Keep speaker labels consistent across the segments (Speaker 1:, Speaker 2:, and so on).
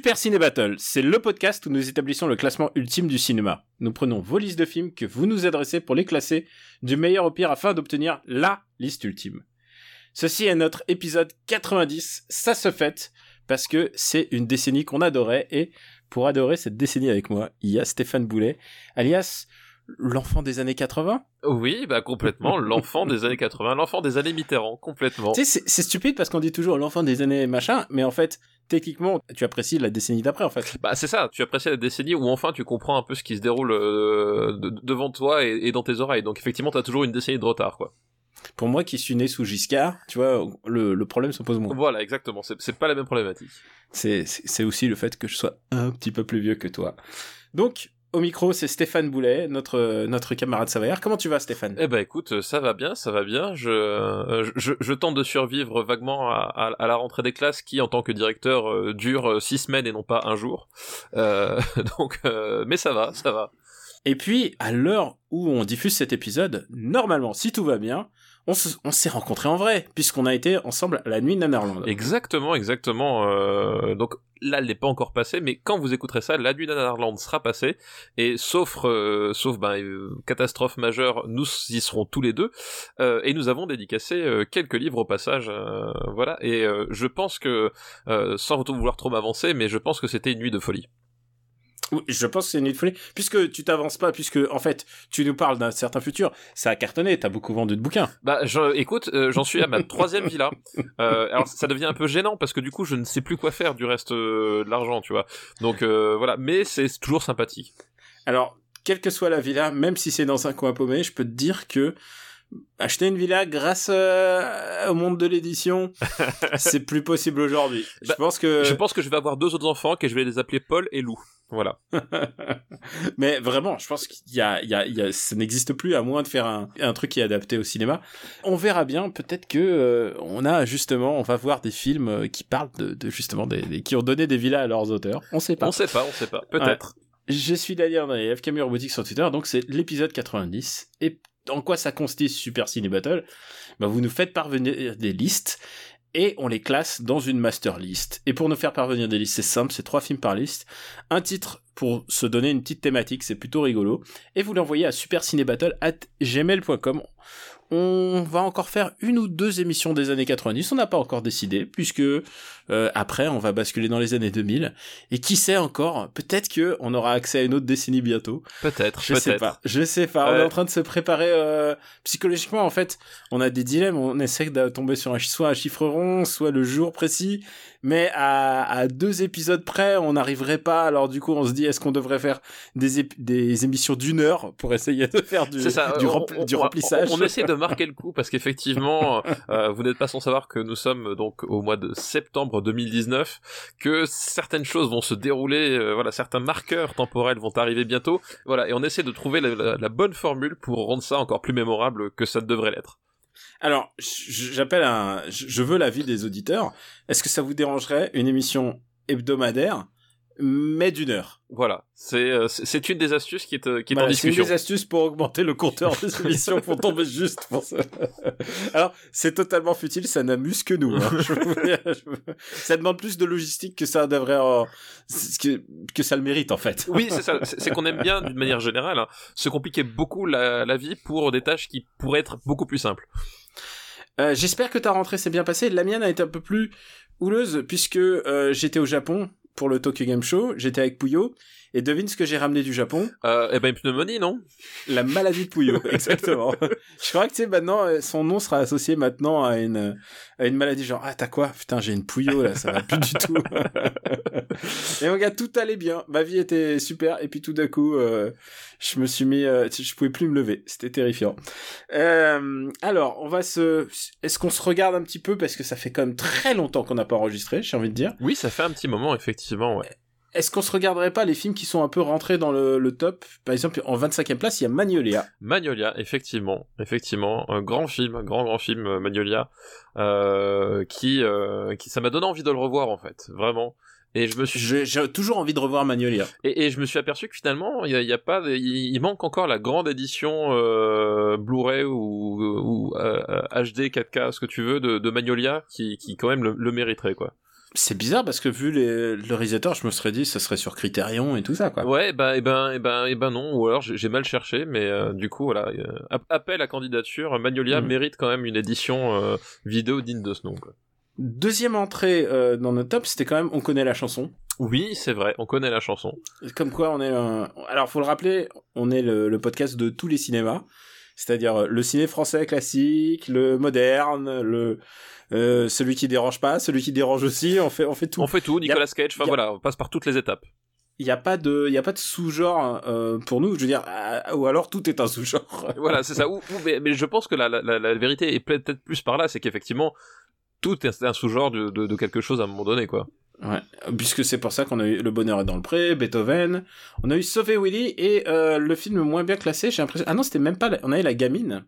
Speaker 1: Super Ciné Battle, c'est le podcast où nous établissons le classement ultime du cinéma. Nous prenons vos listes de films que vous nous adressez pour les classer du meilleur au pire afin d'obtenir LA liste ultime. Ceci est notre épisode 90, ça se fête parce que c'est une décennie qu'on adorait et pour adorer cette décennie avec moi, il y a Stéphane Boulet, alias l'enfant des années 80
Speaker 2: Oui, bah complètement, l'enfant des années 80, l'enfant des années Mitterrand, complètement.
Speaker 1: Tu sais, c'est- stupide parce qu'on dit toujours l'enfant des années machin, mais en fait, techniquement, tu apprécies la décennie d'après en fait.
Speaker 2: Bah c'est ça, tu apprécies la décennie où enfin tu comprends un peu ce qui se déroule euh, de- devant toi et, et dans tes oreilles. Donc effectivement, t'as toujours une décennie de retard, quoi.
Speaker 1: Pour moi qui suis né sous Giscard, tu vois, le, le problème se pose moins.
Speaker 2: Voilà, exactement, c'est pas la même problématique.
Speaker 1: C'est aussi le fait que je sois un petit peu plus vieux que toi. Donc, au micro, c'est Stéphane Boulet, notre, notre camarade savoyard. Comment tu vas, Stéphane?
Speaker 2: Eh ben écoute, ça va bien, ça va bien. Je, euh, je, je tente de survivre vaguement à, à- à la rentrée des classes qui, en tant que directeur, euh, dure euh, six semaines et non pas un jour. Euh, donc, mais ça va, ça va.
Speaker 1: Et puis, à l'heure où on diffuse cet épisode, normalement, si tout va bien, on, se- s'est rencontrés en vrai, puisqu'on a été ensemble à la nuit Nanarland.
Speaker 2: Exactement, exactement. euh, donc là, elle n'est pas encore passée, mais quand vous écouterez ça, la nuit d'Anarland sera passée. Et sauf, euh, sauf ben, euh, catastrophe majeure, nous y serons tous les deux. Euh, et nous avons dédicacé euh, quelques livres au passage. voilà. Et je pense que, sans vouloir trop m'avancer, mais je pense que c'était une nuit de folie.
Speaker 1: Oui, Je pense que c'est une nuit de folie. Puisque tu t'avances pas, puisque, en fait, tu nous parles d'un certain futur, ça a cartonné, t'as beaucoup vendu de bouquins.
Speaker 2: Bah, je, écoute, euh, j'en suis à ma troisième villa. Euh, alors, ça devient un peu gênant parce que du coup, je ne sais plus quoi faire du reste euh, de l'argent, tu vois. Donc voilà, mais c'est toujours sympathique.
Speaker 1: Alors, quelle que soit la villa, même si c'est dans un coin paumé, je peux te dire que acheter une villa grâce euh, au monde de l'édition, c'est plus possible aujourd'hui. je
Speaker 2: Bah,
Speaker 1: pense que...
Speaker 2: Je pense que je vais avoir deux autres enfants que je vais les appeler Paul et Lou. Voilà.
Speaker 1: Mais vraiment, je pense qu'il y a, il y a, il y a, ça n'existe plus à moins de faire un, un truc qui est adapté au cinéma. On verra bien. Peut-être que euh, on a justement, on va voir des films euh, qui parlent de, de justement des, des- qui ont donné des villas à leurs auteurs. On sait pas.
Speaker 2: On sait pas, on sait pas. Peut-être.
Speaker 1: Je suis Daniel dans les FK Robotics sur Twitter, donc c'est l'épisode 90. Et en quoi ça consiste Super Ciné Battle bah, Vous nous faites parvenir des listes et on les classe dans une master list. Et pour nous faire parvenir des listes, c'est simple, c'est trois films par liste. Un titre pour se donner une petite thématique, c'est plutôt rigolo. Et vous l'envoyez à supercinébattle at gmail.com. On va encore faire une ou deux émissions des années 90, on n'a pas encore décidé, puisque euh, après on va basculer dans les années 2000. Et qui sait encore, peut-être que on aura accès à une autre décennie bientôt.
Speaker 2: Peut-être.
Speaker 1: Je sais
Speaker 2: peut-être.
Speaker 1: pas. Je sais pas. On est en train de se préparer euh, psychologiquement. En fait, on a des dilemmes. On essaie de tomber sur un, soit un chiffre rond, soit le jour précis. Mais à, à deux épisodes près, on n'arriverait pas. Alors du coup, on se dit, est-ce qu'on devrait faire des, émissions d'une heure pour essayer de faire du,
Speaker 2: C'est ça.
Speaker 1: du,
Speaker 2: on-
Speaker 1: rempli-
Speaker 2: on-
Speaker 1: du
Speaker 2: on-
Speaker 1: remplissage?
Speaker 2: On, on essaie de marquer le coup parce qu'effectivement, euh, vous n'êtes pas sans savoir que nous sommes donc au mois de septembre 2019, que certaines choses vont se dérouler, euh, voilà, certains marqueurs temporels vont arriver bientôt, voilà, et on essaie de trouver la, bonne formule pour rendre ça encore plus mémorable que ça ne devrait l'être.
Speaker 1: Alors, j'appelle un, je veux l'avis des auditeurs. Est-ce que ça vous dérangerait une émission hebdomadaire, mais d'une heure
Speaker 2: Voilà, c'est euh, c'est c'est une des astuces qui est, euh, qui est en
Speaker 1: Voilà, c'est une
Speaker 2: discussion.
Speaker 1: des astuces pour augmenter le compteur des émissions pour tomber juste pour ça. Alors, c'est totalement futile, ça n'amuse que nous. hein. Ça demande plus de logistique que ça devrait, euh, que, que ça le mérite en fait.
Speaker 2: Oui, c'est ça. C'est c'est qu'on aime bien, d'une manière générale, hein, se compliquer beaucoup la, la vie pour des tâches qui pourraient être beaucoup plus simples.
Speaker 1: Euh, J'espère que ta rentrée s'est bien passée. La mienne a été un peu plus houleuse puisque euh, j'étais au Japon pour le Tokyo Game Show, j'étais avec Puyo, et devine ce que j'ai ramené du Japon?
Speaker 2: Euh, eh ben, une pneumonie, non?
Speaker 1: La maladie de Pouillot, exactement. je crois que tu sais maintenant euh, son nom sera associé maintenant à une à une maladie genre ah t'as quoi? Putain j'ai une Pouillot là ça va plus du tout. et regarde tout allait bien, ma vie était super et puis tout d'un coup euh, je me suis mis euh, je pouvais plus me lever, c'était terrifiant. Euh, alors on va se est-ce qu'on se regarde un petit peu? Parce que ça fait quand même très longtemps qu'on n'a pas enregistré j'ai envie de dire.
Speaker 2: Oui, ça fait un petit moment, effectivement, ouais.
Speaker 1: Est-ce qu'on se regarderait pas les films qui sont un peu rentrés dans le, le top? Par exemple, en 25e place, il y a Magnolia.
Speaker 2: Magnolia, effectivement, effectivement, un grand film, un grand grand film euh, Magnolia, euh, qui, euh, qui, ça m'a donné envie de le revoir en fait, vraiment. Et je me suis,
Speaker 1: J'ai toujours envie de revoir Magnolia.
Speaker 2: et, et je me suis aperçu que finalement, il y a, il y a pas, il, manque encore la grande édition euh, Blu-ray ou, ou HD 4K, ce que tu veux, de, de Magnolia, qui, qui quand même le, le mériterait quoi.
Speaker 1: C'est bizarre parce que vu les, le réalisateur, je me serais dit ça serait sur Criterion et tout ça quoi.
Speaker 2: Ouais, bah, et ben, et ben, et ben non, ou alors j'ai mal cherché, mais euh, du coup, voilà, euh, app- appel à candidature, Magnolia
Speaker 1: Mhm.
Speaker 2: mérite quand même une édition euh, vidéo digne de ce nom. Quoi.
Speaker 1: Deuxième entrée euh, dans notre top, c'était quand même On connaît la chanson.
Speaker 2: Oui, c'est vrai, on connaît la chanson.
Speaker 1: Comme quoi on est un... Alors faut le rappeler, on est le, le podcast de tous les cinémas. C'est-à-dire le ciné français classique, le moderne, le euh, celui qui dérange pas, celui qui dérange aussi, on fait on fait tout.
Speaker 2: On fait tout, Nicolas Cage, enfin voilà, on passe par toutes les étapes.
Speaker 1: Il y a pas de il a pas de sous-genre euh, pour nous, je veux dire ah, ou alors tout est un sous-genre.
Speaker 2: Voilà, c'est ça. Ou, ou- mais, mais je pense que la, la, la, la vérité est peut-être plus par là, c'est qu'effectivement, tout est un sous-genre de, de, de quelque chose à un moment donné, quoi.
Speaker 1: Ouais, puisque c'est pour ça qu'on a eu Le Bonheur est dans le pré, Beethoven, on a eu Sauvé Willy et euh, le film moins bien classé, j'ai l'impression. Ah non, c'était même pas. la- On a eu La Gamine.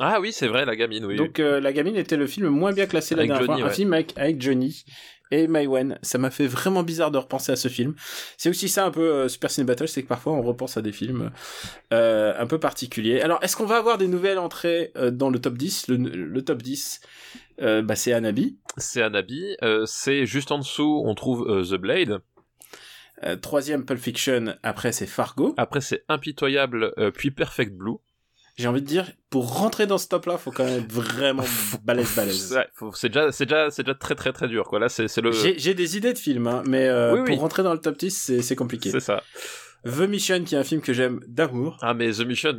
Speaker 2: Ah oui, c'est vrai, la gamine, oui.
Speaker 1: Donc euh, La Gamine était le film moins bien classé la dernière
Speaker 2: Johnny,
Speaker 1: fois. Un film avec, avec Johnny et Maïwen. Ça m'a fait vraiment bizarre de repenser à ce film. C'est aussi ça un peu euh, Super Ciné Battle, c'est que parfois on repense à des films euh, un peu particuliers. Alors, est-ce qu'on va avoir des nouvelles entrées euh, dans le top 10 le, le top 10, euh, bah, c'est Anabi.
Speaker 2: C'est Anabi. C'est juste en dessous, on trouve The Blade.
Speaker 1: Troisième, Pulp Fiction. Après, c'est Fargo.
Speaker 2: Après, c'est Impitoyable, puis Perfect Blue.
Speaker 1: J'ai envie de dire, pour rentrer dans ce top-là, faut quand même être vraiment balèze, balèze.
Speaker 2: C'est déjà, c'est déjà, c'est déjà très très très dur, quoi. Là, c'est, le,
Speaker 1: J'ai des idées de films, hein, mais euh,
Speaker 2: Oui, oui.
Speaker 1: pour rentrer dans le top 10, c'est c'est compliqué.
Speaker 2: c'est ça.
Speaker 1: The Mission, qui est un film que j'aime d'amour.
Speaker 2: Ah, mais The Mission,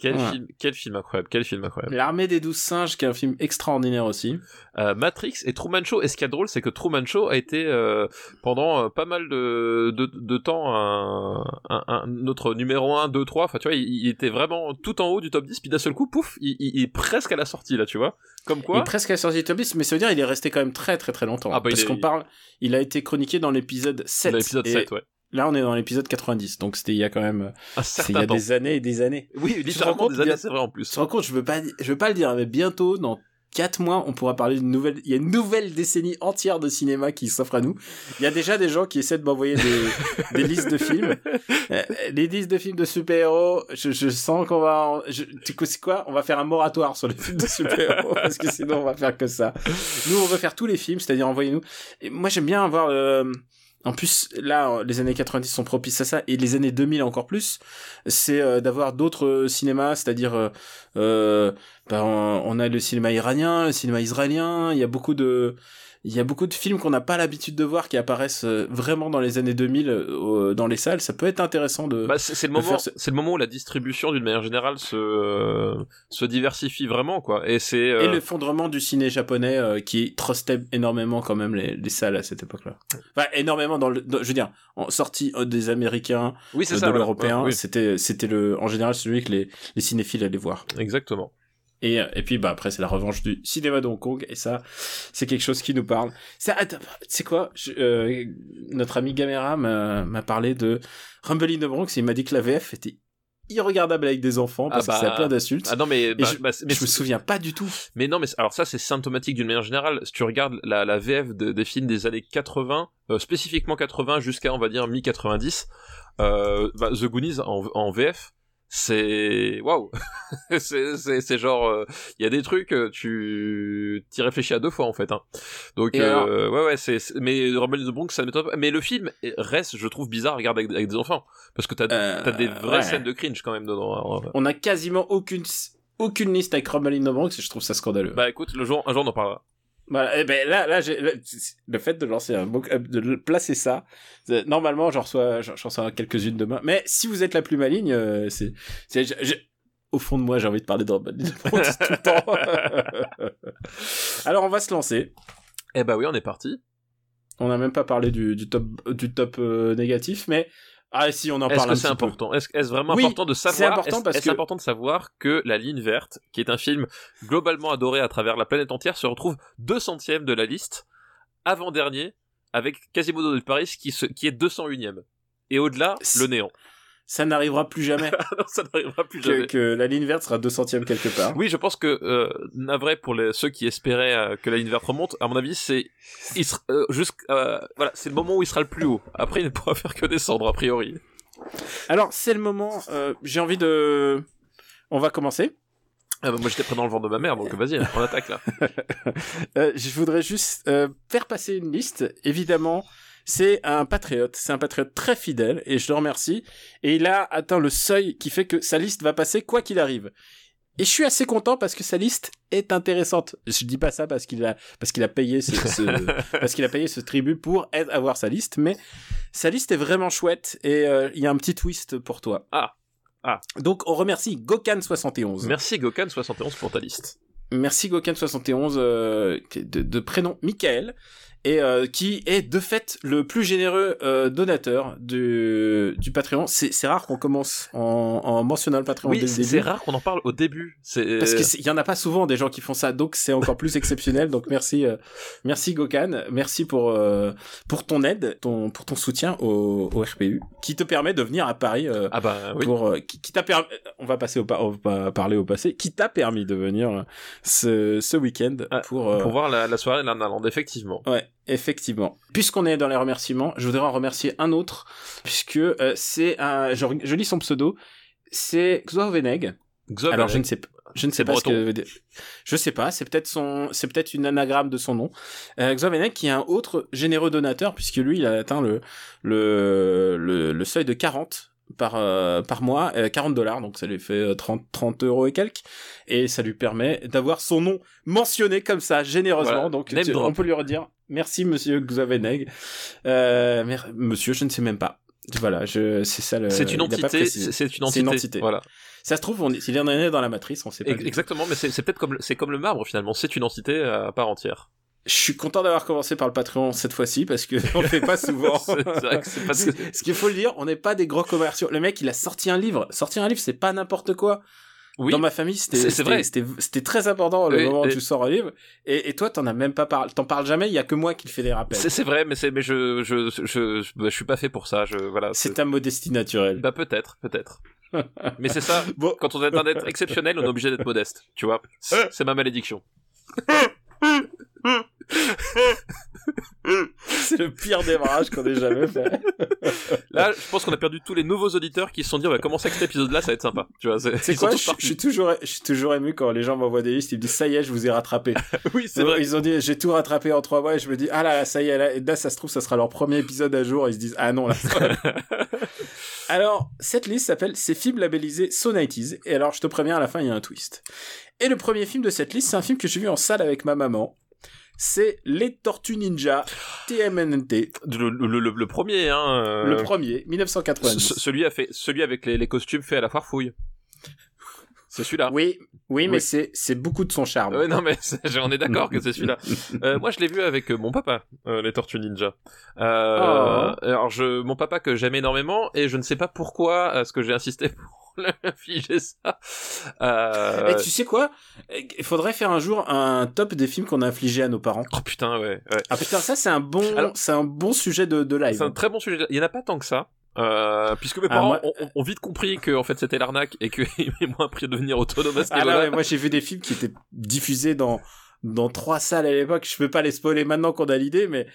Speaker 2: quel
Speaker 1: Ouais.
Speaker 2: film, quel film incroyable, quel film incroyable.
Speaker 1: L'armée des douze singes, qui est un film extraordinaire aussi.
Speaker 2: Euh, Matrix et Truman Show. Et ce qui est drôle, c'est que Truman Show a été euh, pendant euh, pas mal de, de, de temps un, un, un- notre numéro 1, 2, 3. Enfin, tu vois, il, il était vraiment tout en haut du top 10. Puis d'un seul coup, pouf, il, il- il est presque à la sortie là, tu vois. Comme
Speaker 1: il
Speaker 2: quoi.
Speaker 1: est presque à la sortie du top 10, mais ça veut dire il est resté quand même très très très longtemps.
Speaker 2: Ah bah, il
Speaker 1: parce qu'on parle, il a été chroniqué dans l'épisode 7.
Speaker 2: Dans l'épisode
Speaker 1: Et
Speaker 2: 7, ouais.
Speaker 1: Là, on est dans l'épisode 90, donc c'était il y a quand même, c'est il y a
Speaker 2: temps.
Speaker 1: des années et des années.
Speaker 2: Oui, littéralement des années, c'est vrai en
Speaker 1: Tu
Speaker 2: plus.
Speaker 1: te rends compte, je veux pas, je veux pas le dire, mais bientôt, dans 4 mois, on pourra parler d'une nouvelle, il y a une nouvelle décennie entière de cinéma qui s'offre à nous. Il y a déjà des gens qui essaient de m'envoyer des, des listes de films. Euh, les listes de films de super-héros, je, je sens qu'on va, en- je, tu sais quoi? On va faire un moratoire sur les films de super-héros, parce que sinon on va faire que ça. Nous, on veut faire tous les films, c'est-à-dire envoyez-nous. Et moi, j'aime bien avoir, euh, en plus, là, les années 90 sont propices à ça, et les années 2000 encore plus, c'est euh, d'avoir d'autres euh, cinémas, c'est-à-dire, euh, on on a le cinéma iranien, le cinéma israélien, il y a beaucoup de, il y a beaucoup de films qu'on n'a pas l'habitude de voir qui apparaissent euh, vraiment dans les années 2000 euh, dans les salles. Ça peut être intéressant de.
Speaker 2: Bah, c'est le moment,
Speaker 1: faire ce-
Speaker 2: c'est le moment où la distribution d'une manière générale se euh, se diversifie vraiment quoi. Et c'est euh,
Speaker 1: Et l'effondrement du ciné japonais euh, qui trustait énormément quand même les, les salles à cette époque-là. Enfin, énormément dans le, dans- je veux dire, en sortie euh, des Américains,
Speaker 2: oui
Speaker 1: euh, de
Speaker 2: voilà.
Speaker 1: l'Européen,
Speaker 2: Ouais, oui,
Speaker 1: c'était, c'était le, en général celui que les, les cinéphiles allaient voir.
Speaker 2: exactement.
Speaker 1: Et, euh, et puis bah après c'est la revanche du cinéma de Hong Kong et ça c'est quelque chose qui nous parle. Ça, c'est quoi? Je- euh, Notre ami Gamera m'a parlé de Rumble in the Bronx et il m'a dit que la VF était irregardable avec des enfants parce
Speaker 2: Ah
Speaker 1: que c'est
Speaker 2: bah,
Speaker 1: plein d'insultes.
Speaker 2: Ah non mais bah,
Speaker 1: je-
Speaker 2: bah, mais
Speaker 1: je me souviens pas du tout.
Speaker 2: Mais non, mais alors ça c'est symptomatique d'une manière générale. Si tu regardes la, la VF de- des films des années 80, euh, spécifiquement 80 jusqu'à on va dire mi 90, euh, bah, The Goonies en, en VF, c'est waouh, c'est c'est genre il y a des trucs euh, tu t'y réfléchis à deux fois en fait. Hein. Donc euh, ouais ouais c'est mais Rumble in the Bronx ça m'étonne pas. Mais le film reste je trouve bizarre à regarder avec, avec des enfants parce que t'as
Speaker 1: Euh,
Speaker 2: t'as des vraies
Speaker 1: ouais.
Speaker 2: scènes de cringe quand même dedans. Alors, euh,
Speaker 1: On a quasiment aucune aucune liste avec Rumble in the Bronx et je trouve ça scandaleux.
Speaker 2: bah écoute le jour un jour on en parlera.
Speaker 1: Voilà, eh ben là, là, là, le fait de lancer un book, de placer ça, normalement, j'en reçois, j'en reçois quelques-unes demain. Mais si vous êtes la plus maligne, euh, c'est, c'est, au fond de moi, j'ai envie de parler de Rumble in the Bronx tout le temps. Alors, on va se lancer.
Speaker 2: Eh bah oui on est parti.
Speaker 1: On n'a même pas parlé du, du top, du top euh, négatif, mais ah si, on en
Speaker 2: Est-ce
Speaker 1: parle un
Speaker 2: que c'est important Est-ce est-ce vraiment
Speaker 1: Oui,
Speaker 2: important de savoir
Speaker 1: c'est important
Speaker 2: est-ce-
Speaker 1: parce
Speaker 2: est-ce
Speaker 1: que-
Speaker 2: important de savoir que La Ligne Verte, qui est un film globalement adoré à travers la planète entière, se retrouve deux centièmes de la liste, avant dernier, avec Quasimodo de Paris qui, se, qui est 201ème. Et au-delà, le néant.
Speaker 1: Ça n'arrivera plus jamais.
Speaker 2: non, ça n'arrivera plus
Speaker 1: que,
Speaker 2: jamais.
Speaker 1: que la ligne verte sera 2 centièmes quelque part.
Speaker 2: Oui, je pense que euh, navré pour les, ceux qui espéraient euh, que la ligne verte remonte. À mon avis, c'est euh, euh, voilà, c'est le moment où il sera le plus haut. Après, il ne pourra faire que descendre a priori.
Speaker 1: Alors, c'est le moment, euh, j'ai envie de... On va commencer.
Speaker 2: Ah bah, moi, j'étais près dans le ventre de ma mère, donc vas-y, on attaque là.
Speaker 1: Je voudrais juste faire passer une liste. Évidemment, c'est un patriote. C'est un patriote très fidèle et je le remercie. Et il a atteint le seuil qui fait que sa liste va passer quoi qu'il arrive. Et je suis assez content parce que sa liste est intéressante. Je dis pas ça parce qu'il a parce qu'il a payé ce, ce- parce qu'il a payé ce tribut pour être- avoir sa liste, mais sa liste est vraiment chouette et euh, il y a un petit twist pour toi.
Speaker 2: Ah. Ah.
Speaker 1: Donc on remercie Gokan71.
Speaker 2: Merci Gokan71 pour ta liste.
Speaker 1: Merci Gokan71 euh, de prénom Michael et euh, qui est de fait le plus généreux euh, donateur du, du Patreon. C'est rare qu'on commence en, en mentionnant le Patreon dès
Speaker 2: Oui,
Speaker 1: le
Speaker 2: c'est
Speaker 1: début.
Speaker 2: c'est rare qu'on en parle au début.
Speaker 1: Parce qu'il y en a pas souvent des gens qui font ça, donc c'est encore plus exceptionnel. Donc merci, euh, merci Gokan, merci pour euh, pour ton aide, ton pour ton soutien au, au RPU, qui te permet de venir à Paris euh,
Speaker 2: ah bah oui.
Speaker 1: pour euh, qui, qui t'a permis on va passer au pa- on va parler au passé qui t'a permis de venir euh, ce ce week-end
Speaker 2: Ah,
Speaker 1: pour, euh,
Speaker 2: Pour voir la, la soirée Nalande, effectivement.
Speaker 1: ouais effectivement. Puisqu'on est dans les remerciements je voudrais en remercier un autre puisque euh, c'est un je, je lis son pseudo. C'est Xoveneg.
Speaker 2: Xov,
Speaker 1: alors je ne sais pas je ne sais pas ce que je sais pas c'est peut-être son c'est peut-être une anagramme de son nom. Euh, qui est un autre généreux donateur puisque lui il a atteint le le le, le seuil de 40 par euh, par mois euh, 40 dollars donc ça lui fait euh, 30 30 euros et quelques et ça lui permet d'avoir son nom mentionné comme ça généreusement
Speaker 2: Voilà,
Speaker 1: donc tu- on peut lui redire merci monsieur Xoveneg euh, mer- monsieur je ne sais même pas voilà je c'est ça le
Speaker 2: C'est une
Speaker 1: euh, il a
Speaker 2: entité. C'est une entité.
Speaker 1: une entité.
Speaker 2: Voilà.
Speaker 1: ça se trouve on est, s'il en est dans la matrice on sait pas
Speaker 2: Ex- Exactement, mais c'est peut-être comme c'est comme le marbre finalement. C'est une entité à part entière.
Speaker 1: Je suis content d'avoir commencé par le Patreon cette fois-ci parce que on le fait pas souvent.
Speaker 2: C'est vrai que c'est pas ce
Speaker 1: qu'il faut le dire, on n'est pas des gros commerciaux. Le mec, il a sorti un livre. Sortir un livre, c'est pas n'importe quoi.
Speaker 2: Oui.
Speaker 1: Dans ma famille, c'était très important le
Speaker 2: Oui,
Speaker 1: moment où
Speaker 2: et-
Speaker 1: tu sors un livre. Et, et toi, t'en as même pas parlé. T'en parles jamais. Il y a que moi qui le fais des rappels.
Speaker 2: C'est vrai, mais c'est mais je je je je, je suis pas fait pour ça. Je voilà.
Speaker 1: C'est ta modestie naturelle.
Speaker 2: Bah peut-être, peut-être. mais c'est ça.
Speaker 1: Bon,
Speaker 2: Quand on est un être exceptionnel, on est obligé d'être modeste. Tu vois. C'est c'est ma malédiction.
Speaker 1: c'est le pire démarrage qu'on ait jamais fait.
Speaker 2: Là, je pense qu'on a perdu tous les nouveaux auditeurs qui se sont dit on va commencer avec cet épisode-là, ça va être sympa. Tu vois.
Speaker 1: C'est quoi je, suis toujours, je suis toujours ému quand les gens m'envoient des listes. Ils me disent ça y est, je vous ai rattrapé.
Speaker 2: Oui, c'est vrai.
Speaker 1: Ils ont dit j'ai tout rattrapé en trois mois et je me dis ah là là, ça y est là, et là ça se trouve ça sera leur premier épisode à jour et ils se disent ah non là. alors cette liste s'appelle ces films labellisés So 90s et alors je te préviens à la fin il y a un twist. Et le premier film de cette liste c'est un film que j'ai vu en salle avec ma maman. C'est Les Tortues Ninja TMNT,
Speaker 2: Le, le, le, le premier, hein. euh,
Speaker 1: le premier,
Speaker 2: ce-
Speaker 1: 1990.
Speaker 2: celui a fait, celui avec les, les costumes faits à la foire fouille. C'est celui-là.
Speaker 1: Oui, oui, mais
Speaker 2: Oui.
Speaker 1: c'est c'est beaucoup de son charme.
Speaker 2: Ouais, non, mais on est d'accord que c'est celui-là. Euh, moi, je l'ai vu avec euh, mon papa, euh, les Tortues Ninja. Euh,
Speaker 1: Oh.
Speaker 2: Alors, je, mon papa que j'aime énormément, et je ne sais pas pourquoi est-ce que j'ai insisté pour infliger ça. Euh...
Speaker 1: Et tu sais quoi? Il faudrait faire un jour un top des films qu'on a infligés à nos parents.
Speaker 2: Oh putain, ouais. ouais.
Speaker 1: Ah putain, ça c'est un bon, c'est un bon sujet de, de live.
Speaker 2: C'est un très bon sujet. Il y en a pas tant que ça. Euh, puisque mes
Speaker 1: Ah,
Speaker 2: parents
Speaker 1: moi-
Speaker 2: ont, vite compris que en fait c'était l'arnaque et qu'ils m'ont appris à devenir autonome à ce
Speaker 1: Ah là, ouais, moi j'ai vu des films qui étaient diffusés dans dans trois salles à l'époque. Je peux pas les spoiler maintenant qu'on a l'idée, mais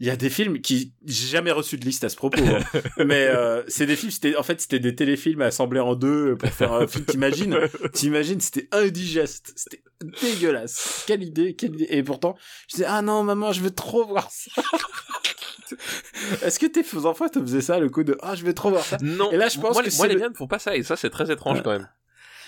Speaker 1: il y a des films qui j'ai jamais reçu de liste à ce propos. hein. mais euh, c'est des films, c'était en fait c'était des téléfilms assemblés en deux pour faire un film. T'imagines, t'imagines, c'était indigeste, c'était dégueulasse. Quelle idée, quelle idée. Et pourtant, je disais ah non maman, je veux trop voir ça. Est-ce que tes enfants te faisaient ça, le coup de ah je veux trop voir ça?
Speaker 2: Non.
Speaker 1: Et là, je pense
Speaker 2: moi,
Speaker 1: que
Speaker 2: les- moi les
Speaker 1: le-
Speaker 2: miens ne font pas ça et ça c'est très étrange
Speaker 1: Ouais.
Speaker 2: quand même.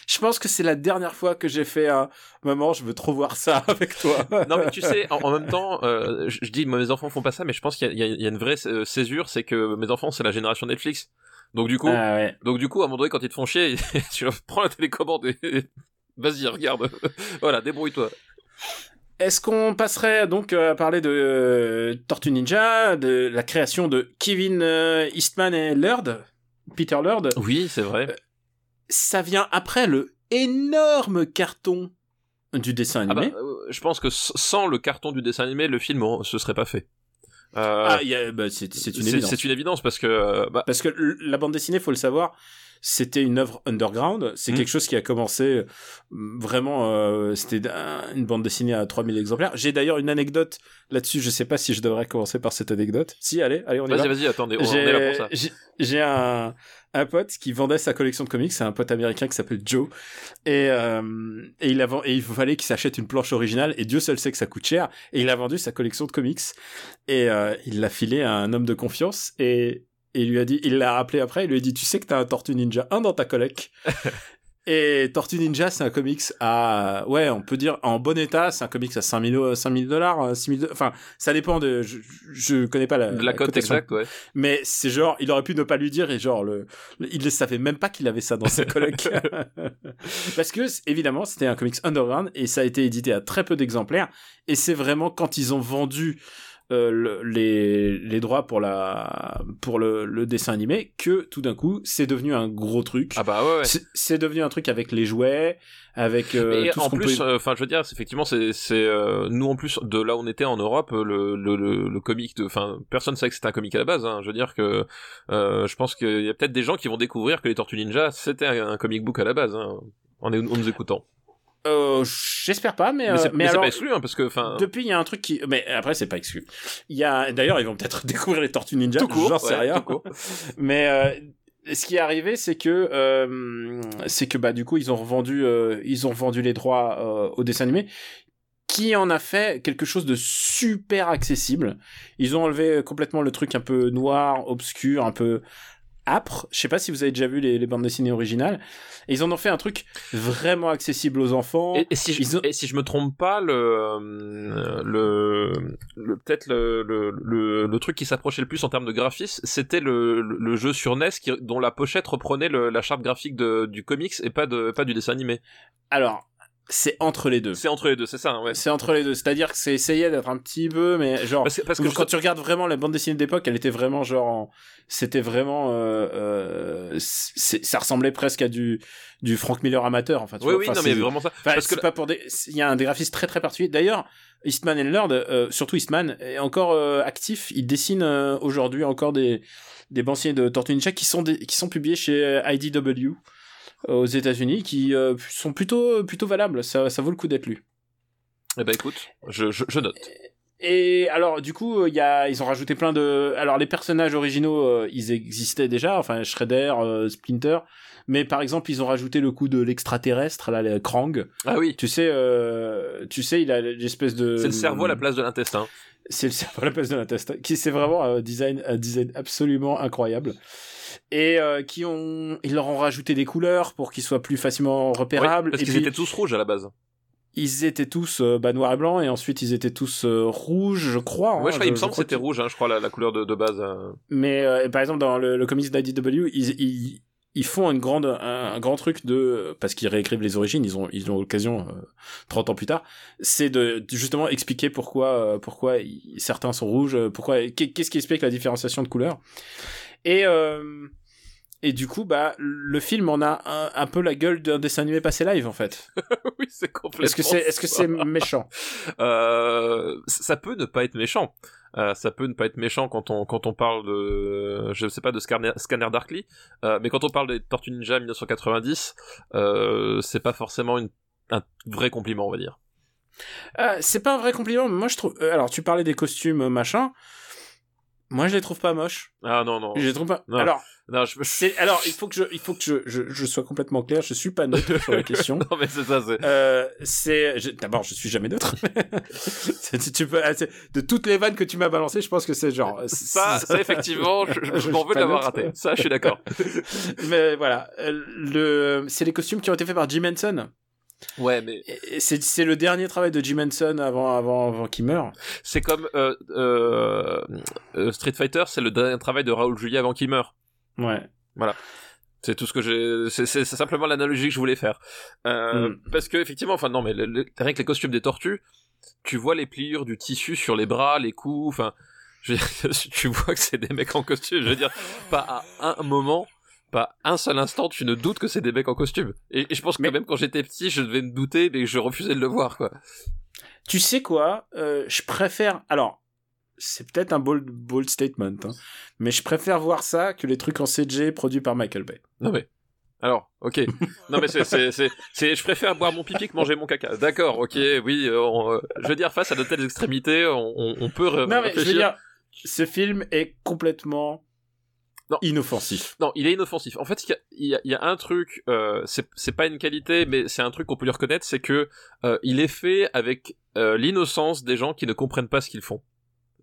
Speaker 1: Je pense que c'est la dernière fois que j'ai fait un maman, je veux trop voir ça avec toi.
Speaker 2: non mais tu sais, en, en même temps, euh, je, je dis mes enfants font pas ça, mais je pense qu'il y, a- y y une vraie césure, c'est que mes enfants c'est la génération Netflix. Donc du coup,
Speaker 1: Ah ouais.
Speaker 2: donc du coup, à un moment donné, quand ils te font chier, tu prends la télécommande et vas-y, regarde. voilà, débrouille-toi.
Speaker 1: Est-ce qu'on passerait donc euh, à parler de euh, Tortue Ninja, de la création de Kevin euh, Eastman et Lurd, Peter Lurd
Speaker 2: Oui, c'est vrai.
Speaker 1: Ça vient après le énorme carton du dessin
Speaker 2: Ah bah,
Speaker 1: animé.
Speaker 2: euh, je pense que sans le carton du dessin animé, le film oh, se serait pas fait. Euh,
Speaker 1: Ah, y bah, c'est une évidence.
Speaker 2: c'est une évidence parce que euh, bah,
Speaker 1: Parce que la bande dessinée, faut le savoir, c'était une œuvre underground. C'est
Speaker 2: Mhm.
Speaker 1: quelque chose qui a commencé vraiment. euh, c'était un- une bande dessinée à 3000 exemplaires. J'ai d'ailleurs une anecdote là-dessus. Je sais pas si je devrais commencer par cette anecdote. Si, allez, allez, on y va.
Speaker 2: vas-y, vas-y, attendez, on, est là pour ça.
Speaker 1: J'ai un, un pote qui vendait sa collection de comics, c'est un pote américain qui s'appelle Joe, et, euh, et, il a, et il fallait qu'il s'achète une planche originale, et Dieu seul sait que ça coûte cher, et il a vendu sa collection de comics, et euh, il l'a filé à un homme de confiance, et, il lui a dit, il l'a rappelé après, il lui a dit, tu sais que t'as un Tortue Ninja 1 dans ta collecte Et Tortue Ninja, c'est un comics à, ouais, on peut dire, en bon état, c'est un comics à 5000 euh, 5000 dollars, 6000, enfin, ça dépend de, je, je connais pas la,
Speaker 2: De la cote exacte, ouais.
Speaker 1: mais c'est genre il aurait pu ne pas lui dire et genre le, le- il ne savait même pas qu'il avait ça dans sa collecte parce que évidemment c'était un comics underground et ça a été édité à très peu d'exemplaires. Et c'est vraiment quand ils ont vendu euh, le- les, les droits pour la pour le, le dessin animé que tout d'un coup c'est devenu un gros truc
Speaker 2: Ah bah ouais. ouais.
Speaker 1: C'est- devenu un truc avec les jouets avec euh, tout
Speaker 2: en plus,
Speaker 1: peut-
Speaker 2: enfin, je veux dire, effectivement, c'est, c'est euh, nous en plus de là où on était en Europe, le le le, le comic de, enfin, personne savait que c'était un comic à la base. Hein. Je veux dire que, euh, je pense qu'il y a peut-être des gens qui vont découvrir que les Tortues Ninja c'était un, un comic book à la base, hein, en, en nous écoutant.
Speaker 1: Euh, j'espère pas mais,
Speaker 2: Mais
Speaker 1: euh,
Speaker 2: c'est,
Speaker 1: mais
Speaker 2: mais c'est
Speaker 1: alors
Speaker 2: pas exclu, hein, parce que, enfin,
Speaker 1: Depuis, il y a un truc qui. Mais après, c'est pas exclu. Il y a. D'ailleurs, ils vont peut-être découvrir les Tortues Ninja.
Speaker 2: Tout court,
Speaker 1: J'en sais
Speaker 2: ouais,
Speaker 1: rien.
Speaker 2: tout court.
Speaker 1: Mais euh, ce qui est arrivé, c'est que euh, c'est que bah du coup, ils ont revendu, euh, ils ont revendu les droits euh, au dessin animé, qui en a fait quelque chose de super accessible. Ils ont enlevé complètement le truc un peu noir, obscur, un peu âpre. Je sais pas si vous avez déjà vu les, les bandes dessinées originales. Et ils en ont fait un truc vraiment accessible aux enfants.
Speaker 2: Et, et si je,
Speaker 1: Ils ont-
Speaker 2: et si je me trompe pas, le, euh, le, le peut-être le, le, le, truc qui s'approchait le plus en termes de graphisme, c'était le, jeu sur NES qui, dont la pochette reprenait la charte graphique de, du comics et pas de pas du dessin animé.
Speaker 1: Alors, c'est entre les deux.
Speaker 2: C'est entre les deux, c'est ça, ouais.
Speaker 1: C'est entre les deux. C'est-à-dire que c'est essayé d'être un petit peu, mais genre.
Speaker 2: Parce que, parce que
Speaker 1: quand tu regardes vraiment la bande dessinée d'époque, elle était vraiment genre, en- c'était vraiment, euh, euh, ça ressemblait presque à du du Frank Miller amateur. Enfin, tu
Speaker 2: oui, oui,
Speaker 1: Enfin,
Speaker 2: non, mais vraiment ça.
Speaker 1: Enfin,
Speaker 2: parce que
Speaker 1: pas pour des. Il y a un des graphismes très très particulier. D'ailleurs, Eastman and Lord, euh, surtout Eastman, est encore euh, actif. Il dessine euh, aujourd'hui encore des des bandes dessinées de Tortue Ninja qui sont des- qui sont publiés chez euh, IDW aux États-Unis, qui euh, sont plutôt plutôt valables. Ça ça vaut le coup d'être lu.
Speaker 2: Eh ben écoute, je, je, je note.
Speaker 1: Et alors, du coup, il y a, ils ont rajouté plein de. Alors, les personnages originaux, euh, ils existaient déjà, enfin Shredder, euh, Splinter. Mais par exemple, ils ont rajouté le coup de l'extraterrestre, là, le Krang.
Speaker 2: Ah oui,
Speaker 1: Tu sais, euh, tu sais, il a l'espèce de.
Speaker 2: c'est le cerveau à la place de l'intestin.
Speaker 1: C'est le cerveau à la place de l'intestin. Qui c'est vraiment un design, un design absolument incroyable. Et euh, qui ont, ils leur ont rajouté des couleurs pour qu'ils soient plus facilement
Speaker 2: Oui,
Speaker 1: repérables.
Speaker 2: parce qu'ils étaient tous rouges à la base.
Speaker 1: ils étaient tous euh, bah, noir et blanc, et ensuite ils étaient tous euh, rouges, je crois.
Speaker 2: ouais,
Speaker 1: hein,
Speaker 2: je crois, il me semble que c'était rouge, hein, je crois, la, la couleur de, de base. euh.
Speaker 1: Mais euh, par exemple, dans le, le comics d'IDW, ils, ils, ils font une grande, un, un grand truc de parce qu'ils réécrivent les origines, ils ont ils ont l'occasion euh, 30 ans plus tard, c'est de, de justement expliquer pourquoi euh, pourquoi certains sont rouges, pourquoi qu'est- qu'est-ce qui explique la différenciation de couleurs. Et euh, et du coup, bah le film en a un, un peu la gueule d'un dessin animé passé live en fait.
Speaker 2: oui, c'est complètement.
Speaker 1: Est-ce que c'est est-ce que
Speaker 2: ça.
Speaker 1: c'est méchant
Speaker 2: Euh, ça peut ne pas être méchant. Euh, ça peut ne pas être méchant quand on quand on parle de je sais pas de Scanner, Scanner Darkly, euh, mais quand on parle des Tortues Ninja 1990, euh, c'est pas forcément une, un vrai compliment, on va dire.
Speaker 1: C'est pas un vrai compliment, mais moi je trouve. alors tu parlais des costumes machin. Moi je les trouve pas moches.
Speaker 2: Ah non non.
Speaker 1: Je les trouve pas.
Speaker 2: Non.
Speaker 1: Alors
Speaker 2: Non, je...
Speaker 1: c'est alors il faut que je il faut que je, je, je sois complètement clair. Je suis pas neutre sur la question.
Speaker 2: non mais c'est ça. C'est...
Speaker 1: Euh, c'est je- d'abord je suis jamais neutre. C'est- tu- tu peux c'est- de toutes les vannes que tu m'as balancées, je pense que c'est genre
Speaker 2: Ça, ça effectivement, je, je m'en veux
Speaker 1: neutre.
Speaker 2: raté. Ça, je suis d'accord.
Speaker 1: Mais voilà, euh, le c'est les costumes qui ont été faits par Jim Henson.
Speaker 2: Ouais, mais
Speaker 1: C'est c'est le dernier travail de Jim Henson avant avant avant qu'il meure.
Speaker 2: c'est comme euh, euh, euh, Street Fighter, c'est le dernier travail de Raoul Julia avant qu'il meure.
Speaker 1: Ouais.
Speaker 2: C'est tout ce que j'ai. C'est, simplement l'analogie que je voulais faire. Euh,
Speaker 1: Mm.
Speaker 2: Parce que effectivement, enfin non, mais le, le- rien que les costumes des tortues, tu vois les pliures du tissu sur les bras, les coups, enfin, tu vois que c'est des mecs en costume. Je veux dire, pas à un moment, pas un seul instant, tu ne doutes que c'est des mecs en costume. Et, et je pense que
Speaker 1: Mais-
Speaker 2: même quand j'étais petit, je devais me douter, mais je refusais de le voir, quoi.
Speaker 1: Tu sais quoi euh, Je préfère. Alors, c'est peut-être un bold, bold statement, hein. mais je préfère voir ça que les trucs en CG produits par Michael Bay.
Speaker 2: Non mais. Alors, ok. Non mais c'est, c'est, c'est, c'est- je préfère boire mon pipi que manger mon caca. D'accord, ok, oui. euh, on, euh, je veux dire, face à de telles extrémités, on, peut
Speaker 1: Non, mais je veux dire, ce film est complètement
Speaker 2: Non.
Speaker 1: inoffensif.
Speaker 2: Non, il est inoffensif. En fait, il y a, il y a- un truc, euh, c'est pas une qualité, mais c'est un truc qu'on peut lui reconnaître, c'est que euh, il est fait avec euh, l'innocence des gens qui ne comprennent pas ce qu'ils font.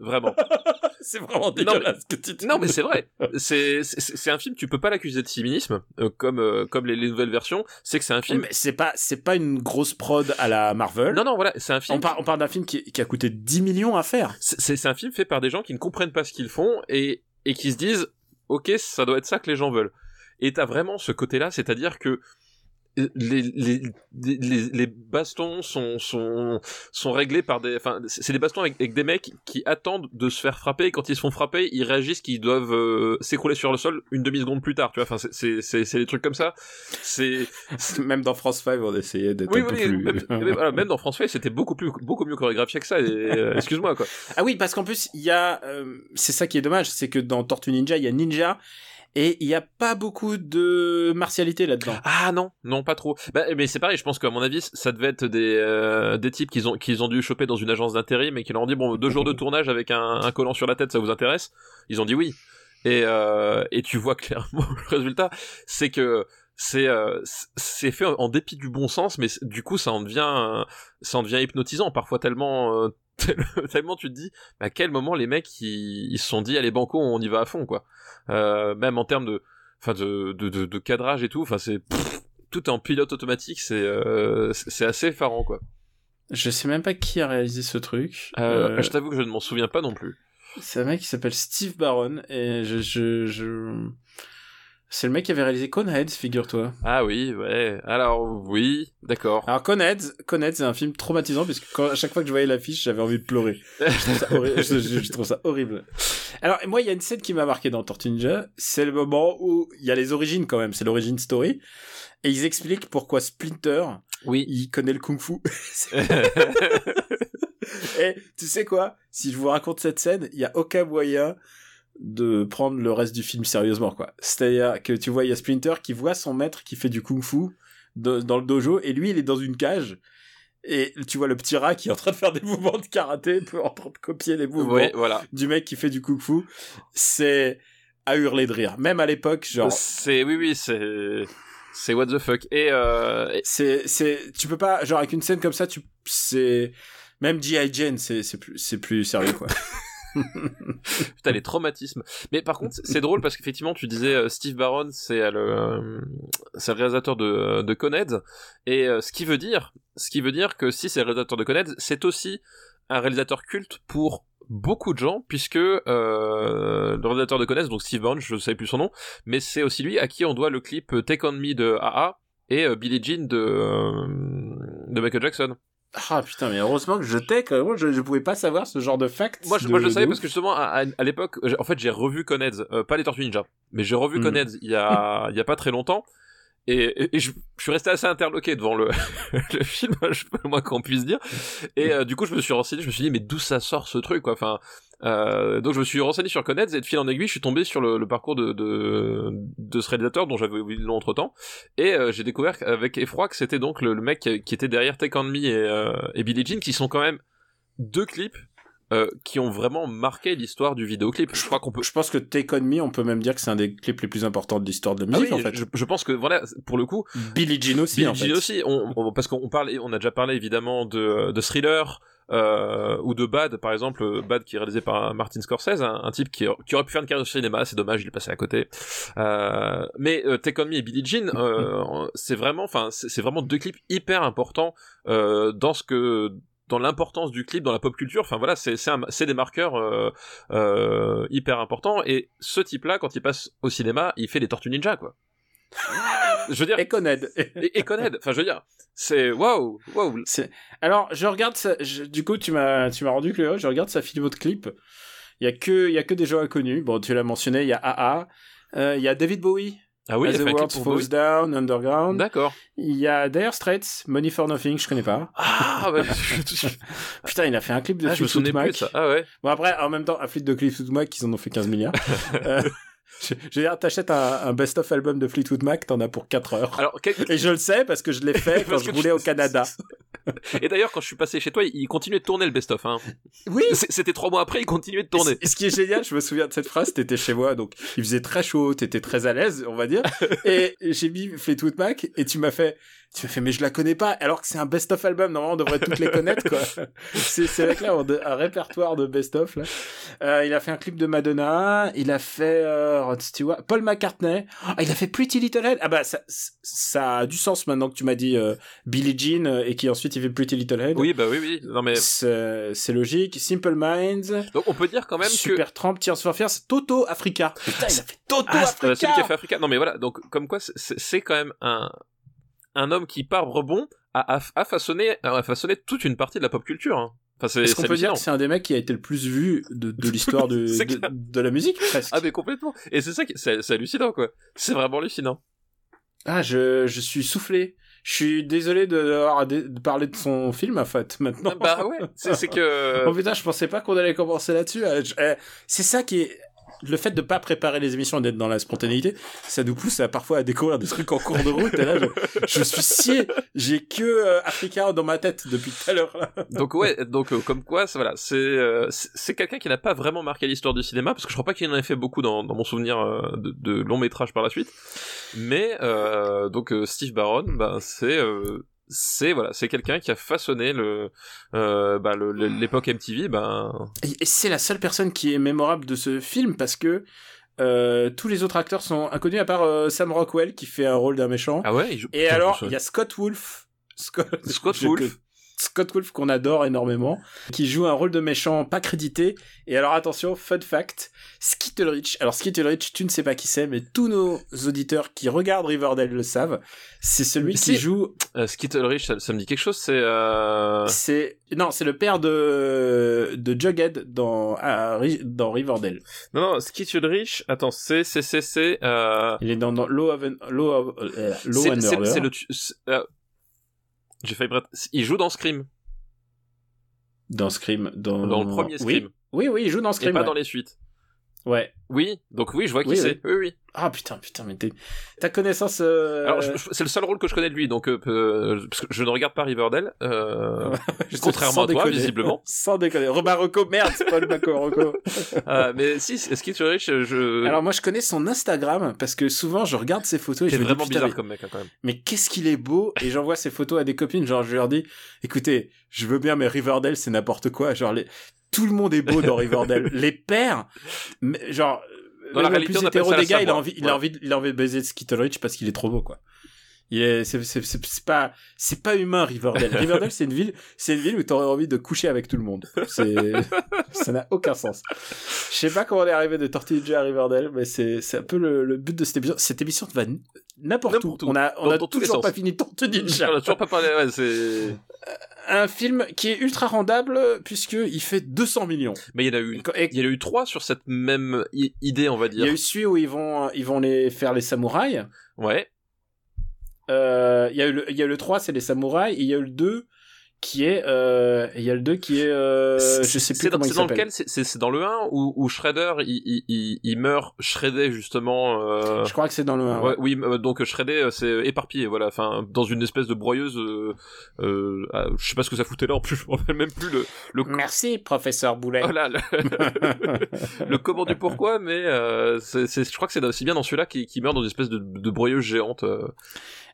Speaker 2: Vraiment.
Speaker 1: c'est vraiment
Speaker 2: dégueulasse
Speaker 1: que tu
Speaker 2: non, mais c'est vrai. C'est un film, tu peux pas l'accuser de similisme, euh, comme euh, comme les, les nouvelles versions. C'est que c'est un film.
Speaker 1: Mais c'est pas, c'est pas une grosse prod à la Marvel.
Speaker 2: Non, non, voilà, c'est un film.
Speaker 1: On, par- on parle d'un film qui, qui a coûté 10 millions à faire.
Speaker 2: C'est un film fait par des gens qui ne comprennent pas ce qu'ils font et, et qui se disent ok ça doit être ça que les gens veulent. Et t'as vraiment ce côté là c'est à dire que les, les, les, les- bastons sont, sont, sont réglés par des enfin c'est des bastons avec, avec des mecs qui attendent de se faire frapper. Et quand ils se font frapper ils réagissent qu'ils doivent euh, s'écrouler sur le sol une demi seconde plus tard tu vois. Enfin c'est- c'est c'est c'est des trucs comme ça. C'est
Speaker 1: Même dans France 5, on essayait d'être
Speaker 2: oui
Speaker 1: un peu
Speaker 2: oui
Speaker 1: plus...
Speaker 2: même, même- voilà, même dans France Five, c'était beaucoup plus beaucoup mieux chorégraphié que ça euh, excuse-moi quoi.
Speaker 1: Ah oui, parce qu'en plus, il y a... euh, c'est ça qui est dommage, c'est que dans Tortue Ninja, il y a Ninja, et il y a pas beaucoup de martialité là-dedans.
Speaker 2: Ah non, non pas trop. Bah, mais c'est pareil, je pense qu'à mon avis, ça devait être des euh, des types qu'ils ont qu'ils ont dû choper dans une agence d'intérim et qui leur ont dit bon deux jours de tournage avec un, un collant sur la tête, ça vous intéresse? Ils ont dit oui. Et euh, et tu vois clairement le résultat, c'est que c'est euh, c'est fait en dépit du bon sens, mais du coup ça en devient ça en devient hypnotisant parfois tellement euh, tellement tu te dis à quel moment les mecs ils, ils se sont dit allez banco on y va à fond quoi. Euh, même en termes de enfin de, de, de, de cadrage et tout, enfin c'est tout est en pilote automatique, c'est euh, c'est c'est assez effarant quoi.
Speaker 1: Je sais même pas qui a réalisé ce truc.
Speaker 2: Euh,
Speaker 1: Euh,
Speaker 2: Je t'avoue que je ne m'en souviens pas non plus.
Speaker 1: C'est un mec qui s'appelle Steve Barron, et je... je, je... C'est le mec qui avait réalisé Coneheads, figure-toi.
Speaker 2: Ah oui, ouais. Alors oui, d'accord.
Speaker 1: Alors Coneheads, Coneheads c'est un film traumatisant puisque quand, à chaque fois que je voyais l'affiche, j'avais envie de pleurer. Je trouve ça horrible. je, je- je trouve ça horrible. Alors moi, il y a une scène qui m'a marqué dans Tortue Ninja, c'est le moment où il y a les origines quand même, c'est l'origine story, et ils expliquent pourquoi Splinter,
Speaker 2: Oui.
Speaker 1: il connaît le kung-fu. et tu sais quoi? Si je vous raconte cette scène, il y a aucun moyen de prendre le reste du film sérieusement quoi. C'est-à-dire que tu vois il y a Splinter qui voit son maître qui fait du kung-fu de- dans le dojo et lui il est dans une cage et tu vois le petit rat qui est en train de faire des mouvements de karaté en train de copier les mouvements
Speaker 2: voilà.
Speaker 1: du mec qui fait du kung-fu. C'est à hurler de rire. Même à l'époque genre
Speaker 2: C'est oui oui, c'est c'est what the fuck. Et, euh, et-
Speaker 1: c'est c'est tu peux pas genre avec une scène comme ça tu c'est même G.I. Jane c'est c'est plus c'est plus sérieux quoi.
Speaker 2: putain les traumatismes. Mais par contre, c'est drôle parce qu'effectivement, tu disais euh, Steve Barron, c'est euh, le euh, c'est le réalisateur de de et ce qui veut dire ce qui veut dire que si c'est le réalisateur de Conheads, c'est aussi un réalisateur culte pour beaucoup de gens puisque le réalisateur de Conheads donc Steve Barron je ne sais plus son nom mais c'est aussi lui à qui on doit le clip Take On Me de AA et Billie Jean de Michael Jackson
Speaker 1: Ah putain, mais heureusement que je t'ai, quand même, je, je pouvais pas savoir ce genre de fact.
Speaker 2: Moi, je, moi, je le savais parce que justement, à, à- à l'époque, j'ai- en fait, j'ai revu Conheads, euh, pas les Tortues Ninja, mais j'ai revu
Speaker 1: Hmm.
Speaker 2: Conheads il y a, il y a pas très longtemps, et, et- et je, je suis resté assez interloqué devant le, le film, je moins qu'on puisse dire, et euh, du coup, je me suis renseigné, je me suis dit, mais d'où ça sort ce truc, quoi, enfin, euh, donc je me suis renseigné sur Conheads, et de fil en aiguille, je suis tombé sur le, parcours de, de, de ce réalisateur dont j'avais oublié le nom entre temps, et euh, j'ai découvert avec effroi que c'était donc le, mec qui, qui était derrière Take On Me et, euh, et Billie Jean, qui sont quand même deux clips euh, qui ont vraiment marqué l'histoire du vidéoclip. Je crois qu'on peut.
Speaker 1: Je pense que Take On Me, on peut même dire que c'est un des clips les plus importants de l'histoire de la
Speaker 2: Ah
Speaker 1: musique,
Speaker 2: oui,
Speaker 1: en fait.
Speaker 2: je, je pense que voilà, pour le coup,
Speaker 1: Billie Jean aussi,
Speaker 2: Billie
Speaker 1: en
Speaker 2: Jean
Speaker 1: fait.
Speaker 2: aussi, on, on- parce qu'on parle, on a déjà parlé évidemment de, de Thriller. Euh, ou de Bad par exemple Bad qui est réalisé par Martin Scorsese un, un type qui, qui aurait pu faire une carrière au cinéma c'est dommage il est passé à côté euh, mais euh, Take On Me et Billie Jean euh, c'est vraiment enfin c'est c'est vraiment deux clips hyper importants euh, dans ce que dans l'importance du clip dans la pop culture enfin voilà c'est des marqueurs euh, euh, hyper importants et ce type là quand il passe au cinéma il fait des Tortues Ninja quoi je veux dire
Speaker 1: Et Conhead.
Speaker 2: et, et enfin je veux dire c'est waouh waouh
Speaker 1: Alors, je regarde ça, je- du coup, tu m'as, tu m'as rendu curieux, je regarde sa filmo de clip. Il y a que, il y a que des gens inconnus. Bon, tu l'as mentionné, il y a AA, euh, il y a David Bowie.
Speaker 2: Ah oui, il
Speaker 1: As
Speaker 2: a
Speaker 1: the World Falls Down, Underground.
Speaker 2: D'accord.
Speaker 1: Il y a Dire Straits, Money for Nothing, je connais pas.
Speaker 2: Ah, bah,
Speaker 1: Putain, il a fait un clip de
Speaker 2: ah, je
Speaker 1: Fleetwood
Speaker 2: plus
Speaker 1: Mac.
Speaker 2: ça. Ah ouais.
Speaker 1: Bon après, en même temps, un flip de Fleetwood Mac, ils en ont fait 15 milliards. Euh, je, veux dire, t'achètes un, un best-of album de Fleetwood Mac, t'en as pour 4 heures.
Speaker 2: Alors, quel-
Speaker 1: Et je le sais parce que je l'ai fait quand je roulais
Speaker 2: tu-
Speaker 1: au Canada.
Speaker 2: Et d'ailleurs, quand je suis passé chez toi, il continuait de tourner le best-of. Hein.
Speaker 1: Oui
Speaker 2: C'était trois mois après, il continuait de tourner.
Speaker 1: Et Ce qui est génial, je me souviens de cette phrase, t'étais chez moi, donc il faisait très chaud, t'étais très à l'aise, on va dire. Et j'ai mis Fleetwood Mac et tu m'as fait, tu m'as fait, mais je la connais pas, alors que c'est un best-of album, normalement on devrait toutes les connaître, quoi. C'est, c'est avec là, un, répertoire de best-of, là. Euh, il a fait un clip de Madonna, il a fait, euh, Rod Stewart, Paul McCartney, Ah, il a fait Pretty Little Head. Ah bah, ça, ça a du sens maintenant que tu m'as dit euh, Billie Jean euh, et qui ensuite il fait Pretty Little Head.
Speaker 2: Oui, bah oui, oui. Non, mais...
Speaker 1: C'est, logique. Simple Minds.
Speaker 2: Donc, on peut dire quand même que...
Speaker 1: Super Tramp, Tears for Fears, Toto Africa. Putain, il a fait Toto
Speaker 2: Ah,
Speaker 1: Africa.
Speaker 2: c'est lui qui a fait Africa. Non, mais voilà. Donc, comme quoi, c'est quand même un, un homme qui, par rebond, a, façonné, a façonné toute une partie de la pop culture. hein. Enfin,
Speaker 1: Est-ce qu'on peut dire que c'est un des mecs qui a été le plus vu de, de l'histoire de, la musique presque
Speaker 2: Ah, mais complètement. Et c'est ça qui, c'est hallucinant, quoi. C'est vraiment hallucinant.
Speaker 1: Ah, je, je suis soufflé. Je suis désolé de, de parler de son film, en fait, maintenant.
Speaker 2: bah ouais. C'est que.
Speaker 1: Oh putain, je pensais pas qu'on allait commencer là-dessus. Euh, euh, C'est ça qui est... Le fait de pas préparer les émissions, d'être dans la spontanéité, ça nous pousse à parfois à découvrir des trucs en cours de route. Et là, je, suis scié. J'ai que euh, Africa dans ma tête depuis tout à l'heure.
Speaker 2: Donc ouais, donc euh, comme quoi, voilà, c'est euh, c'est quelqu'un qui n'a pas vraiment marqué l'histoire du cinéma parce que je crois pas qu'il en ait fait beaucoup dans, mon souvenir euh, de, de long métrage par la suite. Mais euh, donc Steve Barron, bah c'est c'est voilà, c'est quelqu'un qui a façonné le euh, bah, l'époque MTV. Bah
Speaker 1: Et c'est la seule personne qui est mémorable de ce film parce que euh, tous les autres acteurs sont inconnus à part euh, Sam Rockwell qui fait un rôle d'un méchant.
Speaker 2: ah ouais. il joue-
Speaker 1: Et alors, il y a Scott Wolf. Scott,
Speaker 2: Scott Wolf.
Speaker 1: Scott Wolf qu'on adore énormément, qui joue un rôle de méchant pas crédité. Et alors attention, fun fact, Skittlerich. Alors Skittlerich, tu ne sais pas qui c'est, mais tous nos auditeurs qui regardent Riverdale le savent. C'est celui qui joue.
Speaker 2: Euh, Skittlerich, ça, ça me dit quelque chose. C'est euh...
Speaker 1: C'est non, c'est le père de de Jughead dans à dans Riverdale.
Speaker 2: non non Skittlerich. Attends, c'est c'est c'est c'est euh...
Speaker 1: Il est dans, dans Law of Law of euh, Law and Order.
Speaker 2: c'est le j'ai failli il joue dans Scream,
Speaker 1: dans Scream, dans
Speaker 2: dans le premier Scream,
Speaker 1: Oui, oui, oui, il joue dans
Speaker 2: et
Speaker 1: Scream.
Speaker 2: pas
Speaker 1: ouais.
Speaker 2: dans les suites.
Speaker 1: Ouais.
Speaker 2: Oui, donc oui, je vois qui
Speaker 1: Oui,
Speaker 2: c'est. Oui, oui.
Speaker 1: Ah putain, putain, mais t'es... ta connaissance. euh,
Speaker 2: Alors, c'est le seul rôle que je connais de lui, donc euh, euh, parce que je ne regarde pas Riverdale, euh, contrairement à toi,
Speaker 1: déconner.
Speaker 2: visiblement.
Speaker 1: Sans déconner. Robin Rocco, merde, c'est pas le Baco Rocco.
Speaker 2: euh, mais si, Skittlerich, je.
Speaker 1: Alors moi, je connais son Instagram parce que souvent, je regarde ses photos et je me dis,
Speaker 2: vraiment
Speaker 1: putain,
Speaker 2: bizarre comme mec hein, quand même.
Speaker 1: mais qu'est-ce qu'il est beau Et j'envoie ses photos à des copines, genre je leur dis, écoutez, je veux bien, mais Riverdale, c'est n'importe quoi. Genre les... tout le monde est beau dans Riverdale. les pères, mais, genre.
Speaker 2: Dans la réalité,
Speaker 1: plus hétéro des gars, il a envie, il a envie, il a envie de baiser Skittlerich parce qu'il est trop beau, quoi. Il est, c'est, pas, c'est pas humain, Riverdale. Riverdale, c'est une ville, c'est une ville où t'aurais envie de coucher avec tout le monde. C'est, ça n'a aucun sens. Je sais pas comment on est arrivé de Tortue Ninja à Riverdale, mais c'est, c'est un peu le, le but de cette émission. Cette émission va n'importe où. On a, on
Speaker 2: Dans-
Speaker 1: a
Speaker 2: dans
Speaker 1: toujours
Speaker 2: sens.
Speaker 1: pas fini Tortue Ninja.
Speaker 2: On a toujours pas parlé, ouais, c'est.
Speaker 1: Un film qui est ultra rendable puisque il fait 200 millions.
Speaker 2: Mais il y en a eu,
Speaker 1: Et-
Speaker 2: il y en a eu trois sur cette même idée, on va
Speaker 1: il
Speaker 2: dire.
Speaker 1: y a eu celui où ils vont, ils vont les faire les samouraïs.
Speaker 2: Ouais.
Speaker 1: Euh, il y a eu le, il y a eu le 3, c'est les samouraïs, et il y a eu le 2 qui est, euh, il y a le 2 qui est, euh, je sais plus
Speaker 2: dans-
Speaker 1: il
Speaker 2: C'est dans lequel C'est- C'est dans le 1 où, où Shredder il, il, il, il meurt shreddé justement. euh,
Speaker 1: Je crois que c'est dans le 1.
Speaker 2: Ouais, oui, euh, donc shreddé, euh, c'est éparpillé, voilà, enfin, dans une espèce de broyeuse. Euh, euh, je sais pas ce que ça foutait là, en plus, je me rappelle même plus le. le
Speaker 1: Merci, professeur Boulet.
Speaker 2: Voilà, le, le comment du pourquoi, mais euh, c'est, c'est- je crois que c'est aussi bien dans celui-là qui, qui meurt dans une espèce de, de broyeuse géante.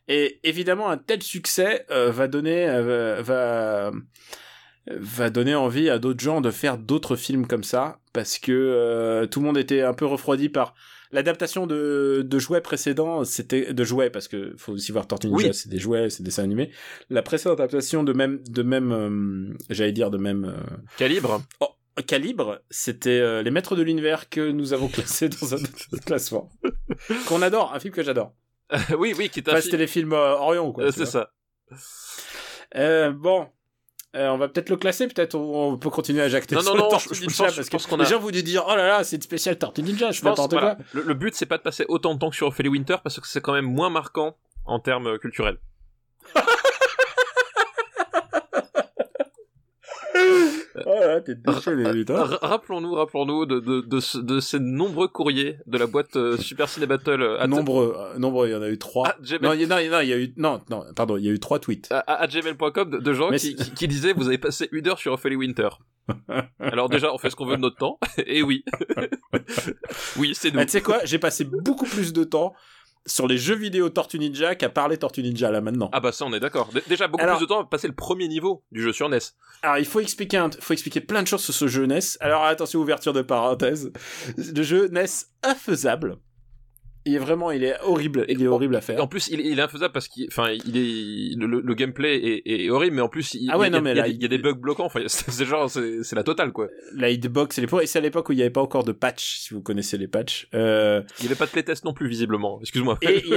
Speaker 1: Et évidemment, un tel succès euh, va donner, euh, va, va donner envie à d'autres gens de faire d'autres films comme ça, parce que euh, tout le monde était un peu refroidi par l'adaptation de, de jouets précédents. C'était de jouets parce que faut aussi voir Tortue Ninja,
Speaker 2: Oui.
Speaker 1: c'est des jouets, c'est des dessins animés. La précédente adaptation de même, de même, j'allais dire de même.
Speaker 2: Calibre.
Speaker 1: Oh, calibre, c'était euh, Les Maîtres de l'Univers que nous avons classé dans un autre classement. Qu'on adore, un film que j'adore.
Speaker 2: oui, oui, qui
Speaker 1: Enfin, c'était les films euh, Orion, quoi.
Speaker 2: euh, c'est ça.
Speaker 1: Euh, bon. Euh, on va peut-être le classer, peut-être on, peut continuer à jacter
Speaker 2: Non,
Speaker 1: sur
Speaker 2: non, non, je- je pense-
Speaker 1: parce
Speaker 2: je pense
Speaker 1: que
Speaker 2: qu'on
Speaker 1: les
Speaker 2: a-
Speaker 1: gens vont nous dire oh là là c'est une spéciale Tortue Ninja, je
Speaker 2: Je pense, voilà,
Speaker 1: quoi.
Speaker 2: le, le but c'est pas de passer autant de temps que sur Ophélie Winter parce que c'est quand même moins marquant en termes culturels.
Speaker 1: Là, t'es déchaîné.
Speaker 2: R- Rappelons-nous, rappelons-nous de, de, de, de ces nombreux courriers de la boîte euh, Super Ciné Battle euh, at,
Speaker 1: Nombreux, euh, nombreux, il y en a eu trois. Non, il y, non, il y- a eu, non, non, pardon, il y a eu trois tweets.
Speaker 2: à- à gmail.com de, de gens qui, qui, qui disaient vous avez passé une heure sur Ophélie Winter. Alors déjà, on fait ce qu'on veut de notre temps. Et oui, oui, c'est nous.
Speaker 1: Mais tu sais quoi, j'ai passé beaucoup plus de temps sur les jeux vidéo Tortue Ninja qu'à parler Tortue Ninja là maintenant.
Speaker 2: Ah bah ça, on est d'accord. Déjà beaucoup
Speaker 1: Alors-
Speaker 2: plus de temps à passer le premier niveau du jeu sur NES.
Speaker 1: Alors, il faut expliquer, un- faut expliquer plein de choses sur ce jeu NES. Alors, attention, ouverture de parenthèse. Le jeu NES infaisable. Il est vraiment, il est horrible, il est horrible à
Speaker 2: En
Speaker 1: faire.
Speaker 2: plus, il, il est infaisable parce qu'il, enfin, il est, le, le gameplay est, est horrible, mais en plus, il,
Speaker 1: Ah ouais,
Speaker 2: il
Speaker 1: non, mais
Speaker 2: il
Speaker 1: là,
Speaker 2: des- il y a des bugs bloquants. Enfin, c'est c'est genre, c'est c'est la totale, quoi.
Speaker 1: La hitbox, et les et c'est à l'époque où il n'y avait pas encore de patch, si vous connaissez les patchs. Euh,
Speaker 2: Il n'y avait pas de playtest non plus, visiblement. Excuse-moi.
Speaker 1: et il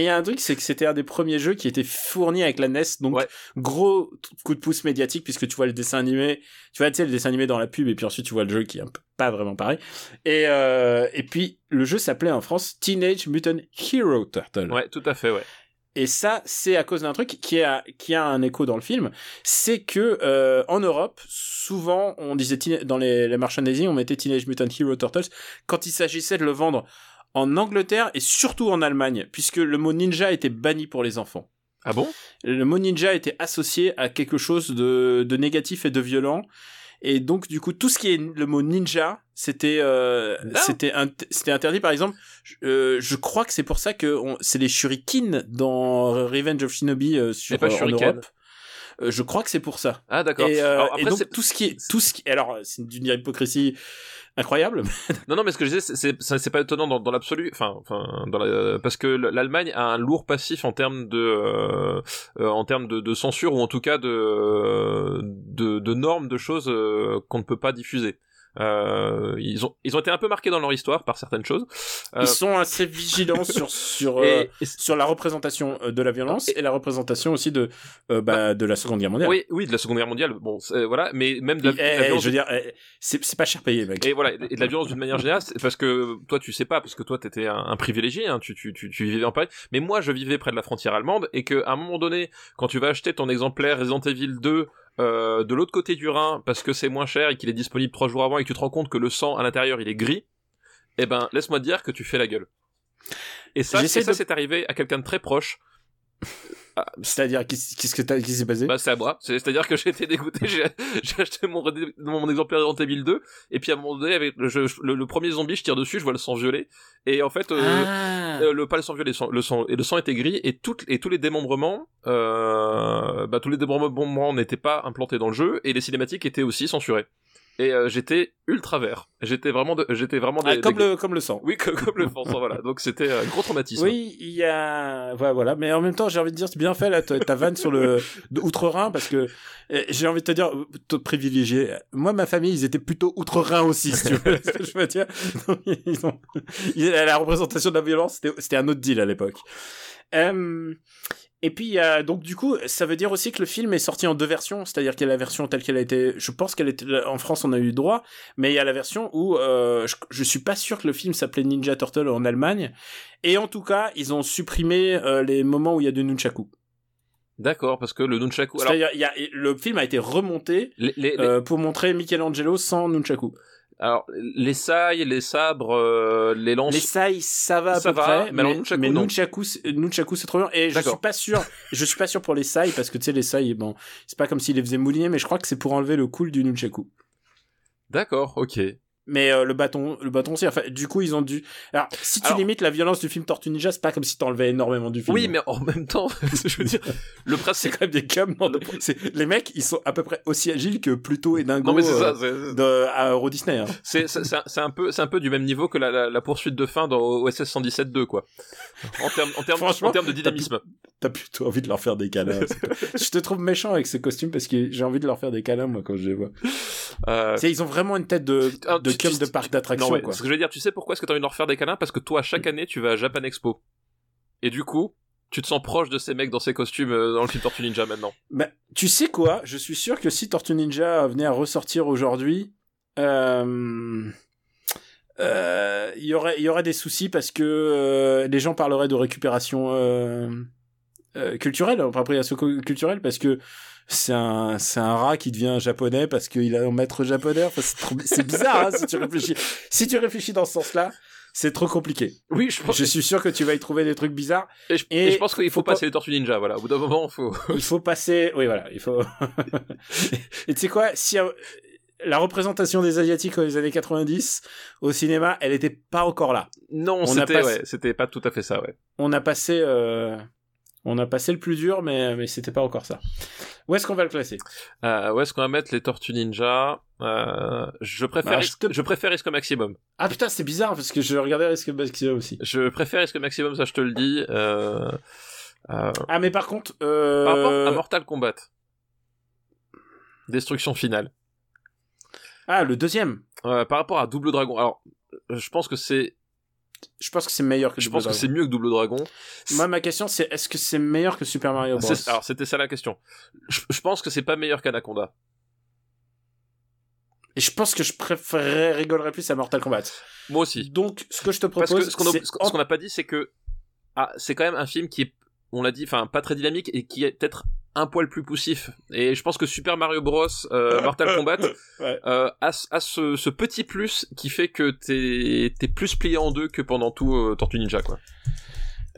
Speaker 1: y y a un truc, c'est que c'était un des premiers jeux qui était fourni avec la NES, donc
Speaker 2: Ouais.
Speaker 1: gros coup de pouce médiatique puisque tu vois le dessin animé, tu vois, tu sais, le dessin animé dans la pub et puis ensuite tu vois le jeu qui est un peu pas vraiment pareil. Et, euh, et puis, le jeu s'appelait en France Teenage Mutant Hero Turtle.
Speaker 2: Ouais, tout à fait, ouais.
Speaker 1: Et ça, c'est à cause d'un truc qui a, qui a un écho dans le film, c'est que euh, en Europe, souvent, on disait dans les, les merchandising, on mettait Teenage Mutant Hero Turtles quand il s'agissait de le vendre en Angleterre et surtout en Allemagne, puisque le mot ninja était banni pour les enfants.
Speaker 2: Ah bon?
Speaker 1: Le mot ninja était associé à quelque chose de, de négatif et de violent. Et donc, du coup, tout ce qui est le mot ninja, c'était euh,
Speaker 2: Ah.
Speaker 1: c'était int- c'était interdit. Par exemple, je, euh, je crois que c'est pour ça que c'est les shuriken dans Revenge of Shinobi euh, sur,
Speaker 2: pas
Speaker 1: euh, en. Europe. Euh, je crois que c'est pour ça.
Speaker 2: Ah d'accord.
Speaker 1: Et, euh,
Speaker 2: Alors,
Speaker 1: et donc
Speaker 2: c'est-
Speaker 1: tout ce qui est tout ce qui alors c'est d'une hypocrisie incroyable.
Speaker 2: non, non, mais ce que je disais, c'est- pas étonnant dans, dans l'absolu. Enfin, enfin, dans la- parce que l'Allemagne a un lourd passif en termes de, euh, euh, en termes de, de censure ou en tout cas de, de, de normes, de choses euh, qu'on ne peut pas diffuser. Euh, ils ont, ils ont été un peu marqués dans leur histoire par certaines choses. Euh,
Speaker 1: Ils sont assez vigilants sur sur
Speaker 2: et-
Speaker 1: euh,
Speaker 2: et-
Speaker 1: sur la représentation euh, de la violence et la représentation aussi de bah, de la Seconde Guerre mondiale.
Speaker 2: oui, oui, de la Seconde Guerre mondiale. Bon, voilà, mais même de la,
Speaker 1: eh,
Speaker 2: violence
Speaker 1: je veux dire, eh, c'est c'est pas cher payé, mec.
Speaker 2: Et voilà, et de la violence d'une manière générale, parce que toi tu sais pas, parce que toi t'étais un, un privilégié, hein, tu, tu, tu, tu vivais en Paris, mais moi je vivais près de la frontière allemande, et qu'à un moment donné, quand tu vas acheter ton exemplaire Resident Evil 2 euh, de l'autre côté du Rhin, parce que c'est moins cher et qu'il est disponible trois jours avant, et que tu te rends compte que le sang à l'intérieur il est gris, eh ben laisse-moi te dire que tu fais la gueule. Et ça, et ça
Speaker 1: de-
Speaker 2: c'est arrivé à quelqu'un de très proche,
Speaker 1: C'est-à-dire, qu'est-ce qu'est-ce que t'as- qu'est-ce qui s'est passé?
Speaker 2: Bah c'est à moi, C'est- c'est-à-dire que j'ai été dégoûté, j'ai j'ai acheté mon, mon exemplaire Resident Evil 2, et puis à un moment donné, avec le, je- le- le premier zombie, je tire dessus, je vois le sang violet, et en fait... euh,
Speaker 1: Ah.
Speaker 2: Euh, le pas le sang violet, le sang, le sang et le sang était gris et toutes et tous les démembrements, euh, bah tous les démembrements n'étaient pas implantés dans le jeu et les cinématiques étaient aussi censurées. Et euh, j'étais ultra vert. J'étais vraiment, de, j'étais vraiment
Speaker 1: Ah,
Speaker 2: des-
Speaker 1: comme
Speaker 2: des-
Speaker 1: le comme le sang.
Speaker 2: oui comme, comme le sang voilà. Donc c'était un gros traumatisme.
Speaker 1: Oui, il y a voilà, voilà, mais en même temps, j'ai envie de dire c'est bien fait là ta vanne sur le outre-Rhin parce que euh, j'ai envie de te dire euh, toi, privilégié. Moi ma famille, ils étaient plutôt outre-Rhin aussi, si tu veux ce que je veux dire? Donc, Ils ont la représentation de la violence, c'était c'était un autre deal à l'époque. Euh, et puis a donc du coup, ça veut dire aussi que le film est sorti en deux versions, c'est-à-dire qu'il y a la version telle qu'elle a été, je pense qu'elle était en France, on a eu droit, mais il y a la version où euh, je, je suis pas sûr que le film s'appelait Ninja Turtle en Allemagne. Et en tout cas, ils ont supprimé euh, les moments où il y a du nunchaku.
Speaker 2: D'accord, parce que le nunchaku. Alors
Speaker 1: C'est-à-dire, le film a été remonté
Speaker 2: les, les, les-
Speaker 1: euh, pour montrer Michelangelo sans nunchaku.
Speaker 2: Alors les sailles, les sabres, euh, les lances.
Speaker 1: Les sai, ça va à
Speaker 2: Ça
Speaker 1: peu
Speaker 2: va,
Speaker 1: près,
Speaker 2: mais
Speaker 1: mais nunchaku, c'est- nunchaku, c'est trop bien. Et je suis pas sûr, je suis pas sûr pour les sai parce que tu sais les sai, bon, c'est pas comme s'ils les faisaient mouliner, mais je crois que c'est pour enlever le cool du nunchaku.
Speaker 2: D'accord, ok.
Speaker 1: Mais euh, le bâton, le bâton aussi. Enfin, du coup, ils ont dû. Alors, si tu
Speaker 2: Alors-
Speaker 1: limites la violence du film Tortue Ninja, c'est pas comme si t'enlevais énormément du film.
Speaker 2: Oui, mais en même temps, je veux dire, le
Speaker 1: c'est
Speaker 2: principe.
Speaker 1: quand même des cums. C'est les mecs, ils sont à peu près aussi agiles que Pluto et Dingo.
Speaker 2: Non mais c'est
Speaker 1: euh,
Speaker 2: c'est-
Speaker 1: de à Euro Disney. Hein.
Speaker 2: C'est c'est- c'est un, c'est peu c'est un peu du même niveau que la, la, la poursuite de fin dans OSS 117 2 quoi. En termes en termes
Speaker 1: Franchement,
Speaker 2: en termes de dynamisme.
Speaker 1: T'as plutôt envie de leur faire des câlins. c'est je te trouve méchant avec ces costumes parce que j'ai envie de leur faire des câlins moi quand je les vois.
Speaker 2: Euh,
Speaker 1: ils ont vraiment une tête de de cum
Speaker 2: tu-
Speaker 1: de parc
Speaker 2: non
Speaker 1: d'attraction
Speaker 2: ouais,
Speaker 1: quoi.
Speaker 2: ce que je veux dire, tu sais pourquoi est-ce que t'as envie de leur faire des câlins? Parce que toi chaque année tu vas à Japan Expo. Et du coup, tu te sens proche de ces mecs dans ces costumes euh, dans le film Tortue Ninja maintenant.
Speaker 1: Bah, tu sais quoi? Je suis sûr que si Tortue Ninja venait à ressortir aujourd'hui, euh, euh, il y aurait, y aurait des soucis parce que les gens parleraient de récupération culturelle, appropriation cu- culturelle, parce que c'est un, c'est un rat qui devient japonais parce qu'il a un maître japonais. Enfin, c'est, trop- c'est bizarre hein, si tu réfléchis. Si tu réfléchis dans ce sens-là, c'est trop compliqué.
Speaker 2: Oui, je pense.
Speaker 1: Je suis sûr que tu vas y trouver des trucs bizarres.
Speaker 2: Et je,
Speaker 1: et
Speaker 2: et je pense qu'il faut
Speaker 1: faut pas-
Speaker 2: passer les Tortues Ninja. Voilà, au bout d'un moment, faut.
Speaker 1: il faut passer oui voilà il faut et tu sais quoi si euh, la représentation des asiatiques dans les années 90 au cinéma elle était pas encore là
Speaker 2: Non,
Speaker 1: On
Speaker 2: c'était
Speaker 1: pas-
Speaker 2: ouais, c'était pas tout à fait ça, ouais.
Speaker 1: on a passé euh, on a passé le plus dur mais mais c'était pas encore ça où est-ce qu'on va le classer?
Speaker 2: Euh, où est-ce qu'on va mettre les Tortues Ninja? Euh, Je préfère,
Speaker 1: Bah,
Speaker 2: risque,
Speaker 1: je
Speaker 2: préfère Risque Maximum.
Speaker 1: ah putain c'est bizarre parce que je regardais Risque Maximum aussi
Speaker 2: Je préfère Risque Maximum, ça je te le dis. Euh,
Speaker 1: ah mais par contre
Speaker 2: Par rapport à Mortal Kombat, Destruction finale.
Speaker 1: ah le deuxième
Speaker 2: par rapport à Double Dragon, alors je pense que c'est,
Speaker 1: je pense que c'est meilleur que
Speaker 2: je
Speaker 1: Double
Speaker 2: pense que c'est mieux que Double Dragon.
Speaker 1: moi ma question c'est est-ce que c'est meilleur que Super Mario Bros?
Speaker 2: C'est- Alors c'était ça la question. Je, je pense que c'est pas meilleur qu'Anaconda.
Speaker 1: et je pense que je préférerais rigolerais plus à Mortal Kombat
Speaker 2: Moi aussi.
Speaker 1: donc ce que je te
Speaker 2: Parce
Speaker 1: propose
Speaker 2: que ce qu'on a-
Speaker 1: c'est
Speaker 2: ce qu'on ce qu'on n'a pas dit, c'est que ah, c'est quand même un film qui est, on l'a dit, enfin pas très dynamique et qui est peut-être un poil plus poussif. Et je pense que Super Mario Bros, euh, Mortal Kombat,
Speaker 1: Ouais.
Speaker 2: euh, a, ce- a ce, ce petit plus qui fait que t'es plus plié en deux que pendant tout euh, Tortue Ninja, quoi.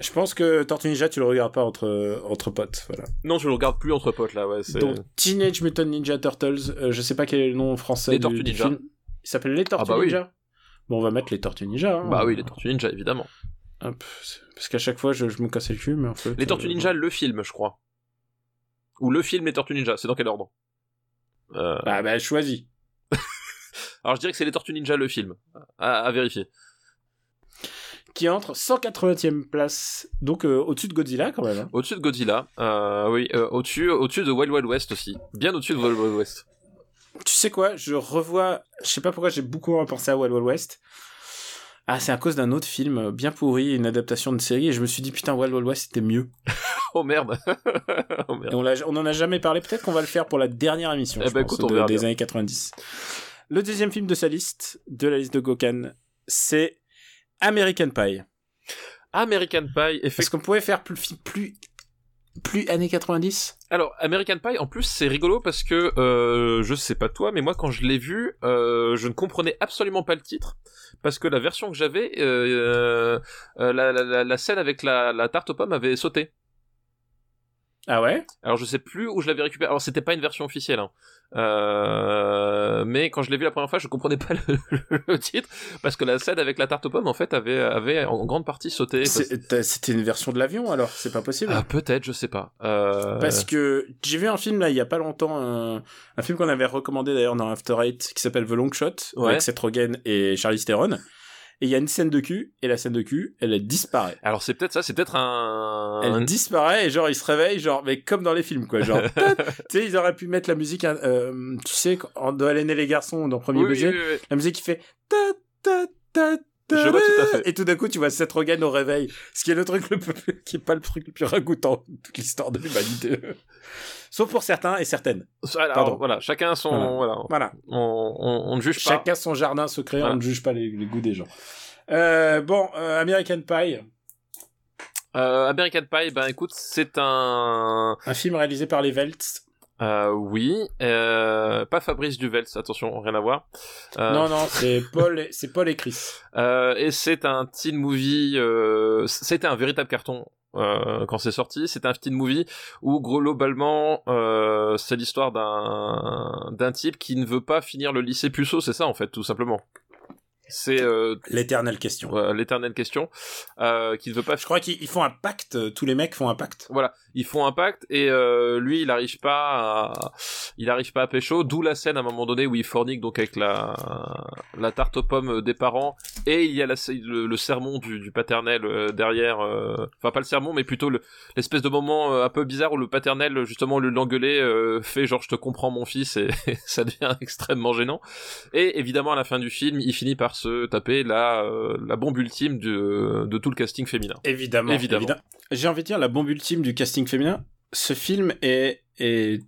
Speaker 1: Je pense que Tortue Ninja, tu le regardes pas entre, entre potes, voilà.
Speaker 2: Non, je le regarde plus entre potes là, ouais. c'est-
Speaker 1: Donc, Teenage Mutant Ninja Turtles, euh, je sais pas quel est le nom français
Speaker 2: Les
Speaker 1: du,
Speaker 2: Tortues
Speaker 1: du
Speaker 2: Ninja.
Speaker 1: film. Il s'appelle Les Tortues
Speaker 2: Ah bah oui.
Speaker 1: Ninja Bon, on va mettre Les Tortues Ninja. hein.
Speaker 2: Bah oui, les Tortues Ninja, évidemment.
Speaker 1: Hop, Parce qu'à chaque fois, je, je me cassais le cul, mais en fait...
Speaker 2: Les Tortues
Speaker 1: euh,
Speaker 2: Ninja, le film, je crois. Ou le film Les Tortues Ninja, c'est dans quel ordre? Euh...
Speaker 1: Bah, bah, choisis.
Speaker 2: Alors je dirais que c'est Les Tortues Ninja, le film. À, à vérifier.
Speaker 1: Qui entre 180e place, donc euh, au-dessus de Godzilla, quand même. hein.
Speaker 2: Au-dessus de Godzilla, euh, oui, au-dessus, au-dessus de Wild Wild West aussi, bien au-dessus de Wild Wild West.
Speaker 1: Tu sais quoi? Je revois... Je sais pas pourquoi j'ai beaucoup repensé à Wild Wild West. Ah, c'est à cause d'un autre film bien pourri, une adaptation de série, et je me suis dit, putain, Wild Wild West, c'était mieux.
Speaker 2: Oh merde, oh merde.
Speaker 1: On, on en a jamais parlé. Peut-être qu'on va le faire pour la dernière émission.
Speaker 2: Eh ben,
Speaker 1: pense,
Speaker 2: écoute, on
Speaker 1: de-
Speaker 2: verra
Speaker 1: des
Speaker 2: bien.
Speaker 1: années 90. Le deuxième film de sa liste, de la liste de Gokan, c'est American Pie.
Speaker 2: American Pie,
Speaker 1: Est-ce qu'on pouvait faire plus plus plus années 90
Speaker 2: Alors American Pie, en plus c'est rigolo parce que euh, je sais pas toi, mais moi quand je l'ai vu, euh, je ne comprenais absolument pas le titre parce que la version que j'avais, euh, euh, la, la, la- la scène avec la, la tarte aux pommes avait sauté.
Speaker 1: Ah ouais?
Speaker 2: Alors je sais plus où je l'avais récupéré. Alors c'était pas une version officielle, hein. Euh, mais quand je l'ai vu la première fois, je comprenais pas le, le titre parce que la scène avec la tarte aux pommes en fait avait avait en grande partie sauté.
Speaker 1: C'était une version de l'avion alors, c'est pas possible.
Speaker 2: Ah, peut-être, je sais pas. Euh...
Speaker 1: Parce que j'ai vu un film là il y a pas longtemps, un, un film qu'on avait recommandé d'ailleurs dans After Eight qui s'appelle The Long Shot
Speaker 2: Ouais.
Speaker 1: avec Seth Rogen et Charlize Theron. Et il y a une scène de cul et la scène de cul, elle disparaît.
Speaker 2: Alors c'est peut-être ça, c'est peut-être un.
Speaker 1: Elle disparaît et genre il se réveille genre mais comme dans les films quoi genre tu sais ils auraient pu mettre la musique euh, tu sais quand- en dans Hélène et les garçons dans premier
Speaker 2: Oui, oui.
Speaker 1: la musique qui fait ta ta ta ta
Speaker 2: Je vois tout à fait.
Speaker 1: et tout d'un coup tu vois Seth Rogen au réveil ce qui est le truc le plus, qui est pas le truc le plus ragoûtant de toute l'histoire de l'humanité sauf pour certains et certaines
Speaker 2: Alors,
Speaker 1: Pardon.
Speaker 2: voilà, chacun son.
Speaker 1: Voilà.
Speaker 2: On, on, on ne juge pas.
Speaker 1: chacun son jardin secret
Speaker 2: Voilà.
Speaker 1: on ne juge pas les, les goûts des gens euh, bon euh, American Pie
Speaker 2: Euh, American Pie, ben écoute, c'est un.
Speaker 1: un film réalisé par les Velts
Speaker 2: Euh, oui, euh, pas Fabrice Duvels, attention, rien à voir. Euh,
Speaker 1: non non c'est Paul et- c'est Paul et Chris
Speaker 2: Euh, et c'est un teen movie. Euh, c'était un véritable carton euh, quand c'est sorti. C'est un teen movie où globalement, euh, c'est l'histoire d'un d'un type qui ne veut pas finir le lycée puceau. C'est ça en fait, tout simplement. C'est euh,
Speaker 1: l'éternelle question
Speaker 2: l'éternelle question. Euh, qui ne veut pas
Speaker 1: Je crois qu'ils ils font un pacte, euh, tous les mecs font un pacte.
Speaker 2: voilà, ils font un pacte et euh, lui il n'arrive pas à, il arrive pas à pécho, d'où la scène à un moment donné où il fornique donc avec la la tarte aux pommes des parents et il y a la, le, le sermon du, du paternel euh, derrière, euh, enfin pas le sermon mais plutôt le- l'espèce de moment euh, un peu bizarre où le paternel justement le l'engueulé euh, fait genre je te comprends mon fils et ça devient extrêmement gênant et évidemment à la fin du film il finit par se taper la euh, la bombe ultime de, de tout le casting féminin.
Speaker 1: Évidemment.
Speaker 2: Évidemment.
Speaker 1: évidemment. j'ai envie de dire la bombe ultime du casting féminin. Ce film est est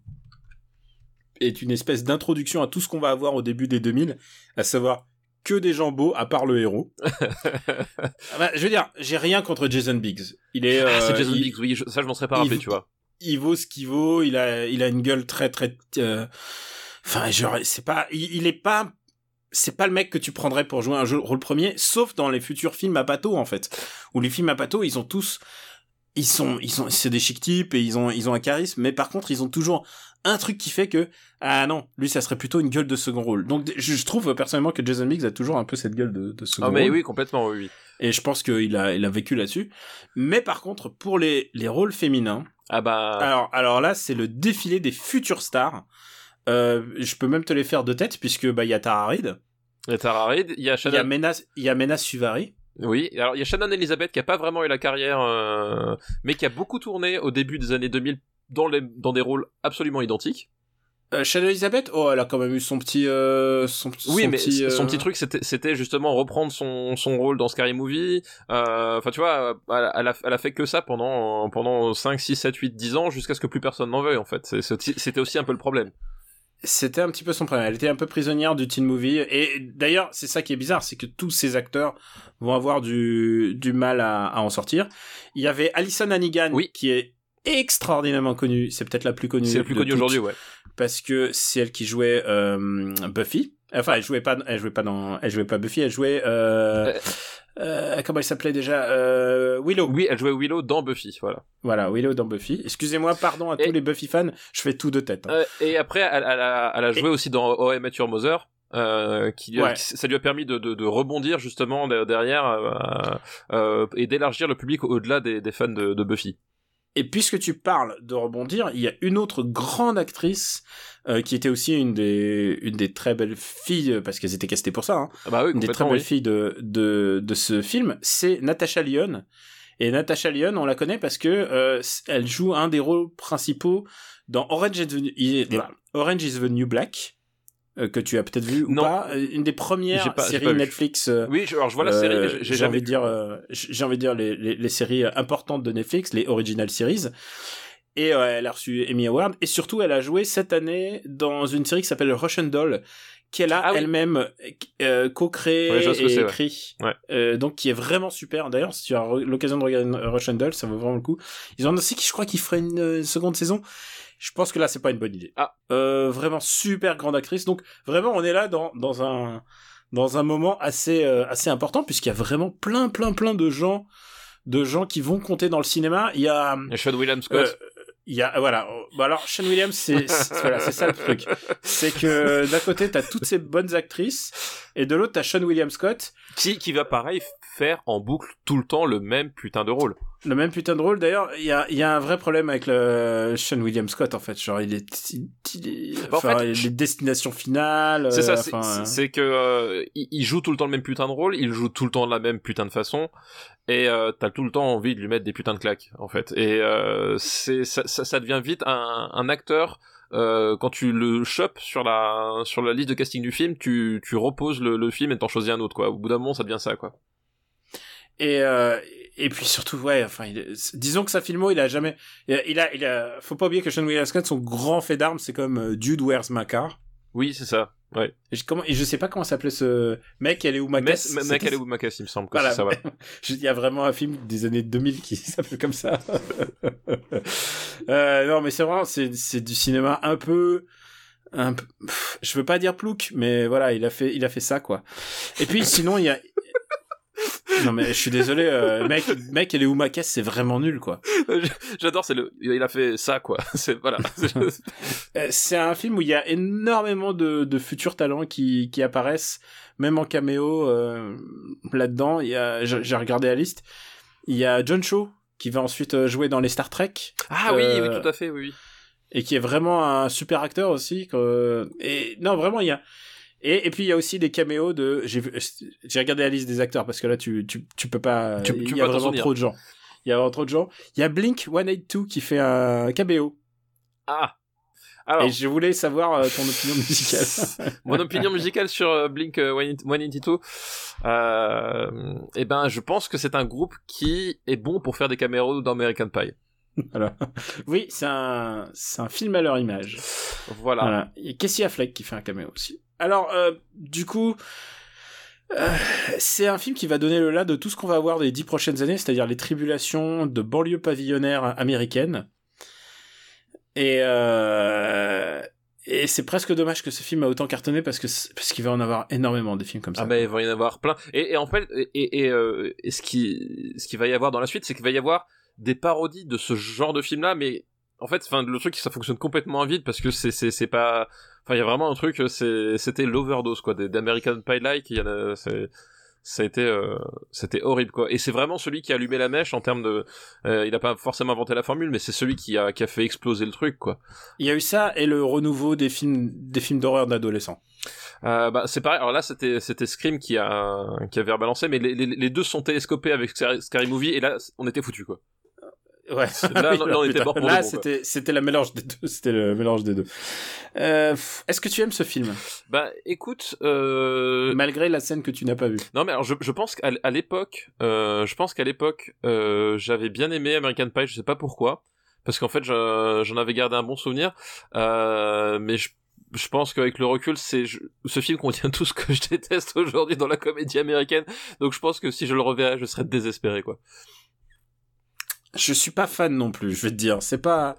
Speaker 1: est une espèce d'introduction à tout ce qu'on va avoir au début des 2000, à savoir que des gens beaux à part le héros. Ah bah, je veux dire, j'ai rien contre Jason Biggs. Il est,
Speaker 2: Ah, c'est
Speaker 1: euh,
Speaker 2: Jason
Speaker 1: il-
Speaker 2: Biggs, oui, je- ça je m'en serais pas rappelé, tu vois.
Speaker 1: il vaut ce qu'il vaut. Il a, il a une gueule très, très. euh, Enfin, genre, c'est pas, il, il est pas, c'est pas le mec que tu prendrais pour jouer un jeu rôle premier, sauf dans les futurs films à bateau en fait, où les films à bateau, ils ont tous, ils sont, ils sont, c'est des chic types et ils ont, ils ont un charisme, mais par contre, ils ont toujours un truc qui fait que ah non, lui ça serait plutôt une gueule de second rôle. Donc je, trouve personnellement que Jason Biggs a toujours un peu cette gueule de, de second
Speaker 2: Ah, mais
Speaker 1: rôle.
Speaker 2: oui, complètement, oui, oui.
Speaker 1: Et je pense qu'il a, il a vécu là-dessus. Mais par contre, pour les, les rôles féminins,
Speaker 2: Ah bah,
Speaker 1: alors, alors là, c'est le défilé des futures stars. Euh, je peux même te les faire de tête puisque bah il y a Tara Reid,
Speaker 2: il y a Tara Reid, il y a
Speaker 1: il y a
Speaker 2: Shannon,
Speaker 1: Mena, il y a Mena Suvari.
Speaker 2: oui, alors il y a Shannon Elizabeth qui a pas vraiment eu la carrière, euh, mais qui a beaucoup tourné au début des années 2000 dans, les, dans des rôles absolument identiques.
Speaker 1: Euh, Shannon Elizabeth, oh elle a quand même eu son petit, euh, son,
Speaker 2: Oui,
Speaker 1: son
Speaker 2: mais
Speaker 1: petit,
Speaker 2: son petit truc, c'était, justement reprendre son, son rôle dans Scary Movie. Enfin, tu vois, elle a, elle, a, elle a fait que ça pendant, pendant 5, 6, 7, 8, 10 ans, jusqu'à ce que plus personne n'en veuille, en fait. C'était aussi un peu le problème.
Speaker 1: C'était un petit peu son problème. Elle était un peu prisonnière du teen movie. Et d'ailleurs, c'est ça qui est bizarre, c'est que tous ces acteurs vont avoir du, du mal à, à en sortir. Il y avait Alison Hannigan,
Speaker 2: Oui.
Speaker 1: qui est extraordinairement connue. C'est peut-être la plus connue.
Speaker 2: C'est le plus
Speaker 1: de
Speaker 2: connu
Speaker 1: toutes.
Speaker 2: aujourd'hui, ouais.
Speaker 1: parce que c'est elle qui jouait euh, Buffy. Enfin, elle jouait pas, elle jouait pas dans, elle jouait pas Buffy, elle jouait, euh, euh, comment elle s'appelait déjà, euh, Willow.
Speaker 2: Oui, elle jouait Willow dans Buffy, voilà.
Speaker 1: Voilà, Willow dans Buffy. Excusez-moi, pardon à
Speaker 2: Et-
Speaker 1: tous les Buffy fans, je fais tout de tête. hein.
Speaker 2: Euh, et après, elle, elle a, elle a joué aussi dans Oh, I Met Your Mother. Euh, qui,
Speaker 1: Ouais.
Speaker 2: qui- ça lui a permis de, de, de rebondir justement de- derrière euh, euh, et d'élargir le public au-delà des, des fans de, de Buffy.
Speaker 1: Et puisque tu parles de rebondir, il y a une autre grande actrice euh, qui était aussi une des, une des très belles filles, parce qu'elles étaient castées pour ça, hein,
Speaker 2: Ah bah oui,
Speaker 1: une des très belles
Speaker 2: oui.
Speaker 1: filles de, de, de ce film, c'est Natasha Lyon. Et Natasha Lyon, on la connaît parce que euh, elle joue un des rôles principaux dans Orange is the, Orange is the New Black, euh, que tu as peut-être vu ou
Speaker 2: Non.
Speaker 1: pas, euh, une des premières
Speaker 2: pas-
Speaker 1: séries. Netflix. euh,
Speaker 2: Oui, je- alors je vois la série, mais j'ai- jamais
Speaker 1: envie de dire, j'ai envie de dire les, les, les séries importantes de Netflix, les original series. Et elle a reçu Emmy Award. Et surtout, elle a joué cette année dans une série qui s'appelle Russian Doll, qu'elle a
Speaker 2: Ah oui.
Speaker 1: elle-même euh, co-créée
Speaker 2: Ouais
Speaker 1: et écrit.
Speaker 2: Ouais.
Speaker 1: Euh, donc, qui est vraiment super. D'ailleurs, si tu as l'occasion de regarder Russian Doll, ça vaut vraiment le coup. Ils ont annoncé que je crois qu'ils feraient une euh, seconde saison. Je pense que là, c'est pas une bonne idée.
Speaker 2: Ah.
Speaker 1: Euh, vraiment super grande actrice. Donc, vraiment, on est là dans, dans un dans un moment assez euh, assez important puisqu'il y a vraiment plein plein plein de gens de gens qui vont compter dans le cinéma. Il y a
Speaker 2: Sean William Scott.
Speaker 1: euh, il y a voilà bon alors Sean Williams c'est c'est- voilà c'est ça le truc c'est que d'un côté t'as toutes ces bonnes actrices et de l'autre t'as Sean William Scott
Speaker 2: qui, qui va pareil faire en boucle tout le temps le même putain de rôle.
Speaker 1: Le même putain de rôle d'ailleurs il y a il y a un vrai problème avec le Sean William Scott en fait genre il est il, est-
Speaker 2: Bah, en
Speaker 1: enfin,
Speaker 2: fait,
Speaker 1: les destinations finales
Speaker 2: C'est ça,
Speaker 1: euh,
Speaker 2: c'est-
Speaker 1: enfin,
Speaker 2: c'est c'est que euh, il, joue tout le temps le même putain de rôle, il joue tout le temps de la même putain de façon, et euh, t'as tout le temps envie de lui mettre des putains de claques, en fait. Et euh, c'est ça, ça, ça devient vite un, un acteur. euh, quand tu le chopes sur la sur la liste de casting du film, tu, tu reposes le, le film et t'en choisis un autre quoi. Au bout d'un moment, ça devient ça quoi.
Speaker 1: Et euh, et puis surtout ouais enfin il disons que sa filmo il a jamais il a, il a il a- faut pas oublier que Sean William Scott son grand fait d'armes c'est comme euh, Dude Wears my car
Speaker 2: Oui, c'est ça. Ouais.
Speaker 1: et je, comment et je sais pas comment s'appelait ce mec elle est où ma
Speaker 2: Mais
Speaker 1: caisse?
Speaker 2: mec,
Speaker 1: C'était-
Speaker 2: elle est où ma caisse, il me semble que
Speaker 1: Voilà.
Speaker 2: ça.
Speaker 1: Je- il y a vraiment un film des années 2000 qui s'appelle comme ça euh, non mais c'est vraiment c'est c'est du cinéma un peu un peu, je veux pas dire plouc mais voilà il a fait il a fait ça quoi et puis sinon il y a non mais je suis désolé euh, mec mec elle est où ma caisse c'est vraiment nul quoi
Speaker 2: J'adore, c'est le, il a fait ça quoi. C'est voilà.
Speaker 1: Euh, c'est un film où il y a énormément de, de futurs talents qui, qui apparaissent, même en caméo euh, là-dedans. Il y a, j'ai regardé la liste. Il y a John Cho qui va ensuite jouer dans les Star Trek
Speaker 2: ah oui,
Speaker 1: Euh,
Speaker 2: oui, tout à fait, oui. oui.
Speaker 1: et qui est vraiment un super acteur aussi. et non, vraiment, il y a. Et, et puis il y a aussi des caméos de. J'ai regardé la liste des acteurs parce que là tu tu, tu peux pas.
Speaker 2: Tu-
Speaker 1: il y a vraiment trop de gens. Il y a vraiment trop de gens. Il y a Blink 182 qui fait un caméo.
Speaker 2: Ah. Alors,
Speaker 1: Et je voulais savoir euh, ton opinion musicale.
Speaker 2: mon opinion musicale sur euh, Blink euh, 182, euh, eh ben, je pense que c'est un groupe qui est bon pour faire des caméos dans American Pie.
Speaker 1: Voilà. Oui, c'est un, c'est un film à leur image.
Speaker 2: Voilà.
Speaker 1: Voilà. A Casey Affleck qui fait un caméo aussi. Alors, euh, du coup, euh, c'est un film qui va donner le là de tout ce qu'on va avoir des dix prochaines années, c'est-à-dire les tribulations de banlieue pavillonnaire américaine. Et, euh, et c'est presque dommage que ce film a autant cartonné parce parce qu'il va en avoir énormément des films comme ça.
Speaker 2: Ah ben il va y en avoir plein. Et, en fait, ce qui ce qui va y avoir dans la suite, c'est qu'il va y avoir des parodies de ce genre de film-là, mais en fait, le truc, ça fonctionne complètement à vide parce que c'est pas, enfin il y a vraiment un truc, c'est c'était l'overdose quoi, d'American Pie like, il y en a, c'est ça a été euh, c'était horrible quoi et c'est vraiment celui qui a allumé la mèche en termes de euh, il a pas forcément inventé la formule mais c'est celui qui a qui a fait exploser le truc quoi
Speaker 1: Il y a eu ça et le renouveau des films des films d'horreur d'adolescents.
Speaker 2: Euh, bah, c'est pareil. Alors là, c'était c'était Scream qui a qui avait rebalancé, mais les, les, les deux sont télescopés avec Scary, Scary Movie et là, on était foutu quoi.
Speaker 1: Ouais.
Speaker 2: Là, là, on était mort pour
Speaker 1: Là, c'était c'était la mélange des deux. C'était le mélange des deux. Euh, Est-ce que tu aimes ce film?
Speaker 2: Bah, écoute, euh...
Speaker 1: malgré la scène que tu n'as pas vue
Speaker 2: non mais alors je, je pense qu'à l'époque, euh, je pense qu'à l'époque, euh, j'avais bien aimé American Pie. Je sais pas pourquoi, parce qu'en fait, je- j'en avais gardé un bon souvenir, euh, mais je je pense qu'avec le recul, c'est je- ce film contient tout ce que je déteste aujourd'hui dans la comédie américaine. Donc je pense que si je le reverrais, je serais désespéré quoi.
Speaker 1: Je suis pas fan non plus, je vais te dire. C'est pas.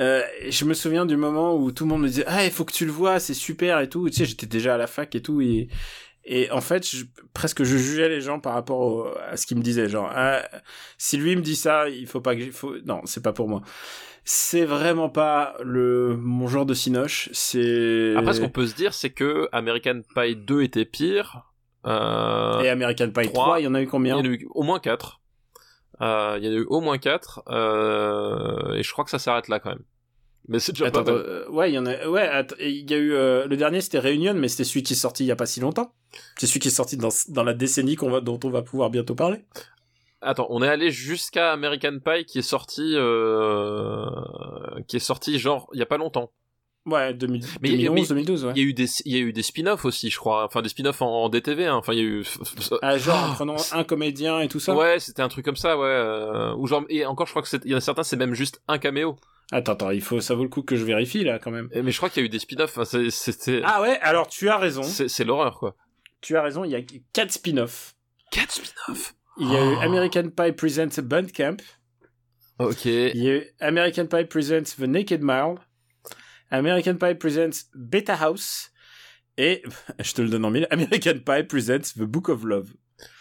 Speaker 1: Euh, je me souviens du moment où tout le monde me disait ah il faut que tu le vois c'est super et tout tu sais j'étais déjà à la fac et tout et et en fait je, presque je jugeais les gens par rapport au- à ce qu'ils me disaient genre ah, si lui me dit ça il faut pas que faut non c'est pas pour moi c'est vraiment pas le mon genre de cinoche c'est
Speaker 2: Après, ce qu'on peut se dire, c'est que American Pie 2 était pire. Euh,
Speaker 1: et American Pie 3,
Speaker 2: trois,
Speaker 1: il y en a eu
Speaker 2: il y
Speaker 1: combien
Speaker 2: en a eu au moins 4. Euh, il y en a eu au moins 4. Euh, et je crois que ça s'arrête là quand même. Mais c'est déjà
Speaker 1: Attends,
Speaker 2: pas mal.
Speaker 1: euh, ouais, il y en a. Ouais, il y a eu euh, le dernier, c'était Réunion, mais c'était celui qui est sorti il y a pas si longtemps. C'est celui qui est sorti dans, dans la décennie qu'on va, dont on va pouvoir bientôt parler.
Speaker 2: Attends, on est allé jusqu'à American Pie qui est sorti, euh, qui est sorti genre il y a pas longtemps.
Speaker 1: Ouais, 2000,
Speaker 2: Mais-
Speaker 1: 2011,
Speaker 2: mais-
Speaker 1: 2012, ouais.
Speaker 2: Il y a eu des, il y a eu des spin-offs aussi, je crois. Enfin, des spin-offs en, en DTV. Hein. Enfin, il y a eu.
Speaker 1: Ah, genre en prenant un comédien et tout ça.
Speaker 2: Ouais, c'était un truc comme ça, ouais. euh, ou genre, et encore, je crois que il y en a certains, c'est même juste un caméo.
Speaker 1: Attends, attends, il faut, ça vaut le coup que je vérifie là quand même.
Speaker 2: Et- Mais je crois qu'il y a eu des spin-offs. Enfin, c'était,
Speaker 1: Ah ouais, alors tu as raison.
Speaker 2: c'est, c'est l'horreur, quoi.
Speaker 1: Tu as raison, il y a quatre spin-offs.
Speaker 2: Quatre spin-offs.
Speaker 1: Il y a eu
Speaker 2: Oh.
Speaker 1: American Pie Presents Bandcamp.
Speaker 2: Ok.
Speaker 1: Il y a eu American Pie Presents The Naked Mile. American Pie Presents Beta House. Et, je te le donne en mille, American Pie Presents The Book of Love.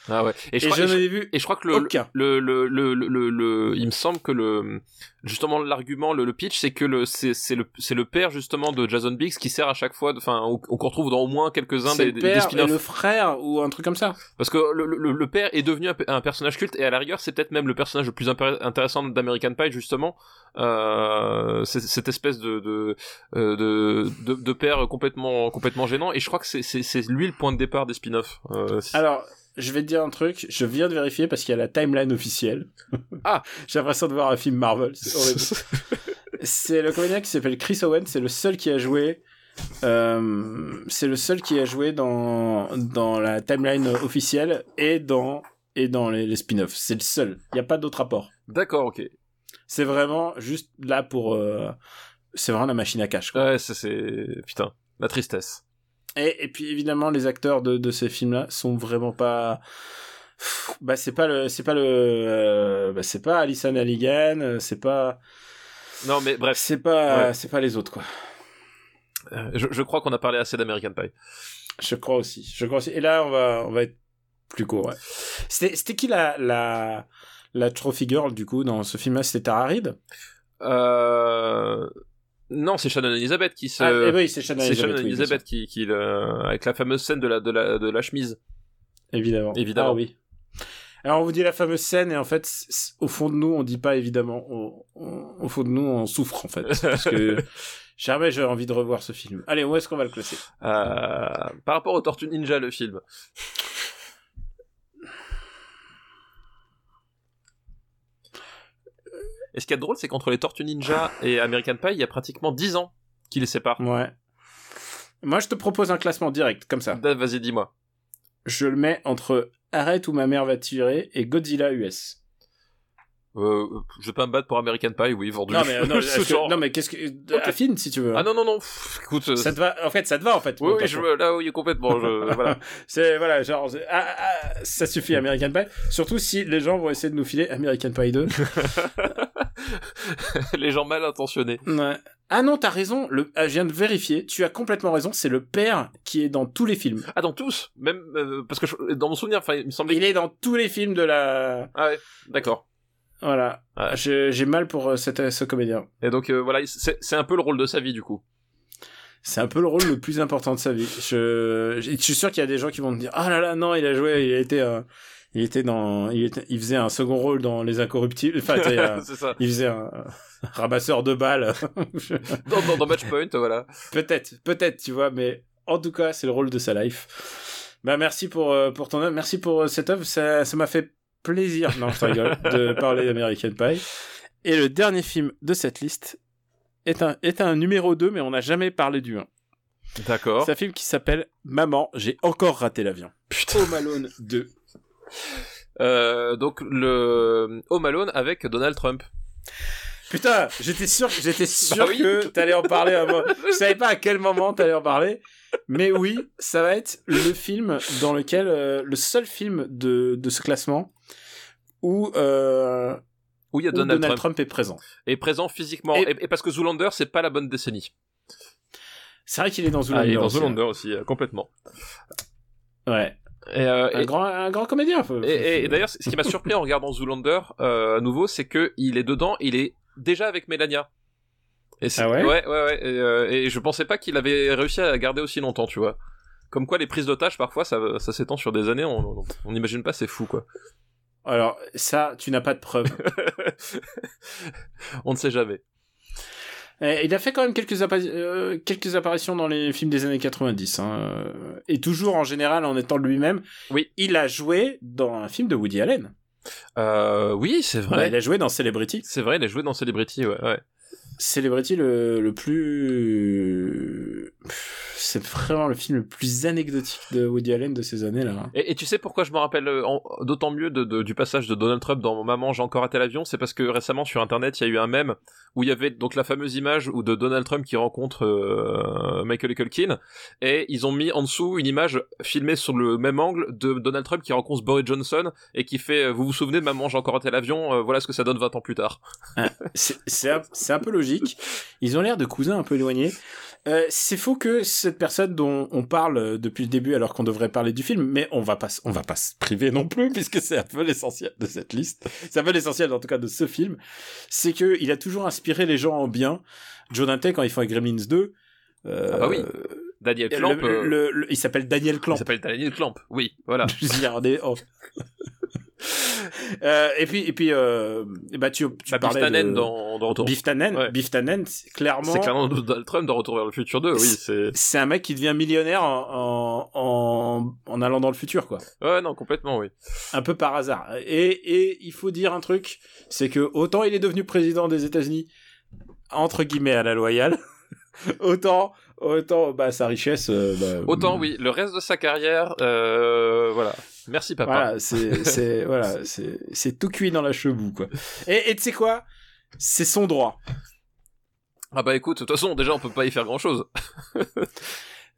Speaker 2: Ah ouais. Et
Speaker 1: Et,
Speaker 2: je crois,
Speaker 1: je
Speaker 2: et
Speaker 1: n'en ai vu
Speaker 2: et je crois que le,
Speaker 1: aucun.
Speaker 2: le, le, le, le, le, le- il me semble que le, justement, l'argument, le, pitch, c'est que le, c'est, c'est le, c'est le père, justement, de Jason Biggs qui sert à chaque fois, enfin, on, on qu'on retrouve dans au moins quelques-uns des,
Speaker 1: le
Speaker 2: des
Speaker 1: père et le frère ou un truc comme ça.
Speaker 2: Parce que le, le, le père est devenu un, un personnage culte et à la rigueur c'est peut-être même le personnage le plus intéressant d'American Pie justement. Euh, cette espèce de de, euh, de de de père complètement complètement gênant et je crois que c'est c'est c'est lui le point de départ des spin-offs. Euh, si-
Speaker 1: Alors, je vais te dire un truc, je viens de vérifier parce qu'il y a la timeline officielle.
Speaker 2: Ah.
Speaker 1: J'ai l'impression de voir un film Marvel, c'est horrible. c'est le comédien qui s'appelle Chris Owen, c'est le seul qui a joué. euh, c'est le seul qui a joué dans dans la timeline officielle et dans et dans les, les spin-offs. C'est le seul. Il n'y a pas d'autre rapport.
Speaker 2: D'accord, ok.
Speaker 1: C'est vraiment juste là pour. euh, c'est vraiment la machine à cash. Quoi.
Speaker 2: Ouais, c'est c'est putain la tristesse.
Speaker 1: Et, et puis évidemment, les acteurs de, de ces films-là sont vraiment pas. Bah c'est pas le c'est pas le euh, bah, c'est pas Alison Halligan euh, c'est pas
Speaker 2: Non mais bref,
Speaker 1: c'est pas
Speaker 2: Ouais.
Speaker 1: c'est pas les autres quoi
Speaker 2: euh, je, je crois qu'on a parlé assez d'American Pie.
Speaker 1: je crois aussi je crois aussi et là on va on va être plus court ouais c'était c'était qui la la la trophy girl du coup dans ce film là c'était Tara Reid?
Speaker 2: Euh... Non, c'est Shannon Elizabeth qui se.
Speaker 1: ah eh oui c'est Shannon Elizabeth,
Speaker 2: Shannon
Speaker 1: oui,
Speaker 2: Elizabeth qui, qui le... avec la fameuse scène de la de la de la chemise.
Speaker 1: évidemment
Speaker 2: Évidemment.
Speaker 1: Ah oui alors on vous dit la fameuse scène et en fait au fond de nous on dit pas évidemment on- on- au fond de nous on souffre en fait parce que jamais j'ai envie de revoir ce film allez où est-ce qu'on va le classer?
Speaker 2: Euh, par rapport aux Tortues Ninja, le film. Et ce qui est drôle, c'est qu'entre les Tortues Ninja et American Pie, il y a pratiquement 10 ans qui les sépare.
Speaker 1: Ouais. Moi, je te propose un classement direct, comme ça.
Speaker 2: Vas-y, dis-moi.
Speaker 1: Je le mets entre Arrête où ma mère va tirer et Godzilla US.
Speaker 2: Euh, je vais pas me battre pour American Pie, oui, vendu.
Speaker 1: Non, mais, non,
Speaker 2: Ce
Speaker 1: est-ce que- non, mais qu'est-ce que. Affine si tu veux.
Speaker 2: Ah non, non, non, pff, écoute. euh,
Speaker 1: Ça te va, en fait, ça te va, en fait.
Speaker 2: Oui, oui, je, là, oui, complètement. Je, voilà.
Speaker 1: C'est, voilà, genre, ah, ah, ça suffit, American Pie. Surtout si les gens vont essayer de nous filer American Pie 2.
Speaker 2: Les gens mal intentionnés.
Speaker 1: Ouais. Ah non, t'as raison, le, ah, je viens de vérifier, tu as complètement raison, c'est le père qui est dans tous les films.
Speaker 2: Ah, dans tous Même, euh, parce que je- dans mon souvenir, enfin, il me semblait.
Speaker 1: Il est dans tous les films de la...
Speaker 2: Ah ouais, d'accord.
Speaker 1: Voilà.
Speaker 2: Ouais.
Speaker 1: J'ai mal pour euh, cet- ce comédien.
Speaker 2: Et donc, euh, voilà, c'est un peu le rôle de sa vie, du coup.
Speaker 1: C'est un peu le rôle le plus important de sa vie. Je, je suis sûr qu'il y a des gens qui vont me dire, ah là là, non, il a joué, il a été, euh, il était dans, il, était- il faisait un second rôle dans Les Incorruptibles. Enfin, euh,
Speaker 2: ça.
Speaker 1: il faisait un, un ramasseur de balles.
Speaker 2: Dans, dans, dans Matchpoint, voilà.
Speaker 1: peut-être, peut-être, tu vois, mais en tout cas, c'est le rôle de sa life. Bah, merci pour, euh, pour ton œuvre, merci pour euh, cette œuvre, ça, ça m'a fait plaisir, non, je te rigole, de parler d'American Pie. Et le dernier film de cette liste est un, est un numéro 2, mais on n'a jamais parlé du 1.
Speaker 2: D'accord.
Speaker 1: C'est un film qui s'appelle Maman, j'ai encore raté l'avion.
Speaker 2: Putain.
Speaker 1: Home Alone 2.
Speaker 2: Euh, donc, le Home Alone avec Donald Trump.
Speaker 1: Putain, j'étais sûr, j'étais sûr
Speaker 2: Bah oui.
Speaker 1: que t'allais en parler à moi. Je savais pas à quel moment t'allais en parler, mais oui, ça va être le film dans lequel euh, le seul film de de ce classement où, euh,
Speaker 2: Où il y a Donald,
Speaker 1: Donald,
Speaker 2: Trump.
Speaker 1: Trump. est présent.
Speaker 2: est présent physiquement.
Speaker 1: Et-
Speaker 2: parce que Zoolander, c'est pas la bonne décennie.
Speaker 1: C'est vrai qu'il est dans Zoolander.
Speaker 2: Ah, il est dans
Speaker 1: aussi,
Speaker 2: Zoolander aussi, euh, complètement.
Speaker 1: hein. Ouais.
Speaker 2: Et, euh,
Speaker 1: Un
Speaker 2: et-
Speaker 1: grand, un grand comédien. faut-
Speaker 2: Et, et- et d'ailleurs, ce qui m'a surpris en regardant Zoolander euh, à nouveau, c'est que il est dedans, il est déjà avec Melania. Et
Speaker 1: Ah ouais
Speaker 2: ouais, ouais, ouais. Et, euh, et je pensais pas qu'il avait réussi à la garder aussi longtemps, tu vois. Comme quoi, les prises d'otages, parfois, ça, ça s'étend sur des années, on n'imagine pas, c'est fou, quoi.
Speaker 1: Alors ça, tu n'as pas de preuves.
Speaker 2: on ne sait jamais.
Speaker 1: Eh, il a fait quand même quelques, appa- euh, quelques apparitions dans les films des années 90. Hein, et toujours en général en étant lui-même.
Speaker 2: Oui.
Speaker 1: Il a joué dans un film de Woody Allen.
Speaker 2: Euh, oui, c'est vrai.
Speaker 1: il a joué dans Celebrity.
Speaker 2: C'est vrai, il a joué dans Celebrity, ouais. ouais.
Speaker 1: Celebrity le, le plus... C'est vraiment le film le plus anecdotique de Woody Allen de ces années-là. hein.
Speaker 2: Et, et tu sais pourquoi je me rappelle euh, d'autant mieux de, de- du passage de Donald Trump dans Maman, j'ai encore raté l'avion C'est parce que récemment sur internet, il y a eu un mème où il y avait donc la fameuse image où de Donald Trump qui rencontre euh, Michael Culkin et ils ont mis en dessous une image filmée sur le même angle de Donald Trump qui rencontre Boris Johnson et qui fait euh, Vous vous souvenez de Maman, j'ai encore raté l'avion euh, Voilà ce que ça donne 20 ans plus tard.
Speaker 1: C'est un, c'est un peu logique. Ils ont l'air de cousins un peu éloignés. Euh, c'est faux que cette personne dont on parle euh, depuis le début alors qu'on devrait parler du film, mais on va pas, on va pas se priver non plus puisque c'est un peu l'essentiel de cette liste. C'est un peu l'essentiel en tout cas de ce film. C'est que il a toujours inspiré les gens en bien. Joe Dante quand ils font Gremlins 2. euh,
Speaker 2: Ah bah oui. Daniel Clamp,
Speaker 1: le-
Speaker 2: euh,
Speaker 1: le- le- il s'appelle Daniel
Speaker 2: il
Speaker 1: Clamp.
Speaker 2: s'appelle Daniel Clamp, oui, voilà.
Speaker 1: Je veux dire, on est- oh. Euh, et puis, et puis, euh, bah, tu, tu
Speaker 2: Bah,
Speaker 1: parlais de...
Speaker 2: dans, dans Retour.
Speaker 1: Biff Tannen,
Speaker 2: Ouais.
Speaker 1: C'est clairement,
Speaker 2: C'est clairement Donald Trump dans Retour vers le futur 2, oui, c'est...
Speaker 1: c'est un mec qui devient millionnaire en, en, en, en allant dans le futur, quoi.
Speaker 2: Ouais, non, complètement, oui.
Speaker 1: Un peu par hasard. Et, et il faut dire un truc, c'est que autant il est devenu président des États-Unis, entre guillemets à la loyale, autant, autant, bah, sa richesse, euh, bah,
Speaker 2: Autant, oui, le reste de sa carrière, euh, voilà. Merci, papa.
Speaker 1: Voilà, c'est, voilà, c'est, tout cuit dans la cheveux, quoi. Et, tu sais quoi? C'est son droit.
Speaker 2: Ah bah écoute, de toute façon, déjà, on peut pas y faire grand-chose.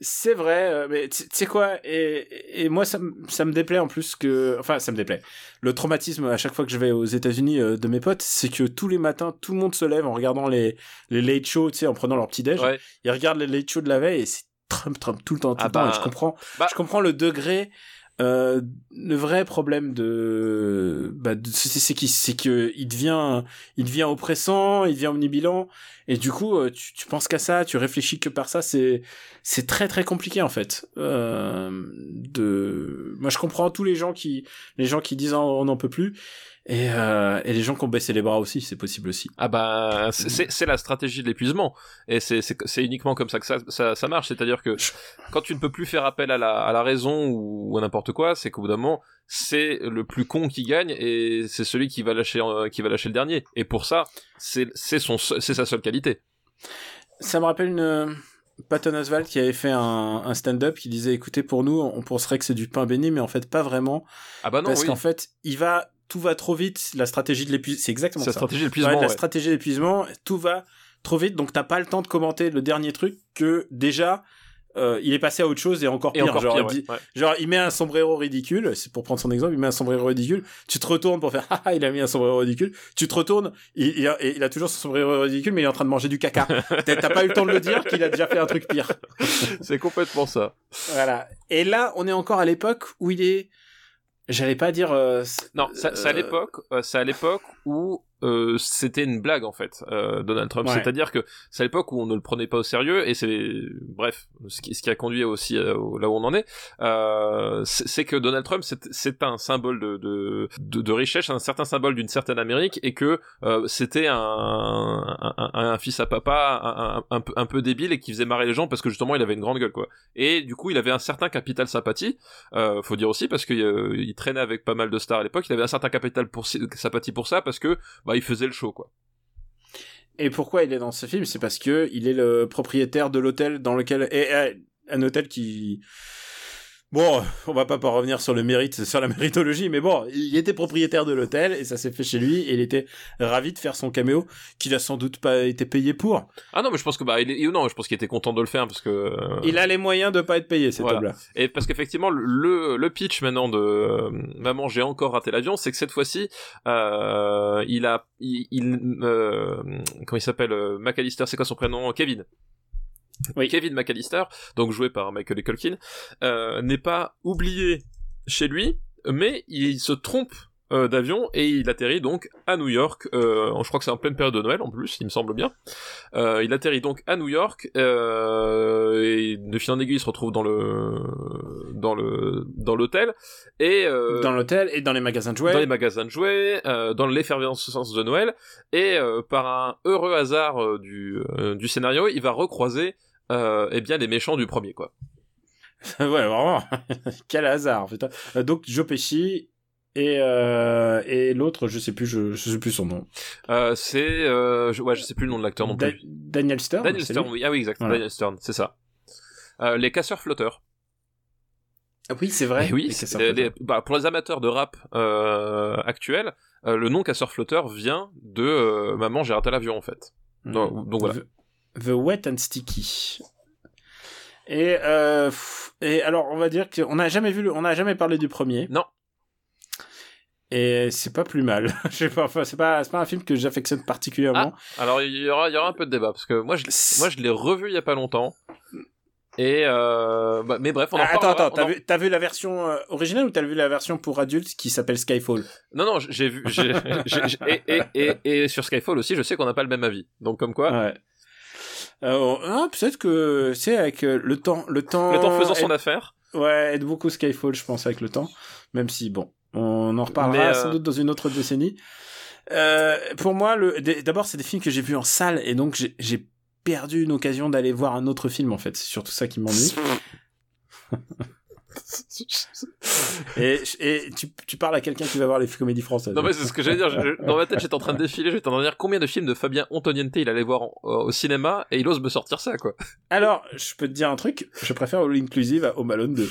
Speaker 1: C'est vrai, euh, mais tu sais quoi? Et, et moi ça, me- ça me déplaît en plus que, enfin ça me déplaît. Le traumatisme à chaque fois que je vais aux États-Unis euh, de mes potes, c'est que tous les matins tout le monde se lève en regardant les les late shows, tu sais, en prenant leur petit déj.
Speaker 2: Ouais.
Speaker 1: Ils regardent les late shows de la veille et c'est Trump, Trump tout le temps, tout
Speaker 2: Ah
Speaker 1: le temps.
Speaker 2: bah,
Speaker 1: Et je comprends,
Speaker 2: bah-
Speaker 1: je comprends le degré. Euh, le vrai problème de, bah, de- c'est qu'il c'est que il devient, il devient oppressant, il devient omnibilant, et du coup, euh, tu, tu penses qu'à ça, tu réfléchis que par ça, c'est, c'est très très compliqué en fait. Euh, de, moi je comprends tous les gens qui, les gens qui disent oh, on n'en peut plus, et, euh, et les gens qui ont baissé les bras aussi, c'est possible aussi.
Speaker 2: Ah bah, c'est- c'est c'est la stratégie de l'épuisement. Et c'est- c'est c'est uniquement comme ça que ça, ça, ça marche. C'est-à-dire que quand tu ne peux plus faire appel à la, à la raison ou à n'importe quoi, c'est qu'au bout d'un moment, c'est le plus con qui gagne et c'est celui qui va lâcher, euh, qui va lâcher le dernier. Et pour ça, c'est c'est son, se- c'est sa seule qualité.
Speaker 1: ça me rappelle une Patton Oswalt qui avait fait un, un stand-up qui disait écoutez pour nous on penserait que c'est du pain béni mais en fait pas vraiment
Speaker 2: Ah bah non,
Speaker 1: parce
Speaker 2: oui.
Speaker 1: qu'en fait il va tout va trop vite la stratégie de l'épuisement c'est exactement
Speaker 2: C'est la
Speaker 1: ça
Speaker 2: stratégie
Speaker 1: Ouais,
Speaker 2: d'épuisement.
Speaker 1: la
Speaker 2: ouais.
Speaker 1: stratégie d'épuisement tout va trop vite donc t'as pas le temps de commenter le dernier truc que déjà euh, il est passé à autre chose et encore
Speaker 2: Et
Speaker 1: pire
Speaker 2: encore
Speaker 1: genre,
Speaker 2: pire,
Speaker 1: il dit-
Speaker 2: ouais. Ouais.
Speaker 1: Genre, il met un sombrero ridicule, c'est pour prendre son exemple, il met un sombrero ridicule, tu te retournes pour faire, ah, il a mis un sombrero ridicule, tu te retournes, il, il a, il a toujours son sombrero ridicule, mais il est en train de manger du caca. T'as t'as pas eu le temps de le dire qu'il a déjà fait un truc pire.
Speaker 2: C'est complètement ça.
Speaker 1: Voilà. Et là, on est encore à l'époque où il est, j'allais pas dire, euh,
Speaker 2: Non, c'est à
Speaker 1: Euh,
Speaker 2: l'époque, euh, c'est à l'époque où euh, c'était une blague en fait, euh, Donald Trump.
Speaker 1: Ouais.
Speaker 2: C'est-à-dire que c'est à l'époque où on ne le prenait pas au sérieux et c'est bref, ce qui, ce qui a conduit aussi euh, au- là où on en est, euh, c'est que Donald Trump c'est un symbole de, de, de, de richesse, un certain symbole d'une certaine Amérique et que euh, c'était un, un, un- un fils à papa un, un- un peu, un peu débile et qui faisait marrer les gens parce que justement il avait une grande gueule quoi. Et du coup il avait un certain capital sympathie, euh, faut dire aussi parce qu'il il traînait avec pas mal de stars à l'époque, il avait un certain capital pour sympathie pour ça parce que bah il faisait le show quoi.
Speaker 1: Et pourquoi il est dans ce film? C'est parce que il est le propriétaire de l'hôtel dans lequel et un hôtel qui Bon, on va pas pas revenir sur le mérite, sur la méritologie, mais bon, il était propriétaire de l'hôtel et ça s'est fait chez lui et il était ravi de faire son caméo qu'il a sans doute pas été payé pour.
Speaker 2: Ah non mais je pense que bah il est, non je pense qu'il était content de le faire parce que euh,
Speaker 1: Il a les moyens de pas être payé, cet
Speaker 2: Voilà.
Speaker 1: homme-là.
Speaker 2: Et parce qu'effectivement, le, le pitch maintenant de euh, Maman, j'ai encore raté l'avion, c'est que cette fois-ci, euh, il a, il, il, euh, comment il s'appelle, McAllister, c'est quoi son prénom? Kevin.
Speaker 1: Oui.
Speaker 2: Kevin McAllister, donc joué par Michael Culkin, euh, n'est pas oublié chez lui, mais il se trompe euh, d'avion et il atterrit donc à New York. Euh, je crois que c'est en pleine période de Noël en plus, il me semble bien. Euh, il atterrit donc à New York et de fil en aiguille il se retrouve dans le dans le dans l'hôtel et
Speaker 1: Dans l'hôtel et dans les magasins de jouets.
Speaker 2: dans les magasins de jouets, dans l'effervescence de Noël, et par un heureux hasard du, du scénario, il va recroiser eh bien les méchants du premier quoi.
Speaker 1: ouais, vraiment. Quel hasard, putain. Donc Joe Pesci et euh, et l'autre, je sais plus, je, je sais plus son nom.
Speaker 2: Euh, c'est euh, je, ouais je sais plus le nom de l'acteur non
Speaker 1: Da-
Speaker 2: plus.
Speaker 1: Daniel Stern.
Speaker 2: Daniel Stern, oui ah oui exact
Speaker 1: Voilà.
Speaker 2: Daniel Stern c'est ça. Euh, les casseurs flotteurs.
Speaker 1: Ah oui, c'est vrai.
Speaker 2: Eh oui,
Speaker 1: Les
Speaker 2: les- bah, pour les amateurs de rap actuels, euh, le nom casseur flotteur vient de Maman j'ai raté l'avion en fait. Donc, donc voilà.
Speaker 1: The, The Wet and Sticky. Et, euh, et alors, on va dire qu'on n'a jamais vu, le- on n'a jamais parlé du premier.
Speaker 2: Non.
Speaker 1: Et c'est pas plus mal. Je sais pas, enfin, c'est pas, c'est pas un film que j'affectionne particulièrement.
Speaker 2: Alors il y aura, y aura un peu de débat parce que moi je, moi je l'ai revu il y a pas longtemps. Et euh, bah, mais bref, on en
Speaker 1: Ah, attends, attends, t'as
Speaker 2: en-
Speaker 1: vu, vu la version euh, originale ou t'as vu la version pour adultes qui s'appelle Skyfall?
Speaker 2: Non non, j'ai vu et, et, et, et sur Skyfall aussi, je sais qu'on n'a pas le même avis. Donc comme quoi,
Speaker 1: Ouais. Euh, ah, peut-être que c'est avec le temps, le temps.
Speaker 2: le temps faisant son affaire.
Speaker 1: Ouais, aide beaucoup Skyfall, je pense, avec le temps. Même si, bon, on en reparlera
Speaker 2: euh,
Speaker 1: sans doute dans une autre décennie. Euh, pour moi, le, d'abord, c'est des films que j'ai vus en salle, et donc j'ai, perdu une occasion d'aller voir un autre film, en fait. C'est surtout ça qui m'ennuie. Et, et tu, tu parles à quelqu'un qui va voir les comédies françaises.
Speaker 2: Non mais c'est ce que j'allais dire. Je- dans ma tête, j'étais en train de défiler, j'étais en train de dire combien de films de Fabien Antoniente il allait voir en- au cinéma et il ose me sortir ça quoi.
Speaker 1: Alors, je peux te dire un truc, je préfère All Inclusive à Home Alone 2.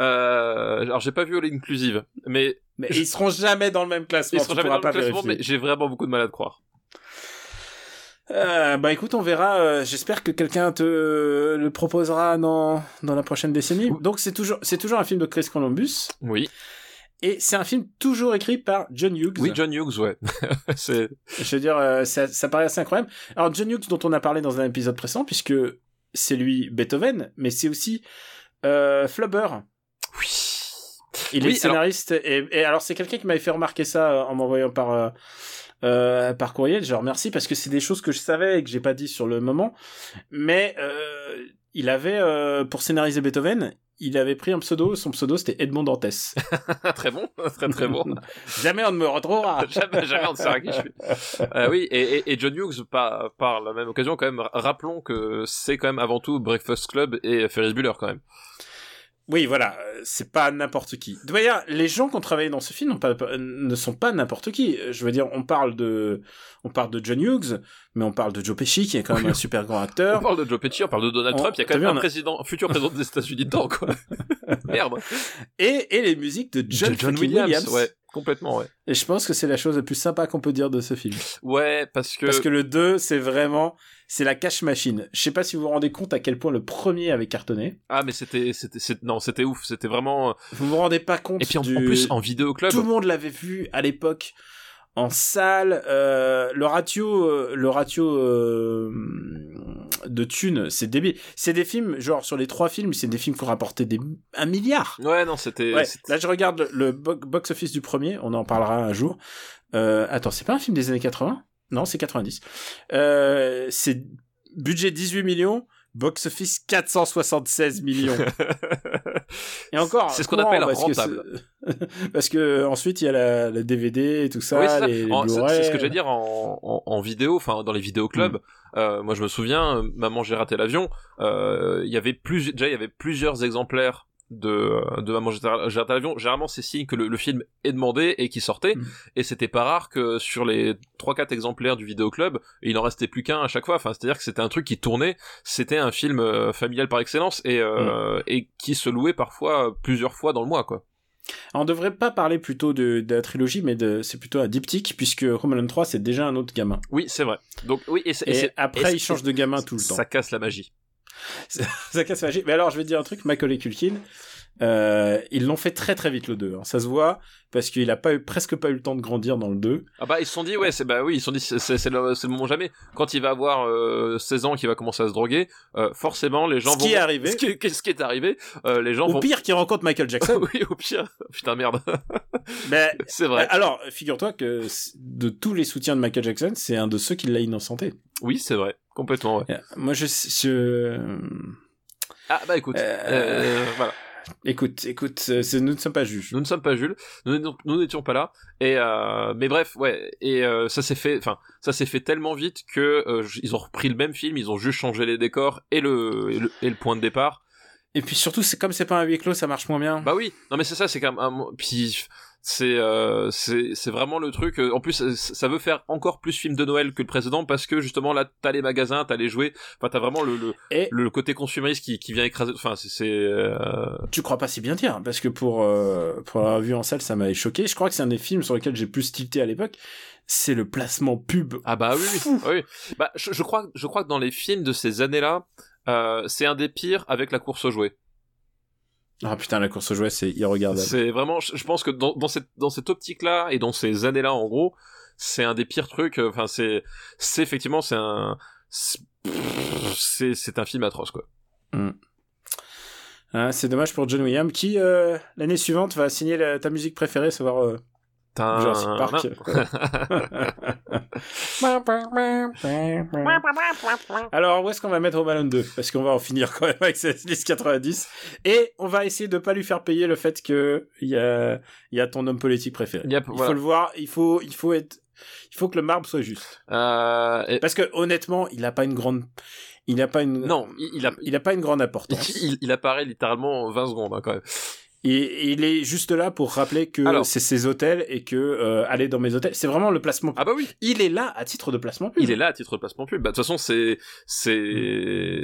Speaker 2: Euh, alors j'ai pas vu All Inclusive, mais
Speaker 1: Mais ils seront jamais dans le même classement.
Speaker 2: ils seront jamais dans le classement,
Speaker 1: vérifier.
Speaker 2: mais j'ai vraiment beaucoup de mal à te croire.
Speaker 1: Euh, bah écoute, on verra. euh, J'espère que quelqu'un te le proposera dans dans la prochaine décennie. Donc c'est toujours c'est toujours un film de Chris Columbus
Speaker 2: Oui.
Speaker 1: et c'est un film toujours écrit par John Hughes.
Speaker 2: Oui, John Hughes, ouais. c'est
Speaker 1: Je veux dire, ça, ça paraît assez incroyable. Alors John Hughes, dont on a parlé dans un épisode précédent, puisque c'est lui Beethoven, mais c'est aussi euh, Flubber.
Speaker 2: Oui.
Speaker 1: Il
Speaker 2: Oui,
Speaker 1: est scénariste et, et alors c'est quelqu'un qui m'avait fait remarquer ça euh, en m'envoyant par euh, euh, par courriel. Je le remercie parce que c'est des choses que je savais et que j'ai pas dit sur le moment. Mais euh, il avait euh, pour scénariser Beethoven, il avait pris un pseudo. Son pseudo c'était Edmond Dantès.
Speaker 2: très bon, très très bon.
Speaker 1: Jamais on ne me retrouvera.
Speaker 2: jamais, jamais on ne saura qui je suis. Oui, et, et, et John Hughes, par, par la même occasion, quand même, rappelons que c'est quand même avant tout Breakfast Club et Ferris Bueller, quand même.
Speaker 1: Oui, voilà, euh, c'est pas n'importe qui. D'ailleurs, les gens qui ont travaillé dans ce film pas- ne sont pas n'importe qui. Je veux dire, on parle de, on parle de John Hughes, mais on parle de Joe Pesci, qui est quand même
Speaker 2: Oui.
Speaker 1: un super grand
Speaker 2: On
Speaker 1: acteur.
Speaker 2: parle de Joe Pesci, on parle de Donald
Speaker 1: On-
Speaker 2: Trump, il y a quand même
Speaker 1: on
Speaker 2: un
Speaker 1: a-
Speaker 2: président, un futur président des États-Unis dedans, quoi. Merde.
Speaker 1: Et, et les musiques de John,
Speaker 2: De Williams,
Speaker 1: Williams.
Speaker 2: ouais, complètement, ouais.
Speaker 1: Et je pense que c'est la chose la plus sympa qu'on peut dire de ce film.
Speaker 2: Ouais, parce que,
Speaker 1: Parce que le 2, c'est vraiment, c'est la cash machine. Je sais pas si vous vous rendez compte à quel point le premier avait cartonné.
Speaker 2: ah, mais c'était, c'était, non, c'était ouf, c'était vraiment,
Speaker 1: Vous vous rendez pas compte
Speaker 2: et puis en,
Speaker 1: du...
Speaker 2: en plus, en vidéoclub,
Speaker 1: Tout le monde l'avait vu à l'époque en salle. euh, le ratio, euh, le ratio euh, de thunes, c'est débile. C'est des films, genre sur les trois films, c'est des films qui ont rapporté des un milliard.
Speaker 2: ouais, non, c'était,
Speaker 1: Ouais, là je regarde le bo- box office du premier, on en parlera un jour. Euh, attends, c'est pas un film des années 80 Non, c'est 90. Euh, c'est budget 18 millions, box office 476 millions. Et encore,
Speaker 2: C'est ce qu'on appelle
Speaker 1: parce
Speaker 2: rentable.
Speaker 1: parce que ensuite il y a la, la DVD et tout ça,
Speaker 2: Oui, c'est ça.
Speaker 1: les, les
Speaker 2: En- c'est
Speaker 1: Blu-ray.
Speaker 2: c'est ce que j'allais dire en, en, en vidéo, enfin dans les vidéoclubs. Euh, moi, je me souviens, euh, maman, j'ai raté l'avion. euh, Il y avait plus, déjà, il y avait plusieurs exemplaires de de maman, j'ai raté l'avion. Généralement, c'est signe que le, le film est demandé et qui sortait.
Speaker 1: Mm.
Speaker 2: Et c'était pas rare que sur les trois quatre exemplaires du vidéoclub, il en restait plus qu'un à chaque fois. Enfin, c'est-à-dire que c'était un truc qui tournait. C'était un film euh, familial par excellence et euh, et qui se louait parfois euh, plusieurs fois dans le mois, quoi.
Speaker 1: On devrait pas parler plutôt de, de la trilogie, mais c'est plutôt un diptyque, puisque Home Alone 3 c'est déjà un autre gamin.
Speaker 2: Oui, c'est vrai. Donc oui, et,
Speaker 1: Et,
Speaker 2: c'est-
Speaker 1: après
Speaker 2: et
Speaker 1: il change de gamin tout le temps.
Speaker 2: Ça casse la magie.
Speaker 1: Ça casse la magie. Mais alors, je vais te dire un truc, Macaulay Culkin, euh, ils l'ont fait très très vite le 2. hein. Ça se voit, parce qu'il a pas eu, presque pas eu le temps de grandir dans le 2.
Speaker 2: Ah bah ils se sont dit ouais c'est bah oui ils se sont dit c'est le, le moment jamais quand il va avoir euh, 16 ans qu'il va commencer à se droguer euh, forcément les gens
Speaker 1: Ce
Speaker 2: vont
Speaker 1: qui est arrivé.
Speaker 2: ce qui, ce qui est arrivé euh, les gens
Speaker 1: Au
Speaker 2: vont
Speaker 1: pire qu'il rencontre Michael Jackson.
Speaker 2: oui au pire putain merde
Speaker 1: mais,
Speaker 2: c'est vrai
Speaker 1: alors, figure-toi que de tous les soutiens de Michael Jackson, c'est un de ceux qui l'a innocenté.
Speaker 2: oui c'est vrai complètement ouais.
Speaker 1: Euh, Moi, je, je...
Speaker 2: ah bah écoute.
Speaker 1: Euh,
Speaker 2: euh, voilà.
Speaker 1: écoute, écoute, euh, nous ne sommes pas juges.
Speaker 2: nous ne sommes pas Jules. Nous n'étions- pas là. Et euh, mais bref ouais. Et euh, ça s'est fait enfin ça s'est fait tellement vite que euh, ils ont repris le même film ils ont juste changé les décors et le et le, et le point de départ.
Speaker 1: Et puis surtout, c'est comme c'est pas un huis clos, ça marche moins bien.
Speaker 2: Bah oui, non mais c'est ça, c'est quand même un... puis c'est euh, c'est c'est vraiment le truc. euh, En plus, euh, ça veut faire encore plus film de Noël que le précédent parce que justement là, t'as les magasins, t'as les jouets, enfin t'as vraiment le, le
Speaker 1: Et
Speaker 2: le côté consumériste qui qui vient écraser. Enfin c'est euh,
Speaker 1: tu crois pas si bien dire, parce que pour, euh, pour l'avoir vu en salle, ça m'avait choqué. Je crois que c'est un des films sur lesquels j'ai plus tilté à l'époque. C'est le placement pub.
Speaker 2: ah bah oui oui. Bah je, je crois je crois que dans les films de ces années-là, euh, c'est un des pires avec la course aux jouets.
Speaker 1: Ah putain, la course aux jouets, c'est irregardable.
Speaker 2: C'est vraiment, je, pense que dans, dans cette dans cette optique-là et dans ces années-là en gros, c'est un des pires trucs. euh, Enfin c'est c'est effectivement c'est un c'est c'est un film atroce quoi.
Speaker 1: Ah, c'est dommage pour John Williams, qui, euh, l'année suivante, va signer la- ta musique préférée, savoir euh, Jurassic
Speaker 2: un-
Speaker 1: Park. Alors, où est-ce qu'on va mettre Home Alone 2 Parce qu'on va en finir quand même avec cette liste 90. Et on va essayer de pas lui faire payer le fait que il y a, il y a ton homme politique préféré.
Speaker 2: Yep,
Speaker 1: il
Speaker 2: voilà.
Speaker 1: faut le voir, il faut, il faut être, il faut que le marbre soit juste.
Speaker 2: Euh, et-
Speaker 1: Parce que, honnêtement, il a pas une grande, il a pas une,
Speaker 2: non, il, il a
Speaker 1: il a pas une grande importance.
Speaker 2: il, il apparaît littéralement 20 secondes hein, quand même.
Speaker 1: Et, il est juste là pour rappeler que c'est ses hôtels et que euh, aller dans mes hôtels, c'est vraiment le placement.
Speaker 2: Ah bah oui,
Speaker 1: Il est là à titre de placement pub.
Speaker 2: il est là à titre de placement pub. Bah, de toute façon, c'est, c'est,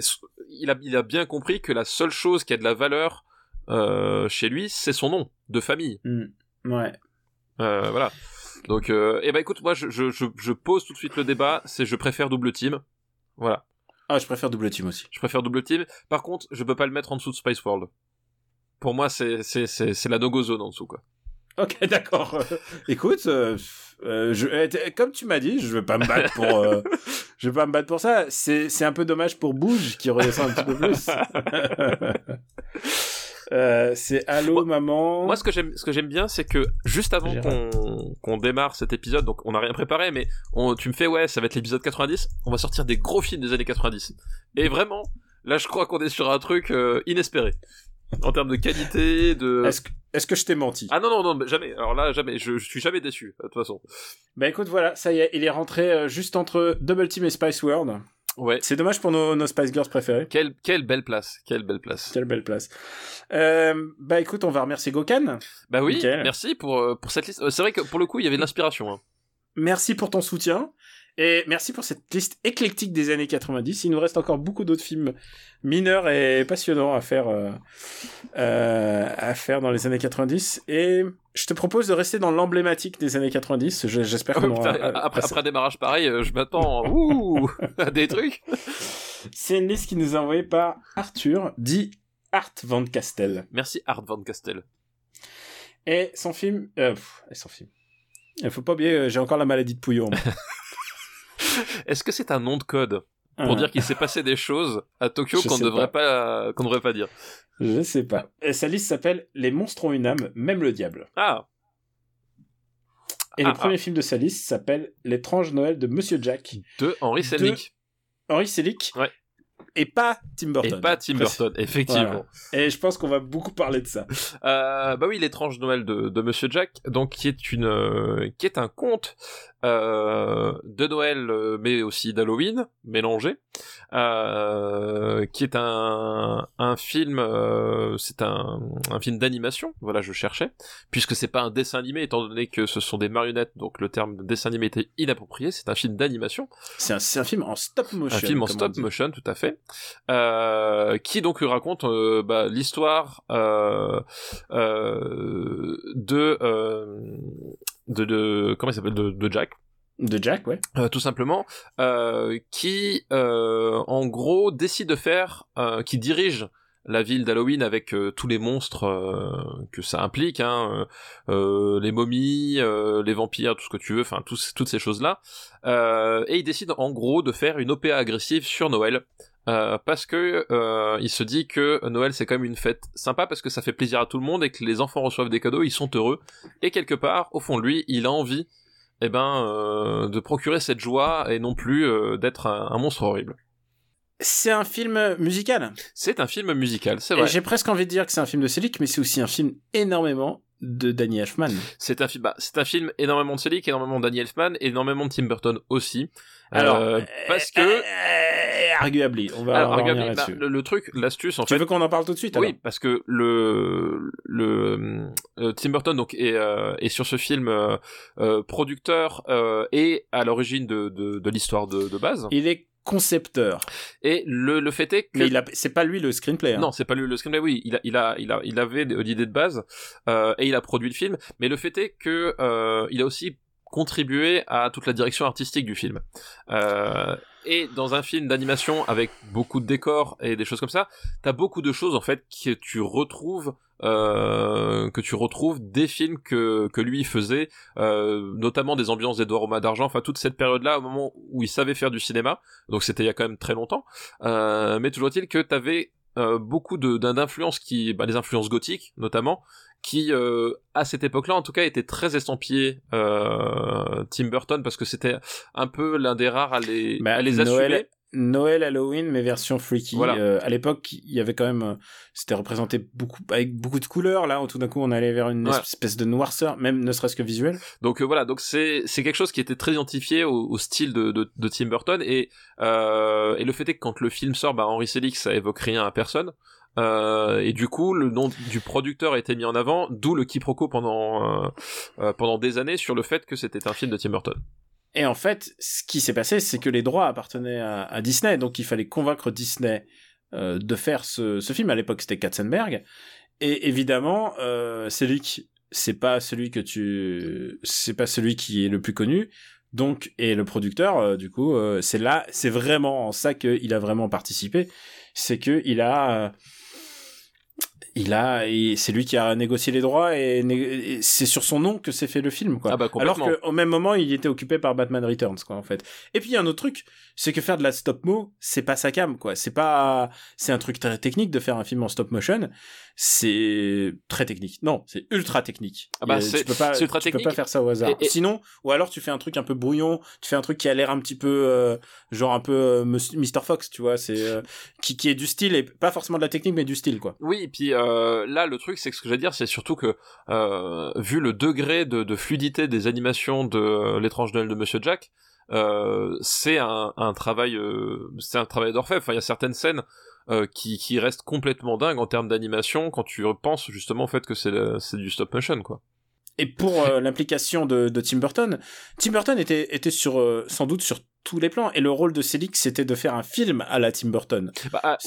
Speaker 2: il a, il a bien compris que la seule chose qui a de la valeur euh, chez lui, c'est son nom de famille.
Speaker 1: Mm. Ouais.
Speaker 2: Euh, voilà. Donc, euh, eh ben écoute, moi, je, je, je, je pose tout de suite le débat. C'est je préfère double team. Voilà,
Speaker 1: Ah, je préfère double team aussi.
Speaker 2: je préfère double team. Par contre, je peux pas le mettre en dessous de Spice World. Pour moi, c'est c'est c'est c'est la no-go zone en dessous quoi.
Speaker 1: Ok, d'accord. Écoute, euh, euh, je, euh, t- comme tu m'as dit, je vais pas me battre pour, euh, je vais pas me battre pour ça. C'est, c'est un peu dommage pour Bouge qui redescend un petit peu plus. Euh, c'est allô
Speaker 2: Moi-
Speaker 1: maman.
Speaker 2: Moi, ce que j'aime, ce que j'aime bien, c'est que juste avant qu'on qu'on démarre cet épisode, donc on n'a rien préparé, mais on, tu me fais ouais, ça va être l'épisode 90. On va sortir des gros films des années 90. Et vraiment, là, je crois qu'on est sur un truc euh, inespéré en termes de qualité, de.
Speaker 1: Est-ce que, je t'ai menti?
Speaker 2: Ah non non non, mais jamais. Alors là, jamais. Je, je suis jamais déçu de toute façon.
Speaker 1: Bah écoute, voilà, ça y est, il est rentré euh, juste entre Double Team et Spice World.
Speaker 2: Ouais.
Speaker 1: C'est dommage pour nos, nos Spice Girls préférés.
Speaker 2: Quelle, quelle belle place, quelle belle place.
Speaker 1: Quelle belle place. Euh, bah écoute, on va remercier Gokan.
Speaker 2: Bah oui,
Speaker 1: Nickel.
Speaker 2: merci pour, euh, pour cette liste. Euh, C'est vrai que pour le coup, il y avait de l'inspiration. hein.
Speaker 1: Merci pour ton soutien. Et merci pour cette liste éclectique des années 90. Il nous reste encore beaucoup d'autres films mineurs et passionnants à faire, euh, euh, à faire dans les années 90. Et je te propose de rester dans l'emblématique des années 90. Je- J'espère qu'on aura...
Speaker 2: Après, après un démarrage pareil, euh, je m'attends à des trucs.
Speaker 1: C'est une liste qui nous est envoyée par Arthur, dit Art Van Castel.
Speaker 2: Merci Art Van Castel.
Speaker 1: Et son film... Euh, pff, et son film. Il faut pas oublier, j'ai encore la maladie de Pouillon.
Speaker 2: Est-ce que c'est un nom de code pour
Speaker 1: Euh,
Speaker 2: dire qu'il s'est passé des choses à Tokyo qu'on ne devrait pas, qu'on devrait pas dire
Speaker 1: Je sais pas. Et sa liste s'appelle Les monstres ont une âme, même le diable.
Speaker 2: Ah,
Speaker 1: Et
Speaker 2: Ah,
Speaker 1: le premier film de sa liste s'appelle L'étrange Noël de Monsieur Jack.
Speaker 2: de Henry Selick
Speaker 1: Henry Selick.
Speaker 2: Ouais.
Speaker 1: Et pas Tim Burton.
Speaker 2: et pas Tim Burton, effectivement.
Speaker 1: Et je pense qu'on va beaucoup parler de ça.
Speaker 2: Euh, bah oui, l'étrange Noël de, de Monsieur Jack, donc qui est une, euh, qui est un conte euh, de Noël, mais aussi d'Halloween mélangé, qui est un, un film, c'est un, un film d'animation. Voilà, je cherchais, puisque c'est pas un dessin animé, étant donné que ce sont des marionnettes, donc le terme de dessin animé était inapproprié. C'est un film d'animation.
Speaker 1: C'est un, un film en stop motion.
Speaker 2: Un film en stop motion, tout à fait, euh, qui donc raconte euh, bah, l'histoire euh, de, de de comment il s'appelle de, de Jack,
Speaker 1: De Jack, ouais.
Speaker 2: tout simplement, qui en gros décide de faire, qui dirige la ville d'Halloween avec euh, tous les monstres euh, que ça implique, hein, euh, les momies, les vampires, tout ce que tu veux, enfin toutes ces choses-là. Et il décide en gros de faire une OPA agressive sur Noël. Euh, parce que euh, il se dit que Noël c'est quand même une fête sympa parce que ça fait plaisir à tout le monde et que les enfants reçoivent des cadeaux, ils sont heureux et quelque part au fond de lui il a envie eh ben euh, de procurer cette joie et non plus d'être un monstre horrible.
Speaker 1: C'est un film musical.
Speaker 2: C'est un film musical, c'est vrai.
Speaker 1: j'ai presque envie de dire que c'est un film de Selick, mais c'est aussi un film énormément de Danny Elfman.
Speaker 2: C'est un film, bah, c'est un film énormément de Selick, énormément de Danny Elfman, énormément de Tim Burton aussi.
Speaker 1: Alors,
Speaker 2: Euh, parce que
Speaker 1: euh, euh, arguably, on va,
Speaker 2: alors, regardez, bah, le, le truc, l'astuce en
Speaker 1: Tu
Speaker 2: fait.
Speaker 1: veux qu'on en parle tout de suite
Speaker 2: Oui,
Speaker 1: alors
Speaker 2: parce que le le euh, Tim Burton donc est, euh, est sur ce film euh, euh, producteur euh, et à l'origine de, de, de l'histoire de, de base.
Speaker 1: Il est concepteur,
Speaker 2: Et le, le fait est que
Speaker 1: mais c'est pas lui le screenplay. hein.
Speaker 2: Non, c'est pas lui le screenplay. Oui, il a, il a, il a, il avait l'idée de base euh, et il a produit le film. Mais le fait est que euh, il a aussi contribué à toute la direction artistique du film. Euh, et dans un film d'animation avec beaucoup de décors et des choses comme ça, t'as beaucoup de choses en fait que tu retrouves. Euh, que tu retrouves des films que, que lui faisait, euh, notamment des ambiances d'Edouard Romain d'Argent, enfin toute cette période-là, au moment où il savait faire du cinéma, donc c'était il y a quand même très longtemps, euh, mais toujours est-il que t'avais euh, beaucoup d'influences qui bah, les influences gothiques notamment qui euh, à cette époque-là en tout cas étaient très estampillées euh, Tim Burton parce que c'était un peu l'un des rares à les
Speaker 1: Bah,
Speaker 2: à les assumer.
Speaker 1: Noël, Halloween, mais version freaky.
Speaker 2: Voilà.
Speaker 1: Euh, à l'époque, il y avait quand même, euh, c'était représenté beaucoup avec beaucoup de couleurs. Là, tout d'un coup, on allait vers une espèce de noirceur, même ne serait-ce que visuel.
Speaker 2: donc euh, voilà donc c'est c'est quelque chose qui était très identifié au, au style de, de, de Tim Burton et euh, et le fait est que quand le film sort bah Henry Selick ça évoque rien à personne euh, et du coup, le nom du producteur a été mis en avant, d'où le quiproquo pendant euh, euh, pendant des années sur le fait que c'était un film de Tim Burton.
Speaker 1: Et en fait, ce qui s'est passé, c'est que les droits appartenaient à, Disney, donc il fallait convaincre Disney euh, de faire ce, ce film. À l'époque, c'était Katzenberg. Et évidemment, euh, Selick, c'est pas celui que tu, c'est pas celui qui est le plus connu. Donc, et le producteur, euh, du coup, euh, c'est là, c'est vraiment en ça qu'il a vraiment participé. C'est que il a, euh, il a, et c'est lui qui a négocié les droits et, c'est sur son nom que s'est fait le film, quoi.
Speaker 2: Ah bah
Speaker 1: Alors qu'au même moment, il était occupé par Batman Returns, quoi, en fait. Et puis, il y a un autre truc, c'est que faire de la stop-mo, c'est pas sa cam, quoi. C'est pas, c'est un truc très technique de faire un film en stop-motion. C'est très technique. Non, c'est ultra technique.
Speaker 2: Ah bah,
Speaker 1: tu peux pas,
Speaker 2: ultra
Speaker 1: tu peux pas faire ça au hasard.
Speaker 2: Et- et-
Speaker 1: Sinon, ou alors tu fais un truc un peu brouillon, tu fais un truc qui a l'air un petit peu, euh, genre un peu euh, Mr. Fox, tu vois, c'est, euh, qui, qui est du style et pas forcément de la technique, mais du style, quoi.
Speaker 2: Oui, et puis euh, là, le truc, c'est que ce que je vais dire, c'est surtout que vu le degré de, de fluidité des animations de l'étrange Noël de Monsieur Jack, c'est un, un travail, c'est un travail d'orfèvre. Enfin, il y a certaines scènes euh, qui, qui restent complètement dingues en termes d'animation quand tu penses justement au fait que c'est du stop motion, quoi.
Speaker 1: Et pour euh, l'implication de, de Tim Burton, Tim Burton était, était sur, euh, sans doute sur tous les plans, et le rôle de Célix, c'était de faire un film à la Tim Burton.
Speaker 2: Bah, ah,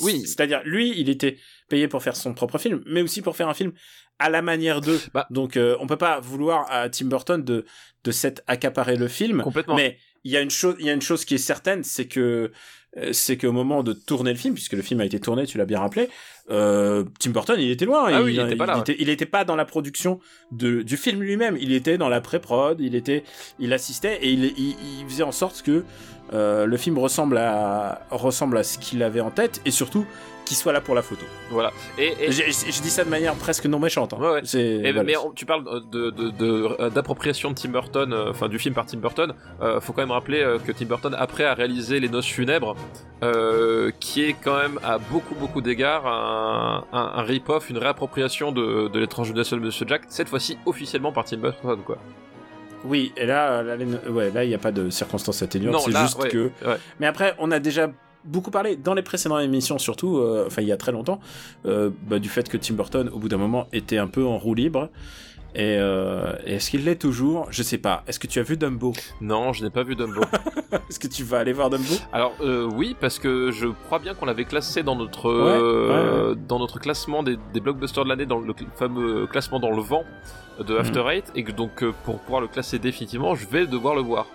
Speaker 2: oui,
Speaker 1: C'est-à-dire,
Speaker 2: oui.
Speaker 1: lui, il était payé pour faire son propre film, mais aussi pour faire un film à la manière d'eux.
Speaker 2: Bah.
Speaker 1: Donc, euh, on peut pas vouloir à Tim Burton de, de s'être accaparé le film.
Speaker 2: complètement.
Speaker 1: Mais il y a une chose, il y a une chose qui est certaine, c'est que c'est qu'au moment de tourner le film, puisque le film a été tourné, tu l'as bien rappelé, euh, Tim Burton, il était loin.
Speaker 2: Ah oui, il était pas là,
Speaker 1: était, il était pas dans la production de, du film lui-même. Il était dans la pré-prod. Il était, il assistait et il faisait en sorte que euh, le film ressemble à ressemble à ce qu'il avait en tête et surtout qu'il soit là pour la photo.
Speaker 2: Voilà. Et, et-
Speaker 1: Je, je- je dis ça de manière presque non méchante. hein.
Speaker 2: Ouais, ouais.
Speaker 1: C'est
Speaker 2: Et-
Speaker 1: voilà.
Speaker 2: mais on- tu parles de de- de- euh, d'appropriation de, Tim Burton, euh, enfin du film par Tim Burton. Euh, faut quand même rappeler euh, que Tim Burton après a réalisé Les Noces funèbres, qui est quand même à beaucoup beaucoup d'égards un, un, un rip-off, une réappropriation de, de l'étrange de Monsieur Jack. Cette fois-ci officiellement par Tim Burton, quoi.
Speaker 1: Oui, et là, là, les- ouais, là, il n'y a pas de circonstances atténuantes. C'est
Speaker 2: là,
Speaker 1: juste
Speaker 2: ouais,
Speaker 1: que.
Speaker 2: ouais.
Speaker 1: Mais après, on a déjà beaucoup parlé dans les précédentes émissions, surtout, euh, enfin il y a très longtemps, euh, bah, du fait que Tim Burton, au bout d'un moment, était un peu en roue libre. Et, euh, est-ce qu'il l'est toujours? Je sais pas. Est-ce que tu as vu Dumbo?
Speaker 2: Non, je n'ai pas vu Dumbo.
Speaker 1: Est-ce que tu vas aller voir Dumbo?
Speaker 2: Alors euh, oui, parce que je crois bien qu'on l'avait classé dans notre
Speaker 1: Ouais,
Speaker 2: euh, dans notre classement des, des blockbusters de l'année, dans le fameux classement dans le vent de
Speaker 1: Mhm.
Speaker 2: After Eight, et que donc pour pouvoir le classer définitivement, je vais devoir le voir.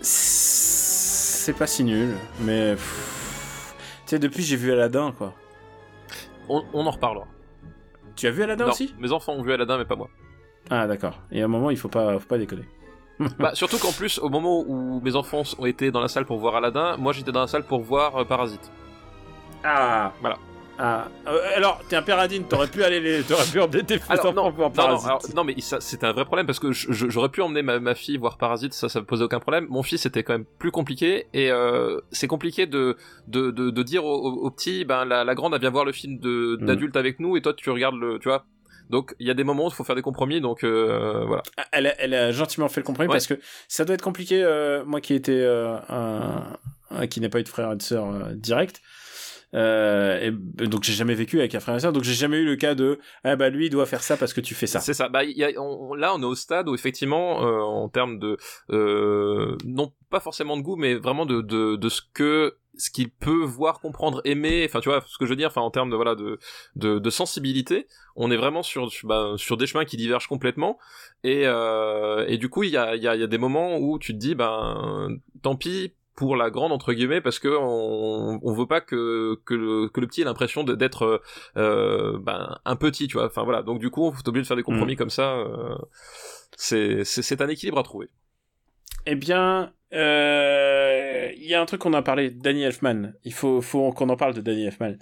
Speaker 1: C'est pas si nul, mais. Tu sais, depuis j'ai vu Aladdin, quoi.
Speaker 2: On, on en reparlera.
Speaker 1: Tu as vu Aladdin
Speaker 2: Non,
Speaker 1: aussi?
Speaker 2: mes enfants ont vu Aladdin, mais pas moi.
Speaker 1: Ah, d'accord. Et à un moment, il faut pas, faut pas déconner.
Speaker 2: bah surtout qu'en plus, au moment où mes enfants ont été dans la salle pour voir Aladdin, moi j'étais dans la salle pour voir euh, Parasite.
Speaker 1: Ah
Speaker 2: Voilà.
Speaker 1: Ah, euh, alors, t'es un paradine, t'aurais pu aller les... T'aurais pu emmener tes
Speaker 2: Alors, non,
Speaker 1: voir
Speaker 2: non, non,
Speaker 1: Parasite.
Speaker 2: alors, non, mais c'était un vrai problème parce que j'aurais pu emmener ma, ma fille voir Parasite, ça, ça me posait aucun problème. Mon fils, c'était quand même plus compliqué et euh, c'est compliqué de, de, de, de dire au, au- au petit, ben la, la grande, elle vient voir le film
Speaker 1: Mm.
Speaker 2: d'adulte avec nous et toi, tu regardes le, tu vois. Donc, il y a des moments où il faut faire des compromis, donc euh, voilà.
Speaker 1: Ah, Elle, a- elle a gentiment fait le compromis
Speaker 2: Ouais.
Speaker 1: parce que ça doit être compliqué, euh, moi qui étais euh, un, un- qui n'ai pas eu de frère et de sœur direct. Euh, donc j'ai jamais vécu avec un frère et sœur, donc j'ai jamais eu le cas de ah bah lui il doit faire ça parce que tu fais ça.
Speaker 2: C'est ça. Bah, y a, on- là, on est au stade où effectivement, euh, en termes de, euh, non pas forcément de goût, mais vraiment de, de, de ce que ce qu'il peut voir, comprendre, aimer. Enfin, tu vois ce que je veux dire. Enfin, en termes de voilà de, de, de sensibilité, on est vraiment sur bah, sur des chemins qui divergent complètement. Et euh, et du coup, il y a y y a des moments où tu te dis ben tant pis pour la grande entre guillemets parce que on, on veut pas que que le, que le petit ait l'impression d'être euh, ben un petit tu vois enfin voilà donc du coup on est obligé de faire des compromis comme ça euh, c'est c'est c'est un équilibre à trouver
Speaker 1: Eh bien, euh, il y a un truc qu'on a parlé, Danny Elfman. Il faut, faut qu'on en parle de Danny Elfman.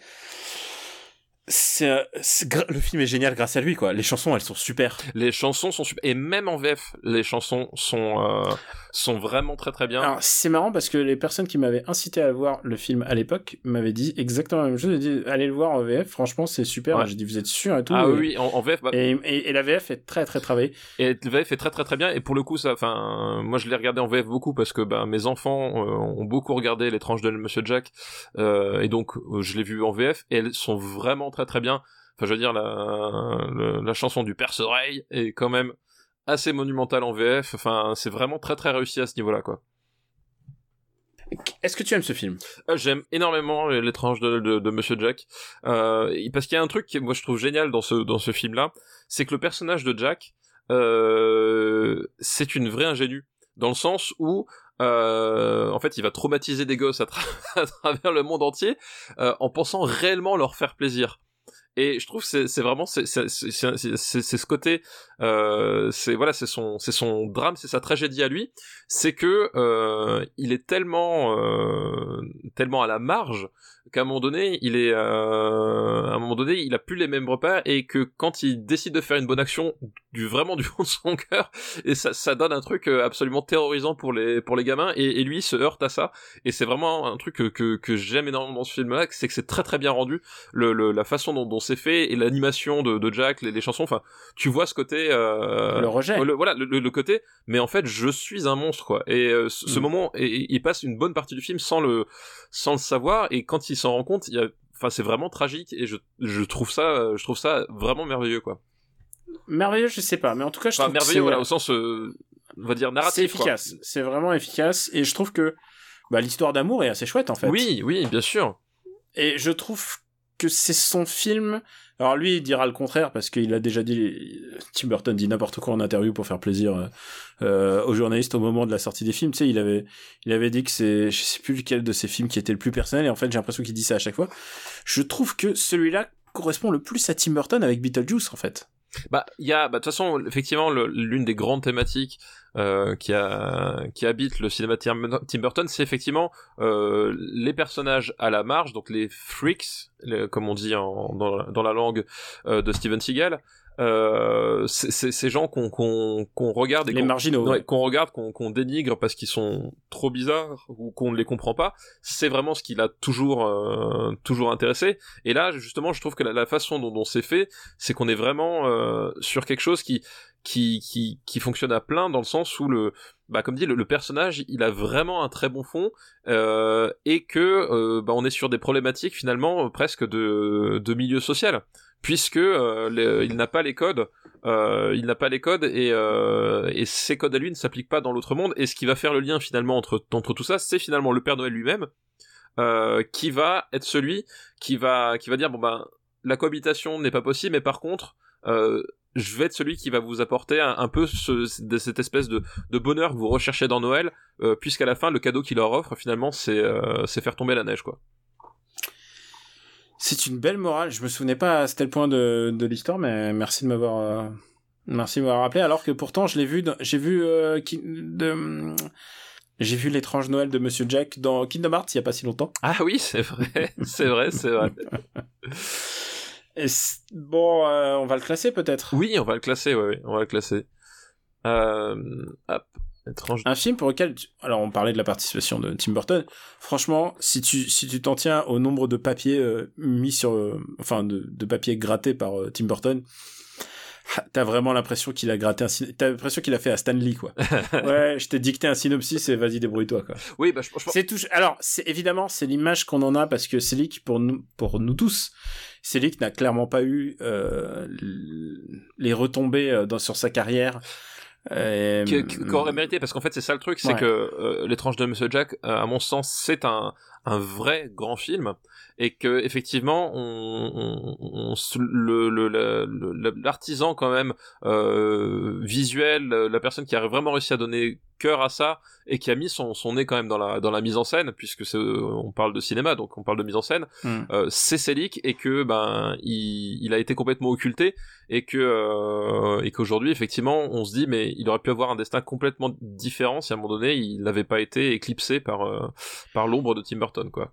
Speaker 1: C'est, c'est gra- le film est génial grâce à lui, quoi. Les chansons, elles sont super.
Speaker 2: les chansons sont super et même en VF les chansons sont euh, sont vraiment très très bien
Speaker 1: Alors, c'est marrant parce que les personnes qui m'avaient incité à voir le film à l'époque m'avaient dit exactement la même chose. Ils dit, allez le voir en VF, franchement, c'est super.
Speaker 2: Ouais.
Speaker 1: J'ai dit, vous êtes sûr et tout.
Speaker 2: ah
Speaker 1: et,
Speaker 2: oui, oui en, en VF bah,
Speaker 1: Et, et- et la VF est très, très travaillée.
Speaker 2: Et le VF est très très très bien et pour le coup ça enfin moi je l'ai regardé en VF beaucoup parce que ben mes enfants euh, ont beaucoup regardé les tranches de Monsieur Jack euh, et donc je l'ai vu en VF et elles sont vraiment très très bien. Enfin je veux dire la la chanson du Perce Oreille est quand même assez monumentale en VF. Enfin c'est vraiment très très réussi à ce niveau-là quoi.
Speaker 1: Est-ce que tu aimes ce film?
Speaker 2: Euh, J'aime énormément tranches de, de, de Monsieur Jack euh, parce qu'il y a un truc que moi je trouve génial dans ce dans ce film là, c'est que le personnage de Jack euh, c'est une vraie ingénue dans le sens où euh, en fait il va traumatiser des gosses à, tra- à travers le monde entier euh, en pensant réellement leur faire plaisir. Et je trouve c'est c'est vraiment c'est ce côté euh, c'est voilà c'est son c'est son drame c'est sa tragédie à lui. C'est que euh, il est tellement euh, tellement à la marge qu'à un moment donné il est euh, à un moment donné il a plus les mêmes repères et que quand il décide de faire une bonne action du vraiment du fond de son cœur et ça ça donne un truc euh, absolument terrorisant pour les pour les gamins et, et lui il se heurte à ça et c'est vraiment un truc que que, que j'aime énormément dans ce film là c'est que c'est très très bien rendu le, le la façon dont, dont c'est fait et l'animation de, de Jack, les, les chansons, enfin, tu vois ce côté. Euh,
Speaker 1: Le rejet.
Speaker 2: le- voilà, le, le- côté. Mais en fait, je suis un monstre, quoi. Et euh, ce,
Speaker 1: Mm.
Speaker 2: moment, et, et il passe une bonne partie du film sans le, sans le savoir. Et quand il s'en rend compte, il y a, enfin, c'est vraiment tragique. Et je, je trouve ça, je trouve ça vraiment merveilleux, quoi.
Speaker 1: Merveilleux, je sais pas, mais en tout cas, je
Speaker 2: Enfin,
Speaker 1: trouve que
Speaker 2: merveilleux,
Speaker 1: c'est-
Speaker 2: voilà, au sens, euh, on va dire narratif.
Speaker 1: c'est efficace. C'est vraiment efficace, et je trouve que bah, l'histoire d'amour est assez chouette en fait.
Speaker 2: Oui, oui, bien sûr.
Speaker 1: Et je trouve que c'est son film. Alors lui, il dira le contraire parce qu'il a déjà dit. Tim Burton dit n'importe quoi en interview pour faire plaisir euh, euh, aux journalistes au moment de la sortie des films. Tu sais, il avait, il avait dit que c'est, je sais plus lequel de ses films qui était le plus personnel. Et en fait, j'ai l'impression qu'il dit ça à chaque fois. Je trouve que celui-là correspond le plus à Tim Burton avec Beetlejuice en fait.
Speaker 2: Bah, il y a, bah, de toute façon, effectivement, l'une des grandes thématiques euh, qui, habite le cinéma Tim Tim Burton, c'est effectivement euh, les personnages à la marge, donc les freaks, comme on dit en, dans, la- dans la langue euh, de Steven Seagal. Euh, ces gens qu'on qu'on qu'on regarde et
Speaker 1: Les
Speaker 2: qu'on-
Speaker 1: marginaux.
Speaker 2: Ouais,
Speaker 1: ouais.
Speaker 2: qu'on regarde, qu'on qu'on dénigre parce qu'ils sont trop bizarres ou qu'on ne les comprend pas, c'est vraiment ce qui l'a toujours euh, toujours intéressé. Et là, justement, je trouve que la, la façon dont, dont c'est fait, c'est qu'on est vraiment euh, sur quelque chose qui qui qui qui fonctionne à plein dans le sens où le bah comme dit le, le personnage il a vraiment un très bon fond euh, et que euh, bah, on est sur des problématiques finalement presque de de milieu social puisque euh, le- il n'a pas les codes euh, il n'a pas les codes et, euh, et ces codes à lui ne s'appliquent pas dans l'autre monde. Et ce qui va faire le lien finalement entre, tout ça, c'est finalement le Père Noël lui-même qui va être celui qui va dire bon ben la cohabitation n'est pas possible, mais par contre je vais être celui qui va vous apporter un, peu cette espèce de, bonheur que vous recherchez dans Noël, puisqu'à la fin le cadeau qu'il leur offre finalement c'est faire tomber la neige quoi.
Speaker 1: C'est une belle morale. Je me souvenais pas à tel point de, de l'histoire, mais merci de m'avoir, euh, merci de m'avoir rappelé. Alors que pourtant, je l'ai vu, j'ai vu, euh, qui- de, j'ai vu l'étrange Noël de Monsieur Jack dans Kingdom Hearts il y a pas si longtemps.
Speaker 2: Ah oui c'est vrai c'est vrai c'est vrai.
Speaker 1: Et bon, euh, on va le classer peut-être.
Speaker 2: Oui on va le classer ouais on va le classer. Euh, hop étrange
Speaker 1: Un film pour lequel, tu- alors on parlait de la participation de Tim Burton. Franchement, si tu si tu t'en tiens au nombre de papiers euh, mis sur, euh, enfin de, de papiers grattés par euh, Tim Burton, t'as vraiment l'impression qu'il a gratté un, syn- t'as l'impression qu'il a fait à Stanley quoi. ouais, je t'ai dicté un synopsis et vas-y débrouille-toi quoi.
Speaker 2: Oui bah je,
Speaker 1: C'est tout. Alors, c'est évidemment c'est l'image qu'on en a parce que Selick pour nous pour nous tous, Selick n'a clairement pas eu les retombées dans, sur sa carrière. Euh,
Speaker 2: qu'aurait mérité parce qu'en fait c'est ça le truc c'est
Speaker 1: Ouais.
Speaker 2: que euh, l'étrange de Monsieur Jack euh, à mon sens c'est un un vrai grand film et que effectivement on, on, on se- le le- le- l'artisan quand même euh, visuel la personne qui a vraiment réussi à donner cœur à ça et qui a mis son, son nez quand même dans la dans la mise en scène puisque c'est on parle de cinéma donc on parle de mise en scène
Speaker 1: Hmm.
Speaker 2: euh, c'est Selick et que ben il, il a été complètement occulté et que euh, et qu'aujourd'hui effectivement on se dit mais il aurait pu avoir un destin complètement différent si à un moment donné il n'avait pas été éclipsé par euh, par l'ombre de Tim Burton quoi.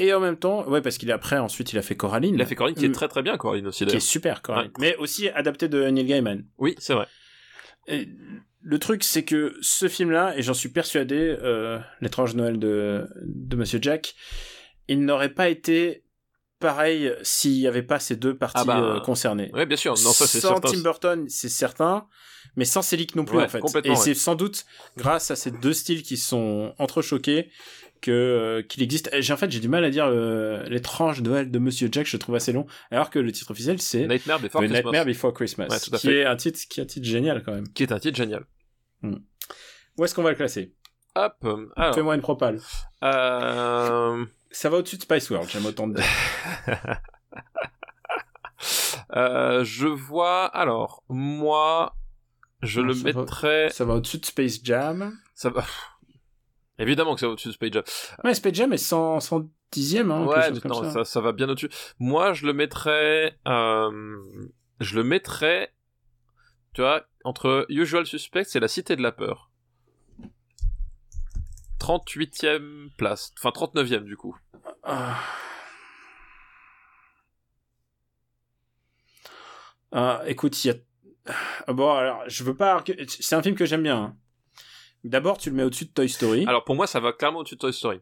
Speaker 1: Et en même temps, ouais, parce qu'il après, ensuite, il a fait Coraline.
Speaker 2: Il a fait Coraline qui est
Speaker 1: Mm.
Speaker 2: très très bien Coraline aussi
Speaker 1: qui est super, Coraline. Mais aussi adapté de Neil Gaiman.
Speaker 2: Oui c'est vrai.
Speaker 1: Et le truc, c'est que ce film-là, et j'en suis persuadé, euh, l'étrange Noël de, de Monsieur Jack, il n'aurait pas été pareil s'il n'y avait pas ces deux parties
Speaker 2: Ah bah,
Speaker 1: euh, concernées.
Speaker 2: Oui bien sûr non ça
Speaker 1: sans
Speaker 2: certain.
Speaker 1: Tim Burton, c'est certain, mais sans Selick non plus
Speaker 2: Ouais,
Speaker 1: en fait. Et
Speaker 2: ouais.
Speaker 1: c'est sans doute grâce à ces deux styles qui sont entrechoqués que euh, qu'il existe. J'ai en fait j'ai du mal à dire euh, l'étrange Noël de Monsieur Jack, je trouve assez long, alors que le titre officiel c'est
Speaker 2: Nightmare Before
Speaker 1: The
Speaker 2: Christmas
Speaker 1: Nightmare Before Christmas,
Speaker 2: Ouais, tout à
Speaker 1: qui
Speaker 2: fait.
Speaker 1: est un titre qui est un titre génial quand même.
Speaker 2: qui est un titre génial.
Speaker 1: Où est-ce qu'on va le classer?
Speaker 2: Hop euh, alors
Speaker 1: Fais-moi une propale.
Speaker 2: euh,
Speaker 1: Ça va au-dessus de Spice World, j'aime autant de dire.
Speaker 2: euh, je vois alors moi je
Speaker 1: Non,
Speaker 2: le
Speaker 1: va.
Speaker 2: mettrais
Speaker 1: Ça va au-dessus de Space Jam.
Speaker 2: ça va évidemment que va au-dessus de Space Jam.
Speaker 1: Ouais, Space Jam est 100, 100 dixième, hein,
Speaker 2: ouais, non,
Speaker 1: ça.
Speaker 2: ça. Ça, va bien au-dessus. Moi, je le mettrais, euh, je le mettrais, tu vois, entre Usual Suspects et La Cité de la Peur. 38e place, enfin 39e du coup.
Speaker 1: Ah. Ah, écoute, il y a. Ah, Bon, alors, je veux pas. C'est un film que j'aime bien. hein. D'abord, tu le mets au-dessus de Toy Story.
Speaker 2: Alors pour moi, ça va clairement au-dessus de Toy Story.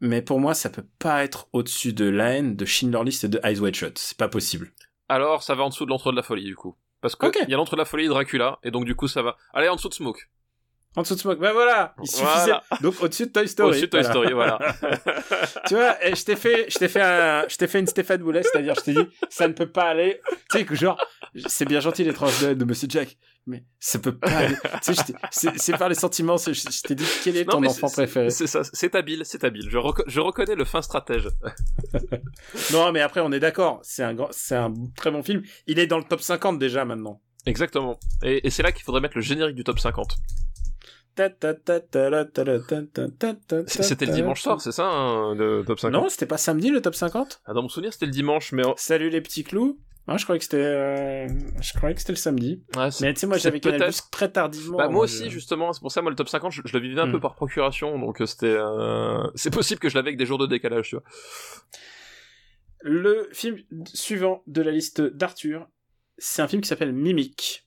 Speaker 1: mais pour moi, ça peut pas être au-dessus de La haine, de Schindler List et de Eyes Wide Shut. C'est pas possible.
Speaker 2: Alors, ça va en dessous de l'entre de la folie, du coup. Parce que
Speaker 1: Ok.
Speaker 2: il y a l'entre de la folie et Dracula, et donc du coup ça va. Allez, en dessous de Smoke.
Speaker 1: En dessous de Smoke, ben voilà, il suffisait.
Speaker 2: Voilà.
Speaker 1: Donc au-dessus de Toy Story.
Speaker 2: Au-dessus de Toy. Story, voilà.
Speaker 1: tu vois, et je t'ai fait, je t'ai fait un, je t'ai fait une Stéphane Boulet, c'est-à-dire, je t'ai dit, ça ne peut pas aller. Tu sais que genre, c'est bien gentil les tranches de, de Monsieur Jack, mais ça peut pas c'est, par les sentiments. Je, je t'ai dit quel est
Speaker 2: Non,
Speaker 1: ton enfant
Speaker 2: c'est-
Speaker 1: préféré?
Speaker 2: C'est ça, c'est habile, c'est habile. Je, je reconnais le fin stratège.
Speaker 1: Non, mais après, on est d'accord. C'est un grand, c'est un très bon film. Il est dans le top 50 déjà maintenant.
Speaker 2: Exactement. Et, et c'est là qu'il faudrait mettre le générique du top 50. C'était le dimanche soir, c'est ça, hein, le top 50
Speaker 1: Non, c'était pas samedi le top 50
Speaker 2: Ah, Dans mon souvenir, c'était le dimanche, mais...
Speaker 1: Salut les petits clous. Ah, je croyais que c'était, euh, je croyais que c'était le samedi.
Speaker 2: Ouais, c'est-
Speaker 1: Mais tu sais, moi, j'avais Canal très tardivement.
Speaker 2: Bah, moi aussi,
Speaker 1: je-
Speaker 2: justement, c'est pour ça, moi, le top 50, je, je le vivais un
Speaker 1: Hmm.
Speaker 2: peu par procuration, donc euh, c'était... euh, C'est possible que je l'avais avec des jours de décalage, tu vois.
Speaker 1: Le film suivant de la liste d'Arthur, c'est un film qui s'appelle Mimic.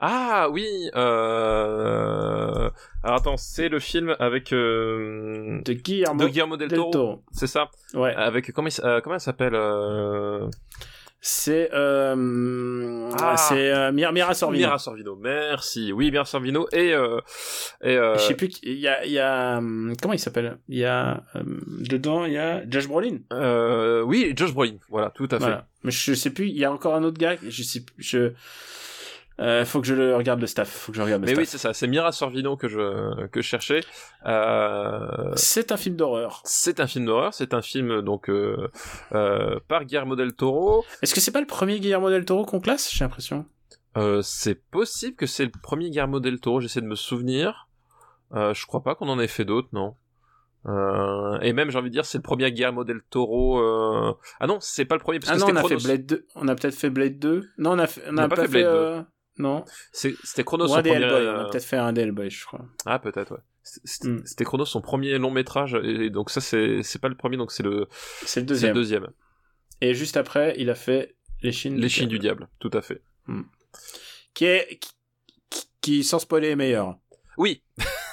Speaker 2: Ah, oui euh... Alors, attends, c'est le film avec... euh,
Speaker 1: De Guillermo
Speaker 2: De Guillermo del Toro,
Speaker 1: Toro.
Speaker 2: c'est ça?
Speaker 1: Ouais.
Speaker 2: Avec... Comment il, euh, comment elle s'appelle euh...
Speaker 1: C'est euh,
Speaker 2: Ah.
Speaker 1: c'est euh, Mira, Mira Sorvino.
Speaker 2: Mira Sorvino, merci. Oui, Mira Sorvino et euh, et
Speaker 1: Je sais plus. qui- Il y a, il y a comment il s'appelle? Il y a euh, dedans, il y a Josh Brolin.
Speaker 2: euh, oui, Josh Brolin. Voilà, tout à fait.
Speaker 1: Voilà. Mais je sais plus. Il y a encore un autre gars. Je sais. plus, Je. Euh, faut que je le regarde le staff. Faut que je regarde le
Speaker 2: Mais
Speaker 1: staff.
Speaker 2: oui, c'est ça. C'est Mira Sorvino que je que je cherchais. Euh,
Speaker 1: c'est un film d'horreur.
Speaker 2: c'est un film d'horreur. C'est un film donc euh, par Guillermo del Toro.
Speaker 1: Est-ce que c'est pas le premier Guillermo del Toro qu'on classe J'ai l'impression?
Speaker 2: C'est possible que c'est le premier Guillermo del Toro. J'essaie de me souvenir. Je crois pas qu'on en ait fait d'autres, non. Euh, et même, j'ai envie de dire, c'est le premier Guillermo del Toro. euh, Ah non, c'est pas le premier parce
Speaker 1: Ah
Speaker 2: que
Speaker 1: non, on a fait. Blade 2. On a peut-être fait Blade 2. Non, on a, fait, on
Speaker 2: On
Speaker 1: a pas,
Speaker 2: pas
Speaker 1: fait,
Speaker 2: fait Blade
Speaker 1: euh, Non.
Speaker 2: C'était Chronos
Speaker 1: Ou
Speaker 2: son
Speaker 1: un
Speaker 2: premier. Euh,
Speaker 1: On a peut-être fait un Hellboy, je crois.
Speaker 2: Ah peut-être ouais. C'était
Speaker 1: Mm.
Speaker 2: Chronos son premier long métrage et donc ça c'est pas le premier donc c'est le
Speaker 1: C'est le
Speaker 2: le deuxième.
Speaker 1: Et juste après, il a fait Les Chines.
Speaker 2: Les Chines du diable, tout à fait.
Speaker 1: Qui est. Qui- qui, sans spoiler, est meilleur.
Speaker 2: Oui.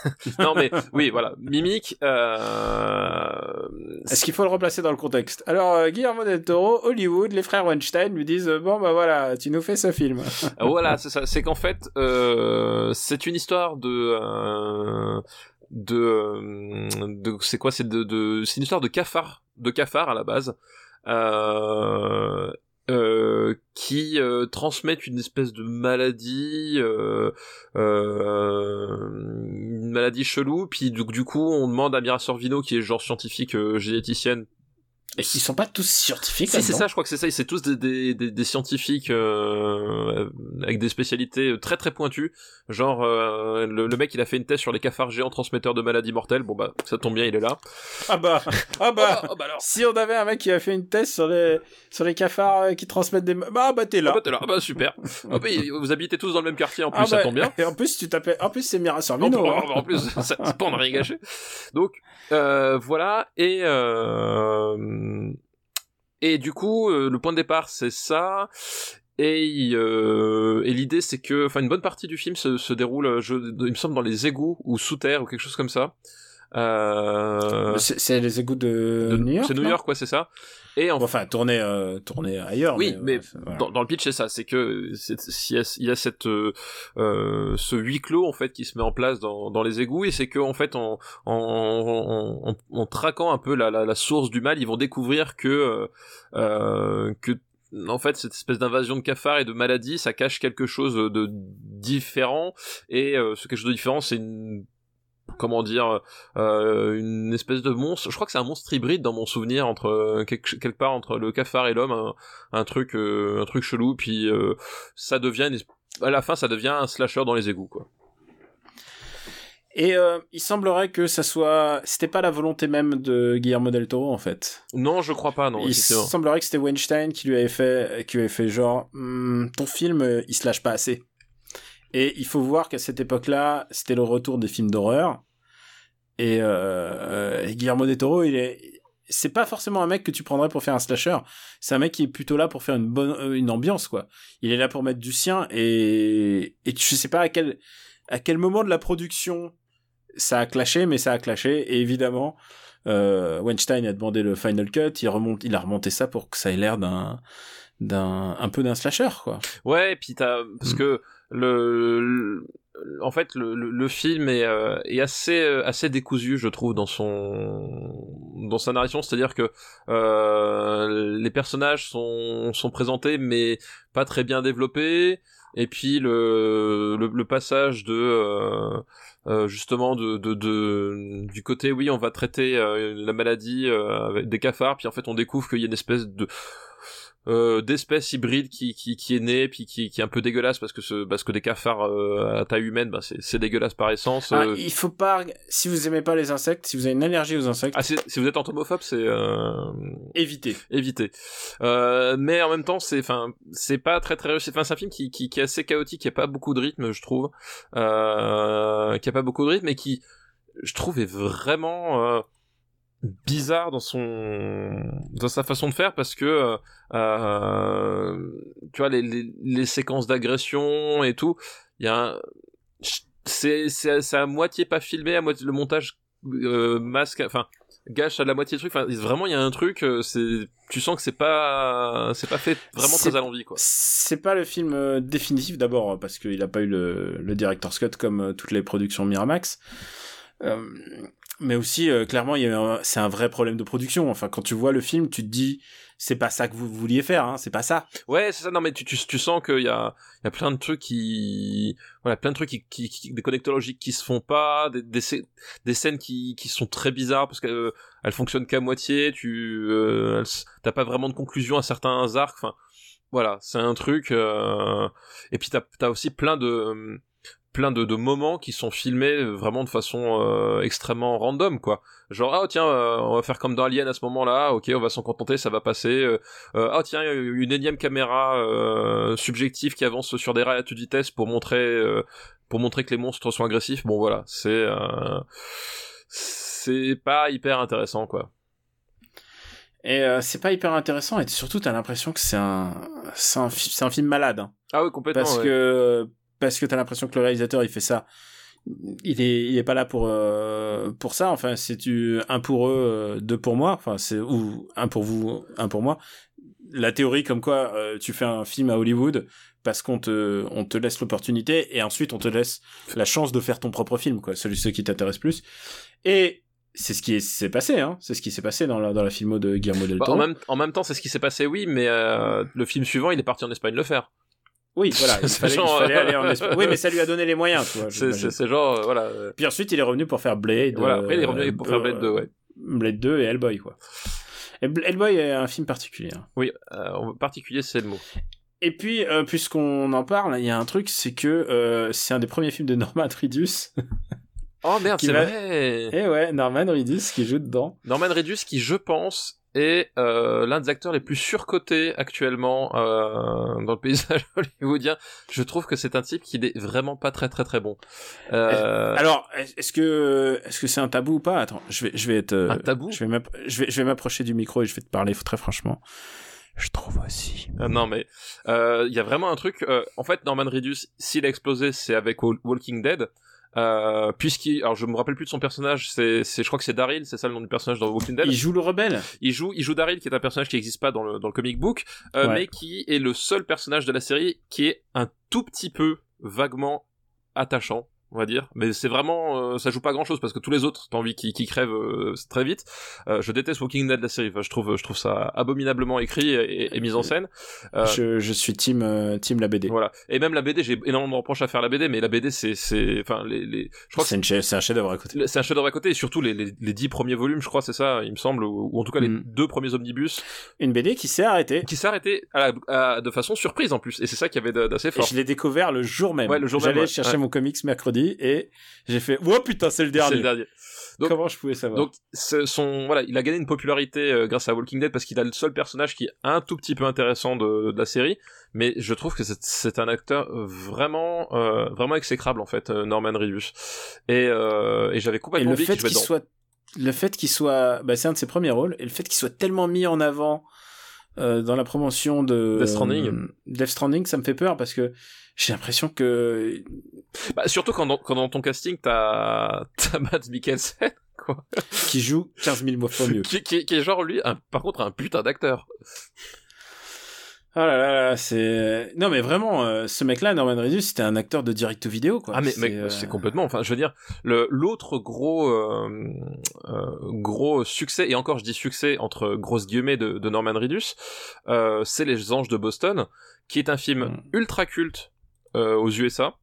Speaker 2: non mais oui voilà. Mimic euh...
Speaker 1: Est-ce qu'il faut le replacer dans le contexte? Alors, euh, Guillermo del Toro, Hollywood, les frères Weinstein lui disent euh, Bon, bah voilà, tu nous fais ce film.
Speaker 2: Voilà c'est ça. C'est qu'en fait euh, c'est une histoire de euh, de, euh, de c'est quoi? C'est de, de c'est une histoire de cafard de cafard à la base. Euh, euh, qui euh, transmettent une espèce de maladie, euh, euh, une maladie chelou. Puis du, du coup, on demande à Mira Sorvino, qui est genre scientifique généticienne.
Speaker 1: Et ils sont pas tous scientifiques
Speaker 2: Si c'est ça, je crois que c'est ça. C'est tous des, des, des, des scientifiques euh, avec des spécialités très très pointues. Genre euh, le, le mec, il a fait une thèse sur les cafards géants transmetteurs de maladies mortelles. Bon bah ça tombe bien, il est là.
Speaker 1: Ah bah, ah bah,
Speaker 2: oh bah alors.
Speaker 1: si on avait un mec qui a fait une thèse sur les, sur les cafards euh, qui transmettent des... Bah, bah t'es
Speaker 2: Ah
Speaker 1: là.
Speaker 2: bah t'es là, ah bah super. Ah bah, vous habitez tous dans le même quartier en plus,
Speaker 1: Ah
Speaker 2: ça
Speaker 1: bah,
Speaker 2: tombe bien.
Speaker 1: Et en plus, tu t'appelles... En plus, c'est Mira
Speaker 2: En,
Speaker 1: Sorvino. hein.
Speaker 2: en- plus, ça, pas on a rien gâché. Donc euh, voilà et euh, et du coup euh, le point de départ c'est ça. Et, euh, et l'idée c'est que, enfin, une bonne partie du film se, se déroule, euh, je, il me semble, dans les égouts ou sous terre ou quelque chose comme ça. Euh,
Speaker 1: C'est les égouts de,
Speaker 2: de-
Speaker 1: New York
Speaker 2: C'est New York, quoi, c'est ça. Et en
Speaker 1: Enfin, tourner, euh, tourner ailleurs.
Speaker 2: Oui, mais
Speaker 1: voilà.
Speaker 2: dans, dans le pitch c'est ça, c'est que y a, il y a cette euh, euh, ce huis clos en fait qui se met en place dans, dans les égouts et c'est que en fait en en, traquant un peu la, la, la source du mal, ils vont découvrir que euh, euh, que en fait cette espèce d'invasion de cafards et de maladies, ça cache quelque chose de différent et euh, ce quelque chose de différent, c'est une comment dire euh, une espèce de monstre je crois que c'est un monstre hybride dans mon souvenir entre euh, quelque, quelque part entre le cafard et l'homme un, un truc euh, un truc chelou puis euh, ça devient une à la fin ça devient un slasher dans les égouts quoi
Speaker 1: Et euh, il semblerait que ça soit... C'était pas la volonté même de Guillermo del Toro, en fait.
Speaker 2: non je crois pas non
Speaker 1: il semblerait que c'était Weinstein qui lui avait fait, qui lui avait fait genre, Hmm, ton film, il se lâche pas assez. Et il faut voir qu'à cette époque-là, c'était le retour des films d'horreur. Et, euh, et Guillermo del Toro, il est, c'est pas forcément un mec que tu prendrais pour faire un slasher. C'est un mec qui est plutôt là pour faire une bonne, euh, une ambiance, quoi. Il est là pour mettre du sien et, et je sais pas à quel, à quel moment de la production ça a clashé, mais ça a clashé. Et évidemment, euh, Weinstein a demandé le final cut. Il remonte, il a remonté ça pour que ça ait l'air d'un, d'un, un peu d'un slasher, quoi.
Speaker 2: Ouais, et puis t'as, parce
Speaker 1: Mm.
Speaker 2: que le, le- en fait, le, le, film est, euh, est assez, euh, assez décousu, je trouve, dans son, dans sa narration. C'est-à-dire que euh, les personnages sont, sont présentés, mais pas très bien développés. Et puis le, le, le passage de euh, euh, justement de, de, de du côté oui on va traiter euh, la maladie euh, avec des cafards puis en fait on découvre qu'il y a une espèce de euh, d'espèce hybride qui, qui, qui est née puis qui, qui est un peu dégueulasse parce que ce, parce que des cafards euh, à taille humaine bah, c'est c'est dégueulasse par essence
Speaker 1: Ah,
Speaker 2: euh.
Speaker 1: il faut pas, si vous aimez pas les insectes, si vous avez une allergie aux insectes,
Speaker 2: Ah, si vous êtes entomophobe c'est euh,
Speaker 1: évitez.
Speaker 2: éviter. Euh, mais en même temps, c'est, enfin, c'est pas très très réussi. Enfin, c'est un film qui, qui, qui est assez chaotique, qui a pas beaucoup de rythme, je trouve, euh, qui a pas beaucoup de rythme, et qui, je trouve, est vraiment euh, bizarre dans son, dans sa façon de faire, parce que, euh, euh, tu vois, les, les, les séquences d'agression et tout, il y a un, c'est, c'est, c'est à moitié pas filmé, à moitié le montage euh, masque, enfin gâche à la moitié truc. Enfin, vraiment, il y a un truc. euh, c'est, tu sens que c'est pas, c'est pas fait vraiment très à l'envie, quoi.
Speaker 1: C'est pas le film euh, définitif d'abord parce qu'il a pas eu le, le director's cut comme toutes les productions Miramax. Euh, mais aussi euh, clairement c'est un vrai problème de production. Enfin quand tu vois le film tu te dis c'est pas ça que vous vouliez faire hein, c'est pas ça.
Speaker 2: Ouais, c'est ça. Non, mais tu, tu, tu sens qu'il y a, il y a plein de trucs qui, voilà, plein de trucs qui, qui, qui- des connecteurs logiques qui se font pas, des, des, des scènes qui, qui sont très bizarres parce qu'elles euh, elles fonctionnent qu'à moitié. Tu, euh, t'as pas vraiment de conclusion à certains arcs. Enfin, voilà, c'est un truc. euh, Et puis t'as, t'as aussi plein de, plein de, de moments qui sont filmés euh, vraiment de façon euh, extrêmement random, quoi. Genre ah tiens, euh, on va faire comme dans Alien à ce moment-là. Ok, on va s'en contenter, ça va passer. euh, euh, ah tiens, une énième caméra euh, subjective qui avance sur des rails à toute vitesse pour montrer euh, pour montrer que les monstres sont agressifs. Bon voilà, c'est euh, c'est pas hyper intéressant quoi.
Speaker 1: Et euh, c'est pas hyper intéressant et surtout t'as l'impression que c'est un c'est un, un film malade hein.
Speaker 2: Ah oui complètement.
Speaker 1: parce
Speaker 2: ouais.
Speaker 1: que parce que t'as l'impression que le réalisateur il fait ça. Il est il est pas là pour euh, pour ça. Enfin c'est tu un pour eux euh, deux pour moi. Enfin c'est ou un pour vous un pour moi. La théorie comme quoi euh, tu fais un film à Hollywood parce qu'on te on te laisse l'opportunité et ensuite on te laisse la chance de faire ton propre film quoi. Celui ce qui t'intéresse plus. Et c'est ce qui est- s'est passé hein. C'est ce qui s'est passé dans la dans la filmo de Guillermo del
Speaker 2: Bah,
Speaker 1: Toro.
Speaker 2: en, même, en même temps, c'est ce qui s'est passé, oui, mais euh, le film suivant, il est parti en Espagne le faire.
Speaker 1: Oui voilà il il fallait
Speaker 2: euh,
Speaker 1: aller en Espagne oui mais ça lui a donné les moyens tu vois
Speaker 2: C'est genre, euh, voilà. euh,
Speaker 1: Puis ensuite, il est revenu pour faire Blade.
Speaker 2: Voilà, après, il est revenu pour faire Blade 2, ouais.
Speaker 1: Blade 2 et Hellboy, quoi. Et Hellboy est un film particulier. hein.
Speaker 2: Oui, euh, particulier, c'est le mot.
Speaker 1: Et puis, euh, puisqu'on en parle, il y a un truc, c'est que c'est un des premiers films de Norman Reedus.
Speaker 2: Oh merde, c'est
Speaker 1: va-
Speaker 2: vrai
Speaker 1: et ouais, Norman Reedus qui joue dedans.
Speaker 2: Norman Reedus, qui je pense est euh, l'un des acteurs les plus surcotés actuellement euh, dans le paysage hollywoodien. Je trouve que c'est un type qui n'est vraiment pas très très très bon. Euh,
Speaker 1: Alors, est-ce que est-ce que c'est un tabou ou pas? Attends, je vais je vais être
Speaker 2: Un tabou?
Speaker 1: Je vais je vais je vais m'approcher du micro et je vais te parler très franchement. Je trouve aussi.
Speaker 2: euh, non mais euh, il y a vraiment un truc. euh, en fait, Norman Reedus, s'il a explosé, c'est avec Wal- Walking Dead. Euh, puisqu'il, alors je me rappelle plus de son personnage, c'est, c'est, je crois que c'est Daryl, c'est ça le nom du personnage dans Walking Dead.
Speaker 1: Il joue le rebelle.
Speaker 2: Il joue, il joue Daryl, qui est un personnage qui n'existe pas dans le, dans le comic book, euh,
Speaker 1: Ouais.
Speaker 2: mais qui est le seul personnage de la série qui est un tout petit peu vaguement attachant, on va dire. Mais c'est vraiment, euh, ça joue pas grand chose parce que tous les autres, t'as envie qu'ils qu'ils crèvent euh, très vite. Euh, je déteste Walking Dead la série. Enfin, je trouve, je trouve ça abominablement écrit et, et mis en scène. Euh,
Speaker 1: Je, je suis team euh, team la BD.
Speaker 2: Voilà. Et même la BD, j'ai énormément de reproches à faire la BD, mais la BD, c'est, c'est, enfin, les, les, je crois que
Speaker 1: C'est un chef-d'œuvre à côté.
Speaker 2: c'est un chef-d'œuvre à côté, et surtout les, les, les dix premiers volumes, je crois, c'est ça, il me semble, ou, ou en tout cas les
Speaker 1: Mm.
Speaker 2: deux premiers omnibus,
Speaker 1: Une BD qui s'est arrêtée.
Speaker 2: qui s'est arrêté à la- à- de façon surprise en plus, et c'est ça qui avait d'a- d'assez
Speaker 1: Et
Speaker 2: fort.
Speaker 1: je l'ai découvert le jour même.
Speaker 2: Ouais, le jour même,
Speaker 1: J'allais
Speaker 2: ouais.
Speaker 1: chercher
Speaker 2: Ouais.
Speaker 1: mon comics mercredi et j'ai fait Oh putain, c'est le
Speaker 2: C'est
Speaker 1: dernier.
Speaker 2: le dernier. Donc-
Speaker 1: Comment je pouvais savoir
Speaker 2: Donc, son, voilà, il a gagné une popularité euh, grâce à Walking Dead parce qu'il a le seul personnage qui est un tout petit peu intéressant de, de la série, mais je trouve que c'est- un acteur vraiment, euh, vraiment exécrable en fait, euh, Norman Reedus. Et, euh, et j'avais
Speaker 1: Et
Speaker 2: complètement
Speaker 1: le
Speaker 2: oublié
Speaker 1: fait
Speaker 2: qu'il dedans.
Speaker 1: soit, le fait qu'il soit, bah, c'est un de ses premiers rôles, et le fait qu'il soit tellement mis en avant euh, dans la promotion de
Speaker 2: Death Stranding.
Speaker 1: euh, Death Stranding, ça me fait peur parce que j'ai l'impression que
Speaker 2: Bah, surtout quand dans, quand dans ton casting, t'as, t'as Mads Mikkelsen, quoi.
Speaker 1: qui joue 15 000 fois mieux.
Speaker 2: Qui, qui, qui est genre, lui, un- par contre, un putain d'acteur.
Speaker 1: Ah là là là, c'est non mais vraiment, euh, ce mec-là, Norman Reedus, c'était un acteur de direct vidéo quoi.
Speaker 2: Ah mais
Speaker 1: C'est, euh,
Speaker 2: c'est complètement. Enfin, je veux dire, le l'autre gros euh, gros succès et encore je dis succès entre grosses guillemets de, de Norman Reedus, c'est Les Anges de Boston, qui est un film
Speaker 1: Mm.
Speaker 2: ultra culte aux USA,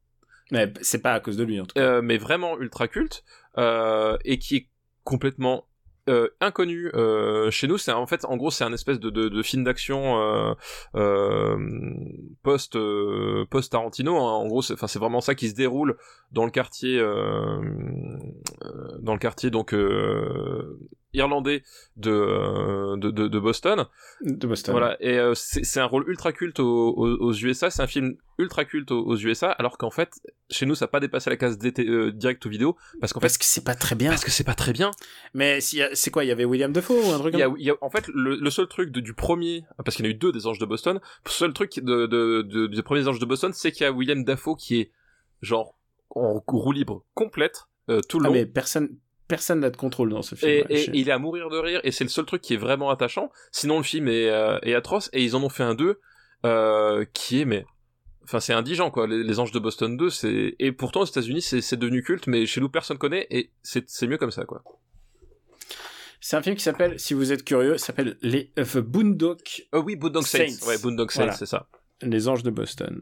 Speaker 1: Mais c'est pas à cause de lui en tout cas.
Speaker 2: euh, mais vraiment ultra culte euh, et qui est complètement euh, inconnu euh, chez nous. C'est en fait, en gros, c'est un espèce de, de, de film d'action euh, euh, post euh, post Tarantino. hein. En gros, c'est enfin c'est vraiment ça qui se déroule dans le quartier euh, euh, dans le quartier donc euh, irlandais de, euh, de, de de Boston.
Speaker 1: de Boston.
Speaker 2: Voilà, et euh, c'est un rôle ultra culte aux, aux, aux USA, c'est un film ultra culte aux, aux USA, alors qu'en fait, chez nous, ça n'a pas dépassé la case euh, direct ou vidéo, parce qu'en fait,
Speaker 1: Parce que c'est pas très bien.
Speaker 2: parce que c'est pas très bien.
Speaker 1: Mais a- c'est quoi Il y avait William Defoe ou un truc
Speaker 2: Il y
Speaker 1: comme
Speaker 2: a, il y a- en fait, le, le seul truc de- du premier, parce qu'il y en a eu deux des Anges de Boston, le seul truc de, de, de- des premiers Anges de Boston, c'est qu'il y a William Dafoe qui est, genre, en roue libre complète, euh, tout le
Speaker 1: Ah
Speaker 2: long.
Speaker 1: mais personne personne n'a de contrôle dans ce film.
Speaker 2: Et,
Speaker 1: ouais,
Speaker 2: et
Speaker 1: je-
Speaker 2: il est à mourir de rire et c'est le seul truc qui est vraiment attachant. Sinon le film est, euh, est atroce et ils en ont fait un 2 euh, qui est mais enfin c'est indigent quoi. Les, les Anges de Boston 2 c'est et pourtant aux États-Unis c'est devenu culte mais chez nous personne connaît et c'est mieux comme ça quoi.
Speaker 1: C'est un film qui s'appelle, si vous êtes curieux, s'appelle Les The Boondock,
Speaker 2: Oh oui Boondock Saints.
Speaker 1: Saints.
Speaker 2: Ouais Boondock Saints
Speaker 1: Voilà.
Speaker 2: c'est ça.
Speaker 1: Les Anges de Boston.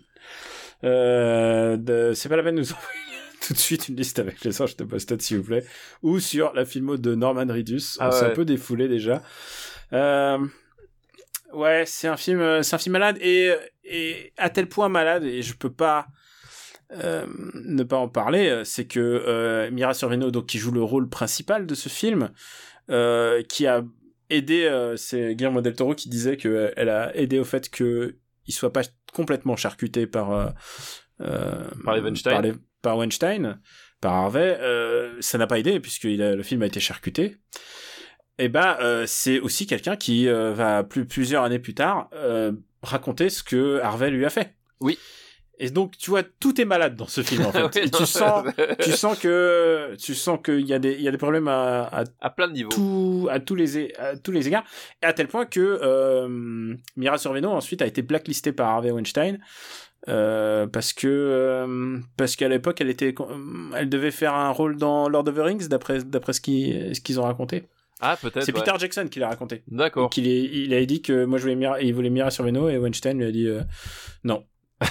Speaker 1: Euh, de- c'est pas la peine de nous envoyer tout de suite une liste avec les Anges de Boston, s'il vous plaît, ou sur la filmo de Norman Reedus.
Speaker 2: Ah
Speaker 1: On s'est
Speaker 2: ouais.
Speaker 1: un peu défoulé déjà. Euh, ouais, c'est un film, euh, c'est un film malade et, et à tel point malade et je peux pas euh, ne pas en parler, c'est que euh, Mira Sorvino, donc qui joue le rôle principal de ce film, euh, qui a aidé, c'est Guillermo del Toro qui disait que elle a aidé au fait que il soit pas complètement charcuté par
Speaker 2: Par les
Speaker 1: par, les- par Weinstein, par Harvey. Euh, ça n'a pas aidé puisque il a- le film a été charcuté. Et ben euh, c'est aussi quelqu'un qui euh, va plus plusieurs années plus tard raconter ce que Harvey lui a fait.
Speaker 2: Oui.
Speaker 1: Et donc tu vois tout est malade dans ce film en fait.
Speaker 2: Ouais,
Speaker 1: Et
Speaker 2: non,
Speaker 1: tu sens tu sens que tu sens qu'il y a des il y a des problèmes à, à
Speaker 2: à plein de niveaux.
Speaker 1: tout à tous les à tous les égards et à tel point que Mira Sorvino ensuite a été blacklistée par Harvey Weinstein euh, parce que euh, parce qu'à l'époque elle était elle devait faire un rôle dans Lord of the Rings d'après d'après ce qu'ils ce qu'ils ont raconté
Speaker 2: Ah peut-être.
Speaker 1: c'est
Speaker 2: ouais.
Speaker 1: Peter Jackson qui l'a raconté
Speaker 2: D'accord.
Speaker 1: il, il a dit que moi je voulais Mira, il voulait Mira Sorvino et Weinstein lui a dit euh, non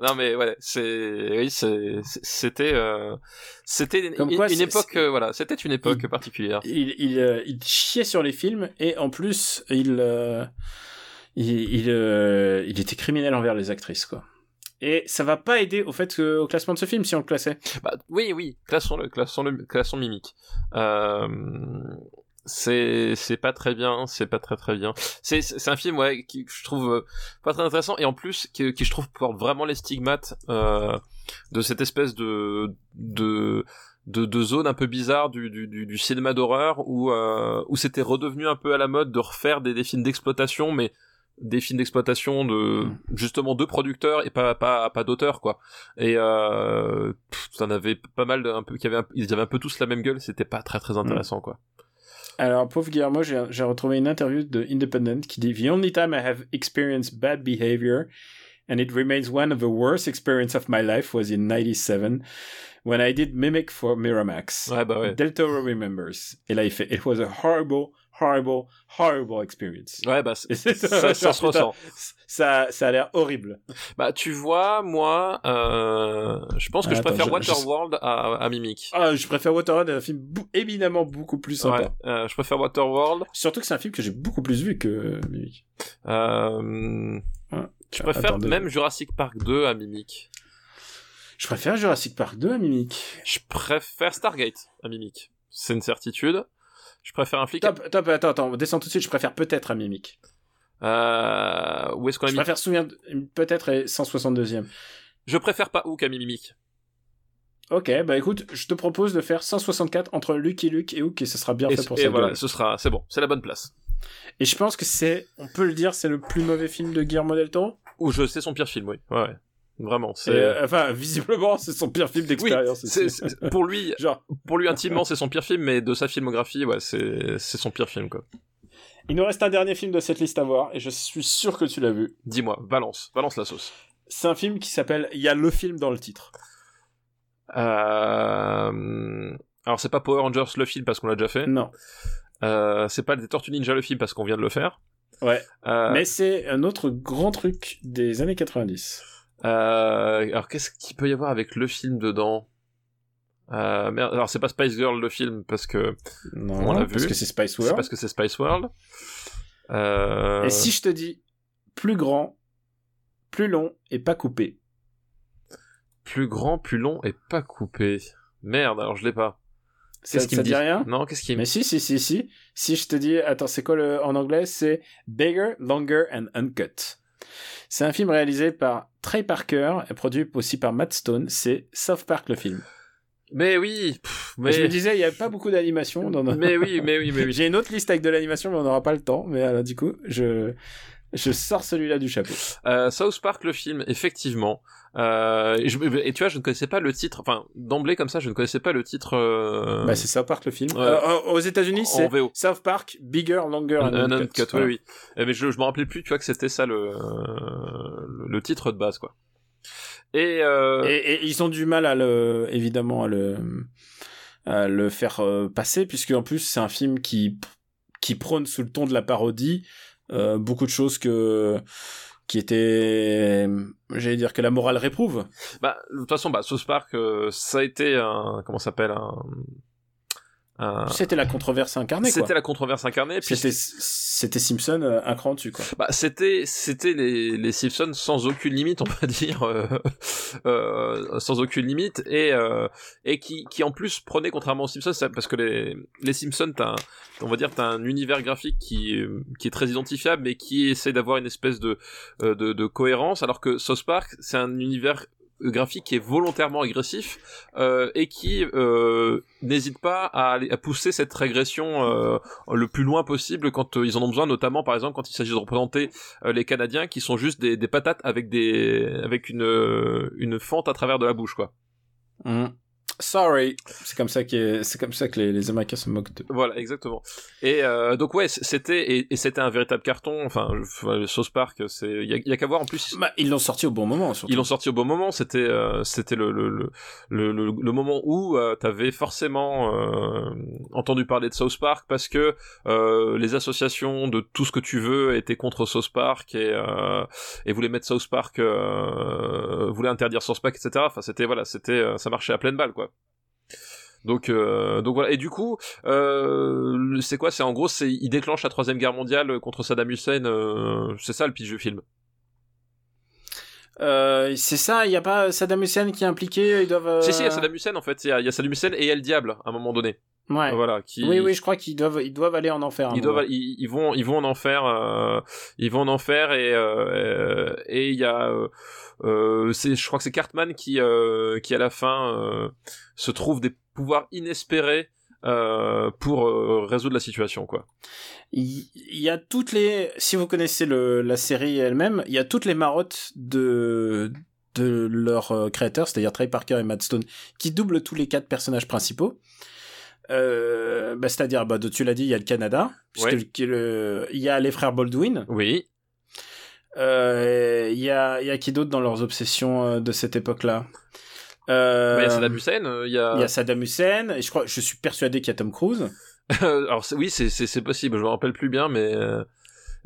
Speaker 2: non mais ouais, c'est oui, c'était euh, c'était une, une- époque euh, voilà, c'était une époque
Speaker 1: Il-
Speaker 2: particulière.
Speaker 1: il, il, euh, il chiait sur les films et en plus il il, il, euh, il était criminel envers les actrices quoi. Et ça va pas aider au fait que, au classement de ce film si on le classait.
Speaker 2: Bah, oui, oui, classons-le, classons-le, classons mimique. Euh, c'est, c'est pas très bien, c'est pas très très bien. C'est, c'est un film, ouais, qui je trouve euh, pas très intéressant et en plus qui, qui je trouve porte vraiment les stigmates euh, de cette espèce de de de, de zone un peu bizarre du, du, du, du cinéma d'horreur où euh, où c'était redevenu un peu à la mode de refaire des, des films d'exploitation, mais des films d'exploitation de justement de producteurs et pas pas pas d'auteurs quoi. Et euh, t'en avais pas mal un peu qui avaient ils avaient un peu tous la même gueule. C'était pas très très intéressant quoi.
Speaker 1: Alors, pauvre Guillermo, j'ai retrouvé une interview de Independent qui dit The only time I have experienced bad behavior, and it remains one of the worst experiences of my life, was in 97, when I did Mimic for Miramax.
Speaker 2: ouais bah ouais.
Speaker 1: Del Toro remembers. Et là, il fait It was a horrible, horrible, horrible experience.
Speaker 2: ouais bah
Speaker 1: c'est-
Speaker 2: ça, ça se ressent
Speaker 1: Ça, ça a l'air horrible.
Speaker 2: bah tu vois moi euh, je pense que
Speaker 1: Ah,
Speaker 2: je
Speaker 1: attends,
Speaker 2: préfère
Speaker 1: je- je-
Speaker 2: Waterworld à, à Mimic
Speaker 1: Ah, je préfère Waterworld, un film bou- éminemment beaucoup plus sympa.
Speaker 2: ouais euh, je préfère Waterworld
Speaker 1: Surtout que c'est un film que j'ai beaucoup plus vu que Mimic.
Speaker 2: euh,
Speaker 1: Ouais.
Speaker 2: je préfère même Jurassic Park 2 à Mimic
Speaker 1: Je préfère Jurassic Park 2 à Mimic.
Speaker 2: je préfère Stargate à Mimic c'est une certitude je préfère un flic
Speaker 1: Top, top, attends, attends, descends tout de suite, je préfère peut-être à Mimic.
Speaker 2: euh, où est-ce qu'on a
Speaker 1: Je préfère souvenir, peut-être est 162e.
Speaker 2: je préfère pas Hook à Mimic
Speaker 1: Ok, bah écoute, je te propose de faire 164 entre Lucky Luke et Hook et ce sera bien
Speaker 2: et,
Speaker 1: fait pour
Speaker 2: et
Speaker 1: ça.
Speaker 2: voilà ce sera c'est bon c'est la bonne place
Speaker 1: Et je pense que c'est, on peut le dire, c'est le plus mauvais film de Guillermo del Toro.
Speaker 2: Ou je sais son pire film, oui. Ouais, ouais. Vraiment. C'est.
Speaker 1: Euh, enfin, visiblement, c'est son pire film
Speaker 2: Oui,
Speaker 1: d'expérience.
Speaker 2: c'est- pour lui,
Speaker 1: Genre,
Speaker 2: pour lui intimement, c'est son pire film, mais de sa filmographie, ouais, c'est c'est son pire film, quoi.
Speaker 1: il nous reste un dernier film de cette liste à voir, et je suis sûr que tu l'as vu.
Speaker 2: Dis-moi, balance, balance la sauce.
Speaker 1: C'est un film qui s'appelle, il y a le film dans le titre.
Speaker 2: Euh... Alors c'est pas Power Rangers le film parce qu'on l'a déjà fait.
Speaker 1: Non.
Speaker 2: Euh, c'est pas des Tortues Ninja le film parce qu'on vient de le faire.
Speaker 1: Ouais.
Speaker 2: Euh,
Speaker 1: Mais c'est un autre grand truc des années 90.
Speaker 2: Euh, alors qu'est-ce qu'il peut y avoir avec le film dedans? Euh, merde, alors c'est pas Spice Girl le film parce que
Speaker 1: Non,
Speaker 2: On l'a
Speaker 1: parce
Speaker 2: vu.
Speaker 1: que c'est Spice World.
Speaker 2: parce que c'est Spice World. Euh...
Speaker 1: Et si je te dis plus grand, plus long et pas coupé?
Speaker 2: plus grand, plus long et pas coupé. Merde, alors je l'ai pas. Qu'est-ce qu'il
Speaker 1: ça
Speaker 2: me
Speaker 1: dit? rien?
Speaker 2: Non, qu'est-ce qu'il me
Speaker 1: Mais si, si, si, si. Si je te dis, attends, c'est quoi le, en anglais? C'est Bigger, Longer and Uncut. C'est un film réalisé par Trey Parker et produit aussi par Matt Stone. C'est South Park le film.
Speaker 2: Mais oui, pff, mais
Speaker 1: Je me disais, il n'y avait pas beaucoup d'animation dans notre...
Speaker 2: mais oui, mais oui, mais oui.
Speaker 1: J'ai une autre liste avec de l'animation, mais on n'aura pas le temps. Mais alors, du coup, je, je sors celui-là du chapeau.
Speaker 2: Euh, South Park le film, effectivement. Euh, et, je- et tu vois, je ne connaissais pas le titre. Enfin, d'emblée comme ça, je ne connaissais pas le titre. Euh...
Speaker 1: Bah, c'est South Park le film.
Speaker 2: Ouais.
Speaker 1: Euh, aux États-unis, c'est. South Park, Bigger, Longer and
Speaker 2: Un oui,
Speaker 1: Voilà.
Speaker 2: oui. Eh, Mais je, je me rappelais plus, tu vois, que c'était ça le, le, titre de base, quoi. Et, euh,
Speaker 1: Et, et ils ont du mal à le, évidemment, à le, à le faire euh, passer, puisque en plus c'est un film qui, qui prône sous le ton de la parodie euh, beaucoup de choses que, qui étaient, j'allais dire que la morale réprouve.
Speaker 2: bah, de toute façon, bah, South Park, euh, ça a été un, comment s'appelle, un, un-
Speaker 1: C'était la controverse incarnée,
Speaker 2: c'était la controverse incarnée. Puis
Speaker 1: C'était, c'était Simpson euh, un cran dessus, quoi.
Speaker 2: Bah, c'était c'était les, les Simpsons sans aucune limite, on va dire, euh, euh, sans aucune limite, et euh, et qui qui en plus prenait contrairement aux Simpsons, parce que les les Simpsons, t'as on va dire t'as un univers graphique qui euh, qui est très identifiable, mais qui essaie d'avoir une espèce de euh, de, de cohérence, alors que South Park, c'est un univers graphique qui est volontairement agressif euh, et qui euh, n'hésite pas à, à pousser cette régression euh, le plus loin possible quand euh, ils en ont besoin, notamment par exemple quand il s'agit de représenter euh, les Canadiens qui sont juste des, des patates avec des avec une euh, une fente à travers de la bouche quoi.
Speaker 1: Mhm. Sorry. C'est comme ça que, c'est comme ça que les, les Américains se moquent de.
Speaker 2: Voilà, exactement. Et euh, donc ouais, c'était et, et c'était un véritable carton. Enfin, South Park, c'est il y a, y a qu'à voir en plus.
Speaker 1: Bah, ils l'ont sorti au bon moment, surtout.
Speaker 2: Ils l'ont sorti au bon moment. C'était euh, c'était le le, le le le le moment où euh, t'avais forcément euh, entendu parler de South Park parce que euh, les associations de tout ce que tu veux étaient contre South Park et euh, et voulaient mettre South Park, euh, voulaient interdire South Park, etc. Enfin, c'était voilà, c'était ça marchait à pleine balle quoi. Donc, euh, donc voilà. Et du coup, euh, c'est quoi? C'est en gros, c'est il déclenche la troisième guerre mondiale contre Saddam Hussein. euh, c'est ça le pitch du film?
Speaker 1: C'est ça, il y a pas Saddam Hussein qui est impliqué, ils doivent.
Speaker 2: Si si, il y a Saddam Hussein en fait. Il y y a Saddam Hussein et il y a le diable à un moment donné.
Speaker 1: Ouais.
Speaker 2: Voilà. Qui,
Speaker 1: Oui, oui, je crois qu'ils doivent, ils doivent aller en enfer.
Speaker 2: Ils doivent, ils, ils vont, ils vont en enfer, euh, ils vont en enfer et euh, et il y a, euh, c'est, je crois que c'est Cartman qui, qui à la fin se trouve des pouvoirs inespérés pour résoudre la situation quoi.
Speaker 1: Il y a toutes les, si vous connaissez le, la série elle-même, il y a toutes les marottes de, de leurs créateurs, c'est-à-dire Trey Parker et Matt Stone, qui doublent tous les quatre personnages principaux. Euh, bah, c'est-à-dire, bah, tu l'as dit, il y a le Canada, puisque le- il y a les frères Baldwin,
Speaker 2: Oui.
Speaker 1: euh, il y a, il y a qui d'autre dans leurs obsessions euh, de cette époque-là? Euh,
Speaker 2: Bah, il y a Saddam Hussein, euh, il y a.
Speaker 1: il y a Saddam Hussein, et je crois, je suis persuadé qu'il y a Tom Cruise.
Speaker 2: Alors oui, c'est possible. Je me rappelle plus bien, mais.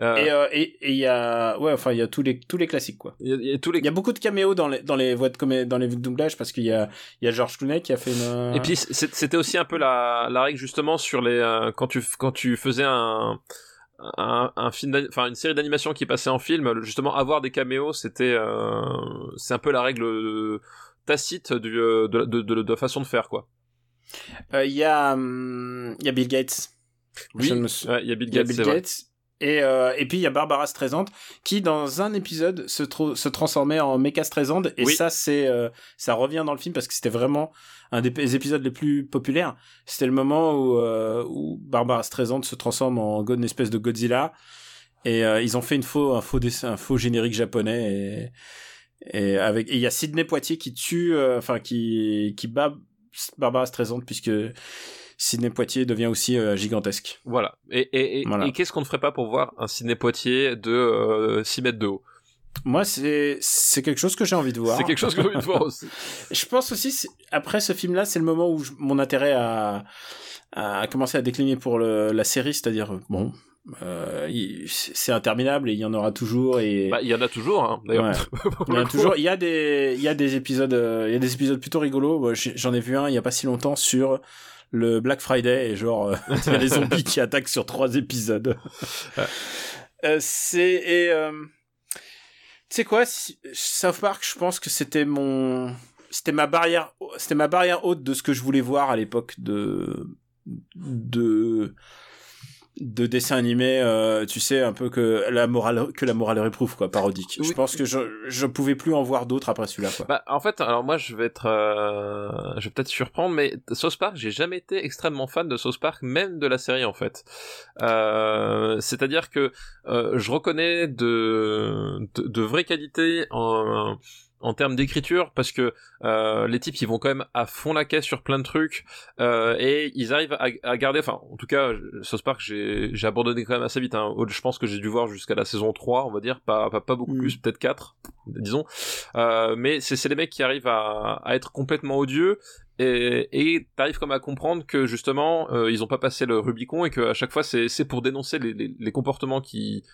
Speaker 2: Euh, euh,
Speaker 1: Et, il y a, ouais, enfin, il y a tous les, tous les classiques, quoi.
Speaker 2: il y a- il y a tous les
Speaker 1: Il y a beaucoup de caméos dans les, dans les voix de comé- dans les doublages parce qu'il y a, il y a George Clooney qui a fait une.
Speaker 2: Et puis c'était aussi un peu la, la règle justement sur les euh, quand tu quand tu faisais un un, un film enfin une série d'animation qui passait en film justement avoir des caméos c'était euh, c'est un peu la règle tacite du, de, de, de, de façon de faire quoi.
Speaker 1: Euh, il y a, hum, il y a Bill Gates.
Speaker 2: Oui,
Speaker 1: me
Speaker 2: ouais, il y a Bill
Speaker 1: y a.
Speaker 2: Gates.
Speaker 1: Et, euh, et puis il y a Barbara Streisand qui dans un épisode se, se transformait en Mecha Streisand et
Speaker 2: Oui.
Speaker 1: ça c'est euh, ça revient dans le film parce que c'était vraiment un des des épisodes les plus populaires. C'était le moment où euh, où Barbara Streisand se transforme en une espèce de Godzilla et euh, ils ont fait une faux un faux dessin un faux générique japonais et et avec et il y a Sidney Poitier qui tue euh, enfin qui qui bat Barbara Streisand puisque Sidney Poitier devient aussi euh, gigantesque.
Speaker 2: Voilà. Et, et, et,
Speaker 1: Voilà.
Speaker 2: et qu'est-ce qu'on ne ferait pas pour voir un Sidney Poitier de euh, 6 mètres de haut?
Speaker 1: Moi, c'est quelque chose que j'ai envie de voir.
Speaker 2: C'est quelque chose que j'ai envie de voir aussi.
Speaker 1: Je pense aussi, après ce film-là, c'est le moment où je- mon intérêt a, a commencé à décliner pour le, la série, c'est-à-dire, bon, euh, c'est interminable et il y en aura toujours et
Speaker 2: Bah, il y en a toujours, hein, d'ailleurs.
Speaker 1: Ouais. Il y en a toujours. Il y a des, il y a des épisodes, euh, il y a des épisodes plutôt rigolos. J'en ai vu un il y a pas si longtemps sur le Black Friday et genre euh, il y a des zombies qui attaquent sur trois épisodes. Euh, c'est et euh, tu sais quoi, si- South Park, je pense que c'était mon, c'était ma barrière, c'était ma barrière haute de ce que je voulais voir à l'époque de de de dessins animés, euh, tu sais, un peu que la morale que la morale réprouve quoi, parodique. Je pense que je je pouvais plus en voir d'autres après celui-là quoi.
Speaker 2: Bah, en fait, alors moi, je vais être, euh, je vais peut-être surprendre, mais South Park, j'ai jamais été extrêmement fan de South Park, même de la série en fait. Euh, C'est-à-dire que euh, je reconnais de, de, de vraies qualités en en termes d'écriture parce que euh, les types ils vont quand même à fond la caisse sur plein de trucs euh, et ils arrivent à, à garder enfin en tout cas South Park j'ai j'ai abandonné quand même assez vite hein. je pense que j'ai dû voir jusqu'à la saison 3 on va dire pas pas, pas beaucoup
Speaker 1: Mm.
Speaker 2: plus peut-être 4 disons euh, mais c'est les mecs qui arrivent à, à être complètement odieux et t'arrives comme à comprendre que justement euh, ils ont pas passé le Rubicon et que à chaque fois c'est c'est pour dénoncer les, les, les comportements qui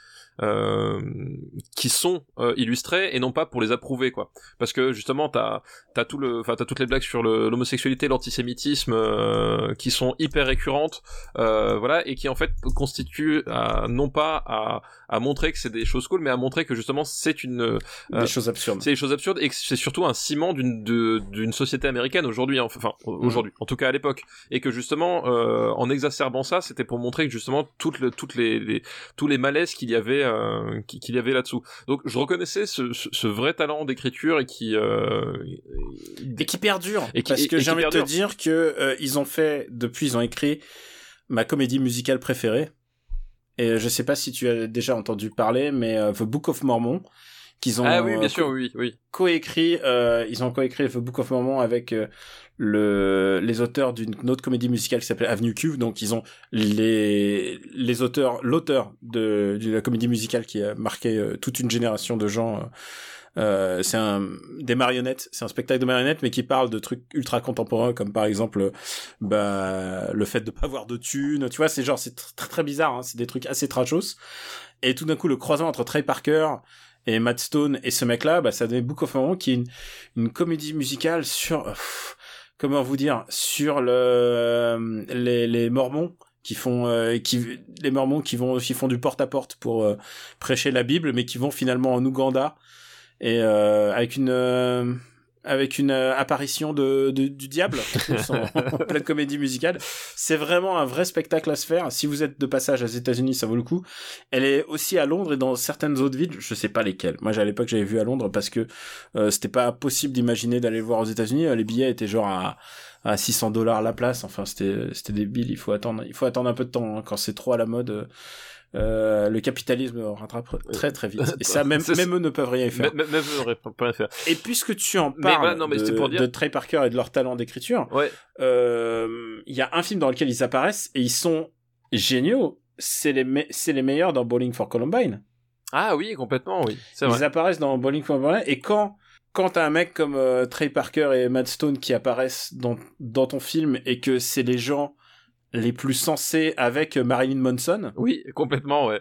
Speaker 2: qui sont euh, illustrés et non pas pour les approuver quoi. Parce que justement t'as t'as tout le enfin t'as toutes les blagues sur l'homosexualité l'antisémitisme euh, qui sont hyper récurrentes euh, voilà et qui en fait constituent non pas à, à montrer que c'est des choses cool mais à montrer que justement c'est une euh,
Speaker 1: Des choses absurdes.
Speaker 2: c'est des choses absurdes et que c'est surtout un ciment d'une société américaine aujourd'hui, enfin aujourd'hui, en tout cas à l'époque, et que justement euh, en exacerbant ça, c'était pour montrer que justement toutes le, toutes les, les- tous les malaises qu'il y avait euh, qui- qu'il y avait là-dessous. Donc je reconnaissais ce, ce, ce vrai talent d'écriture et qui euh,
Speaker 1: et qui perdure.
Speaker 2: Et qui-
Speaker 1: parce
Speaker 2: et-
Speaker 1: que j'ai envie de te dire que euh, ils ont fait depuis ils ont écrit ma comédie musicale préférée. Et euh, je sais pas si tu as déjà entendu parler, mais euh, The Book of Mormon, qu'ils ont
Speaker 2: ah oui
Speaker 1: euh,
Speaker 2: bien sûr
Speaker 1: co-
Speaker 2: oui oui
Speaker 1: coécrit, euh, ils ont coécrit The Book of Mormon avec euh, le les auteurs d'une autre comédie musicale qui s'appelait Avenue Q. Donc ils ont les les auteurs, l'auteur de, de la comédie musicale qui a marqué euh, toute une génération de gens. Euh, euh, c'est un des marionnettes, c'est un spectacle de marionnettes, mais qui parle de trucs ultra contemporains, comme par exemple, bah, le fait de pas avoir de thunes. Tu vois, c'est genre, c'est tr- très très bizarre. Hein, c'est des trucs assez trashos. Et tout d'un coup, le croisement entre Trey Parker et Matt Stone et ce mec-là, bah, ça donnait Book of Mormon, qui est une, une comédie musicale sur, pff, comment vous dire, sur le les, les Mormons qui font euh, qui les Mormons qui vont qui font du porte à porte pour euh, prêcher la Bible, mais qui vont finalement en Ouganda et euh, avec une euh, avec une euh, apparition de, de- du diable en, pleine comédie musicale. C'est vraiment un vrai spectacle à se faire. Si vous êtes de passage aux États-Unis, ça vaut le coup. Elle est aussi à Londres et dans certaines autres villes, je sais pas lesquelles. Moi, à l'époque, j'avais vu à Londres parce que euh, c'était pas possible d'imaginer d'aller le voir aux États-Unis. Les billets étaient genre à à 600 dollars la place. Enfin, c'était c'était débile. Il faut attendre. Il faut attendre un peu de temps hein. quand c'est trop à la mode. Euh, le capitalisme rattrape très très vite. Et ça, même, eux ne peuvent rien y faire.
Speaker 2: même même eux auraient pas rien faire
Speaker 1: Et puisque tu en
Speaker 2: Mais
Speaker 1: parles
Speaker 2: voilà, non, mais
Speaker 1: de,
Speaker 2: pour dire-
Speaker 1: de Trey Parker et de leur talent d'écriture,
Speaker 2: ouais
Speaker 1: euh, il y a un film dans lequel ils apparaissent et ils sont géniaux. C'est les, me- c'est les meilleurs dans Bowling for Columbine.
Speaker 2: ah oui complètement oui
Speaker 1: Ils
Speaker 2: vrai
Speaker 1: apparaissent dans Bowling for Columbine et quand quand t'as un mec comme euh, Trey Parker et Matt Stone qui apparaissent dans, dans ton film et que c'est les gens les plus sensés avec Marilyn Manson,
Speaker 2: oui complètement ouais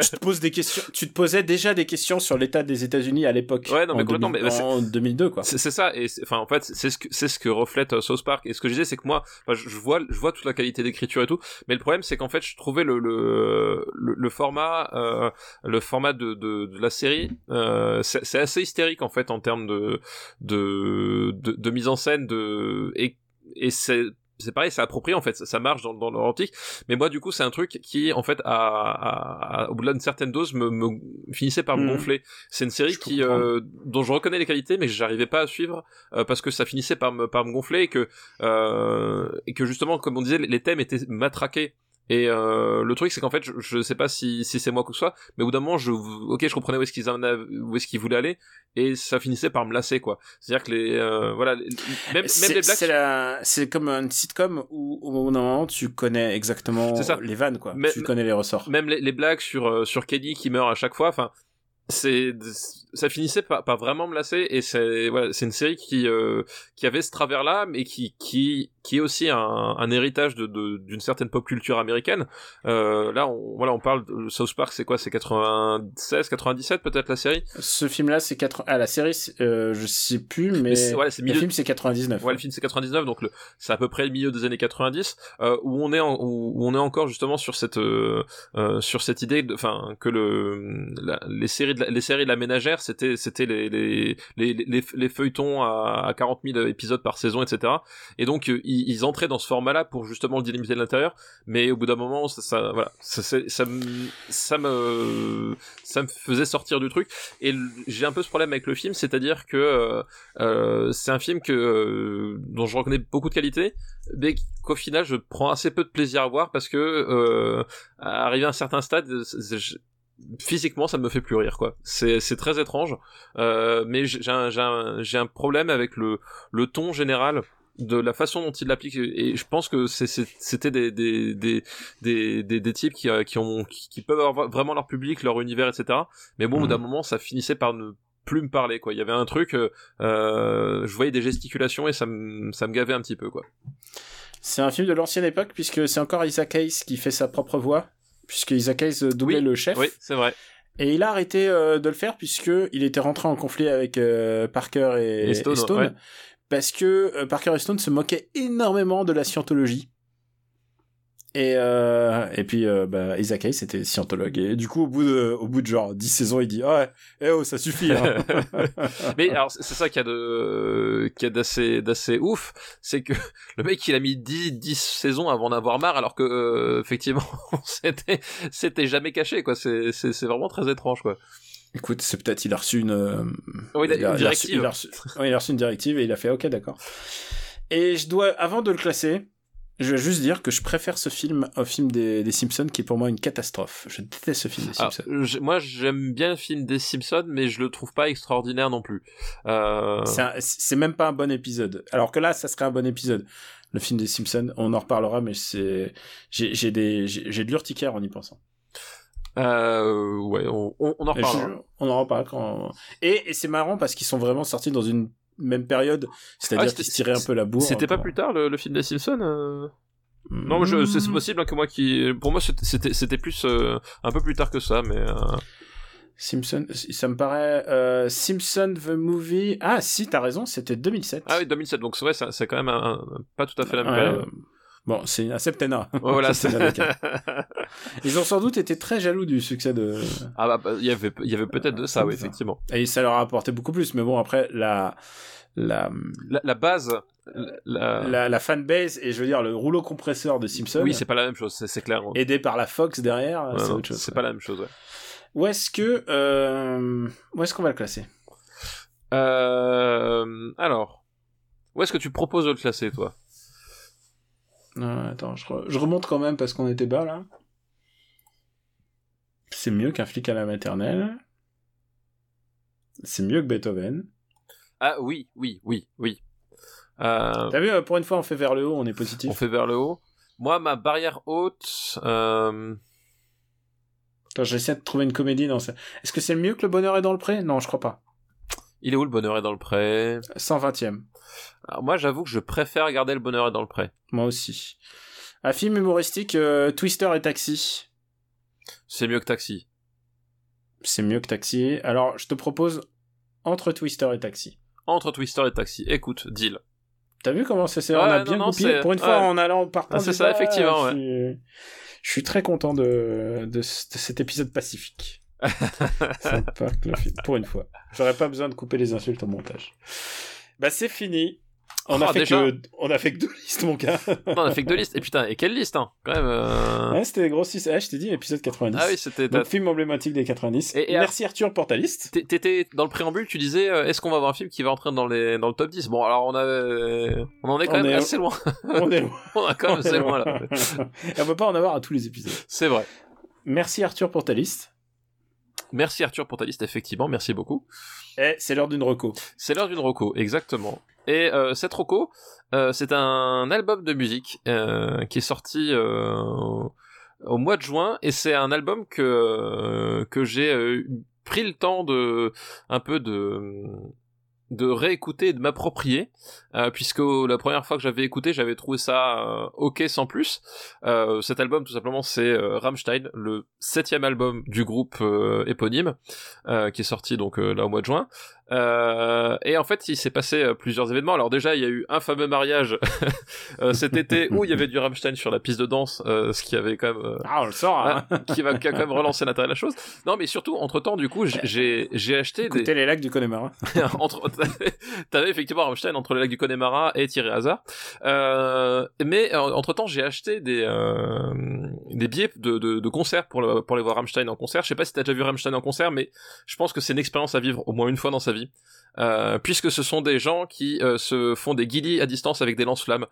Speaker 1: tu te poses des questions, tu te posais déjà des questions sur l'état des États-Unis à l'époque.
Speaker 2: Ouais, non, mais
Speaker 1: en
Speaker 2: complètement,
Speaker 1: 2000
Speaker 2: mais
Speaker 1: en 2002 quoi.
Speaker 2: C'est ça, et enfin en fait c'est ce que c'est ce que reflète euh, South Park. Et ce que je disais, c'est que moi, je, je vois je vois toute la qualité d'écriture et tout, mais le problème c'est qu'en fait je trouvais le le, le, le format euh, le format de, de, de la série euh, c'est c'est assez hystérique en fait en termes de de, de de mise en scène de et et c'est c'est pareil, c'est approprié en fait, ça, ça marche dans, dans leur optique. Mais moi, du coup, c'est un truc qui, en fait, à, à, au bout d'une certaine dose, me, me finissait par me
Speaker 1: Mhm.
Speaker 2: gonfler. C'est une série
Speaker 1: Je
Speaker 2: qui, euh, dont je reconnais les qualités, mais j'arrivais pas à suivre euh, parce que ça finissait par me, par me gonfler et que, euh, et que justement, comme on disait, les thèmes étaient matraqués. Et euh, le truc, c'est qu'en fait, je, je sais pas si, si c'est moi ou que ce soit, mais au bout d'un moment, je, ok, je comprenais où est-ce qu'ils où est-ce qu'ils voulaient aller, et ça finissait par me lasser, quoi. C'est-à-dire que les, euh, voilà, les- même, même les blagues.
Speaker 1: c'est la- c'est comme un sitcom où au bout d'un moment tu connais exactement les vannes quoi. Tu connais les ressorts.
Speaker 2: même les, les blagues sur euh, sur Kenny qui meurt à chaque fois enfin c'est ça finissait par, par vraiment me lasser et c'est voilà, c'est une série qui euh, qui avait ce travers là mais qui qui qui est aussi un, un héritage de de- d'une certaine pop culture américaine euh, là on voilà on parle de South Park c'est quoi? C'est 96 97 peut-être la série?
Speaker 1: Ce film là c'est 4 ah la série euh, je sais plus mais,
Speaker 2: Mais c'est- voilà, c'est
Speaker 1: le
Speaker 2: milieu-
Speaker 1: film c'est 99.
Speaker 2: Ouais, le film c'est 99, donc le, c'est à peu près le milieu des années 90, euh, où on est en- où, où on est encore justement sur cette euh, euh, sur cette idée, de- enfin que le la- les séries de la, les séries de la ménagère, c'était c'était les les, les les les feuilletons à, à 40 000 épisodes par saison, etc. Et donc euh, ils, entraient dans ce format-là pour justement le délimiter de l'intérieur, mais au bout d'un moment, ça, me faisait sortir du truc. Et j'ai un peu ce problème avec le film, c'est-à-dire que euh, euh, c'est un film euh, dont je reconnais beaucoup de qualités, mais qu'au final je prends assez peu de plaisir à voir parce que arrivé à un certain stade, physiquement ça me fait plus rire. C'est très étrange, mais j'ai un, problème avec le ton général de la façon dont il l'applique et je pense que c'était des des, des des des des types qui euh, qui ont qui, qui peuvent avoir vraiment leur public leur univers etc mais bon au bout
Speaker 1: Mhm.
Speaker 2: d'un moment ça finissait par ne plus me parler quoi. Il y avait un truc euh, euh, je voyais des gesticulations et ça me ça me gavait un petit peu quoi.
Speaker 1: C'est un film de l'ancienne époque puisque c'est encore Isaac Hayes qui fait sa propre voix puisque Isaac Hayes doublait
Speaker 2: Oui,
Speaker 1: le chef.
Speaker 2: Oui c'est vrai.
Speaker 1: Et il a arrêté euh, de le faire puisque il était rentré en conflit avec euh, Parker et,
Speaker 2: Et Stone,
Speaker 1: et Stone,
Speaker 2: ouais.
Speaker 1: Parce que euh, Parker et Stone se moquaient énormément de la scientologie. Et, euh, et puis euh, bah, Isaac Hayes était scientologue et du coup au bout de au bout de genre 10 saisons il dit ouais eh oh ça suffit hein.
Speaker 2: mais alors c'est ça qu'il y a de qu'il a d'assez d'assez ouf c'est que le mec il a mis 10 10 saisons avant d'avoir marre alors que euh, effectivement c'était c'était jamais caché quoi c'est c'est c'est vraiment très étrange quoi
Speaker 1: Écoute, c'est peut-être il a reçu une, euh,
Speaker 2: Oui, il a-
Speaker 1: il a-
Speaker 2: une
Speaker 1: il a reçu-
Speaker 2: directive.
Speaker 1: il a reçu- il a reçu une directive et il a fait OK, d'accord. Et je dois, avant de le classer, je vais juste dire que je préfère ce film au film des, des Simpsons, qui est pour moi une catastrophe. Je déteste ce film des
Speaker 2: Alors,
Speaker 1: Simpsons.
Speaker 2: je- moi j'aime bien le film des Simpsons mais je le trouve pas extraordinaire non plus euh...
Speaker 1: C'est même pas un bon épisode. Alors que là, ça serait un bon épisode. Le film des Simpsons, on en reparlera, mais c'est, j'ai j'ai des, j'ai j'ai de l'urticaire en y pensant.
Speaker 2: Euh, ouais, on, on, on en reparlera.
Speaker 1: on en reparle quand. Et, et c'est marrant parce qu'ils sont vraiment sortis dans une même période, c'est-à-dire
Speaker 2: Ah,
Speaker 1: qu'ils se tiraient un peu la bourre.
Speaker 2: C'était pas plus tard le, le film des Simpsons euh? Non, je- c'est possible hein, que moi qui, pour moi c'était- c'était plus euh, un peu plus tard que ça, mais euh,
Speaker 1: Simpson, ça me paraît euh, Simpson the movie. Ah si, t'as raison, c'était 2007.
Speaker 2: ah oui 2007, donc c'est vrai, c'est c'est quand même un- un- pas tout à fait la même
Speaker 1: Ouais,
Speaker 2: période.
Speaker 1: Euh, Bon, c'est un septennat.
Speaker 2: Ouais, voilà, c'est
Speaker 1: Septennat d'écart. Ils ont sans doute été très jaloux du succès de.
Speaker 2: ah bah, bah, il y avait il y avait peut-être de ça, oui,
Speaker 1: Ça.
Speaker 2: effectivement.
Speaker 1: Et ça leur a apporté beaucoup plus. Mais bon, après la la
Speaker 2: La, la base, la,
Speaker 1: la, la fanbase et je veux dire le rouleau compresseur de Simpson.
Speaker 2: oui, c'est pas la même chose, c'est clair. Ouais,
Speaker 1: aidé par la Fox derrière, c'est autre chose.
Speaker 2: c'est pas la même chose. Ouais.
Speaker 1: Où est-ce que euh, où est-ce qu'on va le classer?
Speaker 2: Euh, alors, où est-ce que tu proposes de le classer, toi?
Speaker 1: Attends, je, re- je remonte quand même parce qu'on était bas là. C'est mieux qu'un flic à la maternelle. C'est mieux que Beethoven.
Speaker 2: Ah oui, oui, oui, oui. Euh,
Speaker 1: T'as vu, euh, pour une fois, on fait vers le haut, on est positif.
Speaker 2: on fait vers le haut. Moi, ma barrière haute, euh,
Speaker 1: Attends, j'essaie de trouver une comédie dans ça. Est-ce que c'est mieux que Le Bonheur est dans le pré? Non, je crois pas.
Speaker 2: Il est où le bonheur est dans le pré?
Speaker 1: 120ème.
Speaker 2: Alors moi, j'avoue que je préfère regarder le bonheur est dans le pré.
Speaker 1: Moi aussi. Un film humoristique, euh, Twister et Taxi.
Speaker 2: C'est mieux que Taxi.
Speaker 1: C'est mieux que Taxi. Alors, je te propose entre Twister et Taxi.
Speaker 2: Entre Twister et Taxi. Écoute, deal.
Speaker 1: T'as vu comment c'est,
Speaker 2: Ouais,
Speaker 1: on a
Speaker 2: non,
Speaker 1: bien
Speaker 2: non,
Speaker 1: pour une fois
Speaker 2: ouais.
Speaker 1: en allant partant
Speaker 2: Ah, c'est ça, effectivement,
Speaker 1: Je suis, je suis très content de, de cet épisode pacifique. Pour une fois. J'aurais pas besoin de couper les insultes au montage. Bah c'est fini. On, a
Speaker 2: Oh,
Speaker 1: fait
Speaker 2: déjà
Speaker 1: que, on a fait que deux listes, mon gars.
Speaker 2: Non, on a fait que deux listes. Et putain, et quelle liste, hein Quand même. euh,
Speaker 1: Ouais, c'était grosses listes. Ah, je t'ai dit, épisode 90.
Speaker 2: Ah oui, c'était.
Speaker 1: Donc, film emblématique des 90.
Speaker 2: Et- et
Speaker 1: Merci Arthur pour ta liste.
Speaker 2: T'é- T'étais dans le préambule, tu disais euh, est-ce qu'on va avoir un film qui va entrer dans les dans le top 10 Bon, alors on a on en est quand
Speaker 1: On
Speaker 2: même
Speaker 1: est-
Speaker 2: assez loin.
Speaker 1: On est loin.
Speaker 2: on est quand même assez loin là.
Speaker 1: Et on peut pas en avoir à tous les épisodes.
Speaker 2: C'est vrai.
Speaker 1: Merci Arthur pour ta liste.
Speaker 2: Merci Arthur pour ta liste, effectivement, merci beaucoup.
Speaker 1: Et c'est l'heure d'une reco.
Speaker 2: C'est l'heure d'une roco, exactement. Et euh, cette roco, euh, c'est un album de musique euh, qui est sorti euh, au mois de juin, et c'est un album que que j'ai euh, pris le temps de un peu de de réécouter et de m'approprier euh, puisque la première fois que j'avais écouté j'avais trouvé ça euh, ok sans plus Euh, cet album tout simplement c'est euh, Rammstein le septième album du groupe euh, éponyme euh, qui est sorti donc euh, là au mois de juin Euh, et en fait il s'est passé euh, plusieurs événements alors déjà il y a eu un fameux mariage euh, cet été où il y avait du Rammstein sur la piste de danse euh, ce qui avait quand même euh,
Speaker 1: Ah, on le sort. Hein.
Speaker 2: qui va qui a quand même relancé l'intérêt de la chose non mais surtout entre temps du coup j'ai- acheté des
Speaker 1: Écoutez les lacs du Connemara.
Speaker 2: entre t'avais effectivement Rammstein entre le lac du Connemara et Thierry Hazard. Euh, mais entre temps j'ai acheté des euh, des billets de, de, concert pour pour aller voir Rammstein en concert. Je sais pas si t'as déjà vu Rammstein en concert mais je pense que c'est une expérience à vivre au moins une fois dans sa vie. Euh, puisque ce sont des gens qui euh, se font des guillis à distance avec des lance-flammes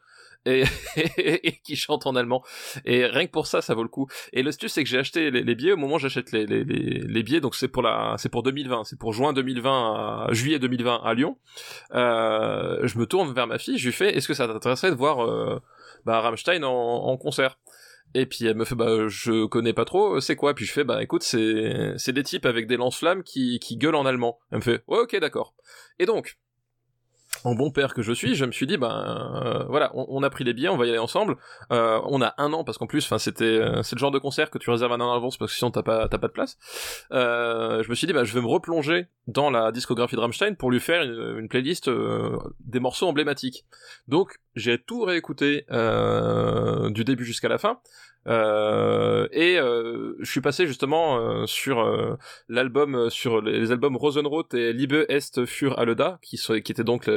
Speaker 2: et, et, qui chantent en allemand. Et rien que pour ça ça vaut le coup. Et le stuff c'est que j'ai acheté les, les billets. Au moment où j'achète les, les, billets. Donc c'est pour la c'est pour 2020 c'est pour juin 2020 à juillet 2020 à Lyon. Euh, je me tourne vers ma fille. Je lui fais est-ce que ça t'intéresserait de voir euh, bah, Rammstein en, concert? Et puis elle me fait bah je connais pas trop. C'est quoi? Puis je fais bah écoute c'est c'est des types avec des lance-flammes qui qui gueulent en allemand. Elle me fait ouais ok d'accord. Et donc en bon père que je suis, je me suis dit ben euh, voilà, on, on, a pris les billets, on va y aller ensemble. Euh, on a un an parce qu'en plus, enfin c'était euh, c'est le genre de concert que tu réserves un an en avance parce que sinon t'as pas t'as pas de place. Euh, je me suis dit ben je vais me replonger dans la discographie de Rammstein pour lui faire une, une playlist euh, des morceaux emblématiques. Donc j'ai tout réécouté euh, du début jusqu'à la fin. Euh, et euh, je suis passé justement euh, sur euh, l'album sur les, albums Rosenrot et Liebe est für Aleda qui sont, qui étaient donc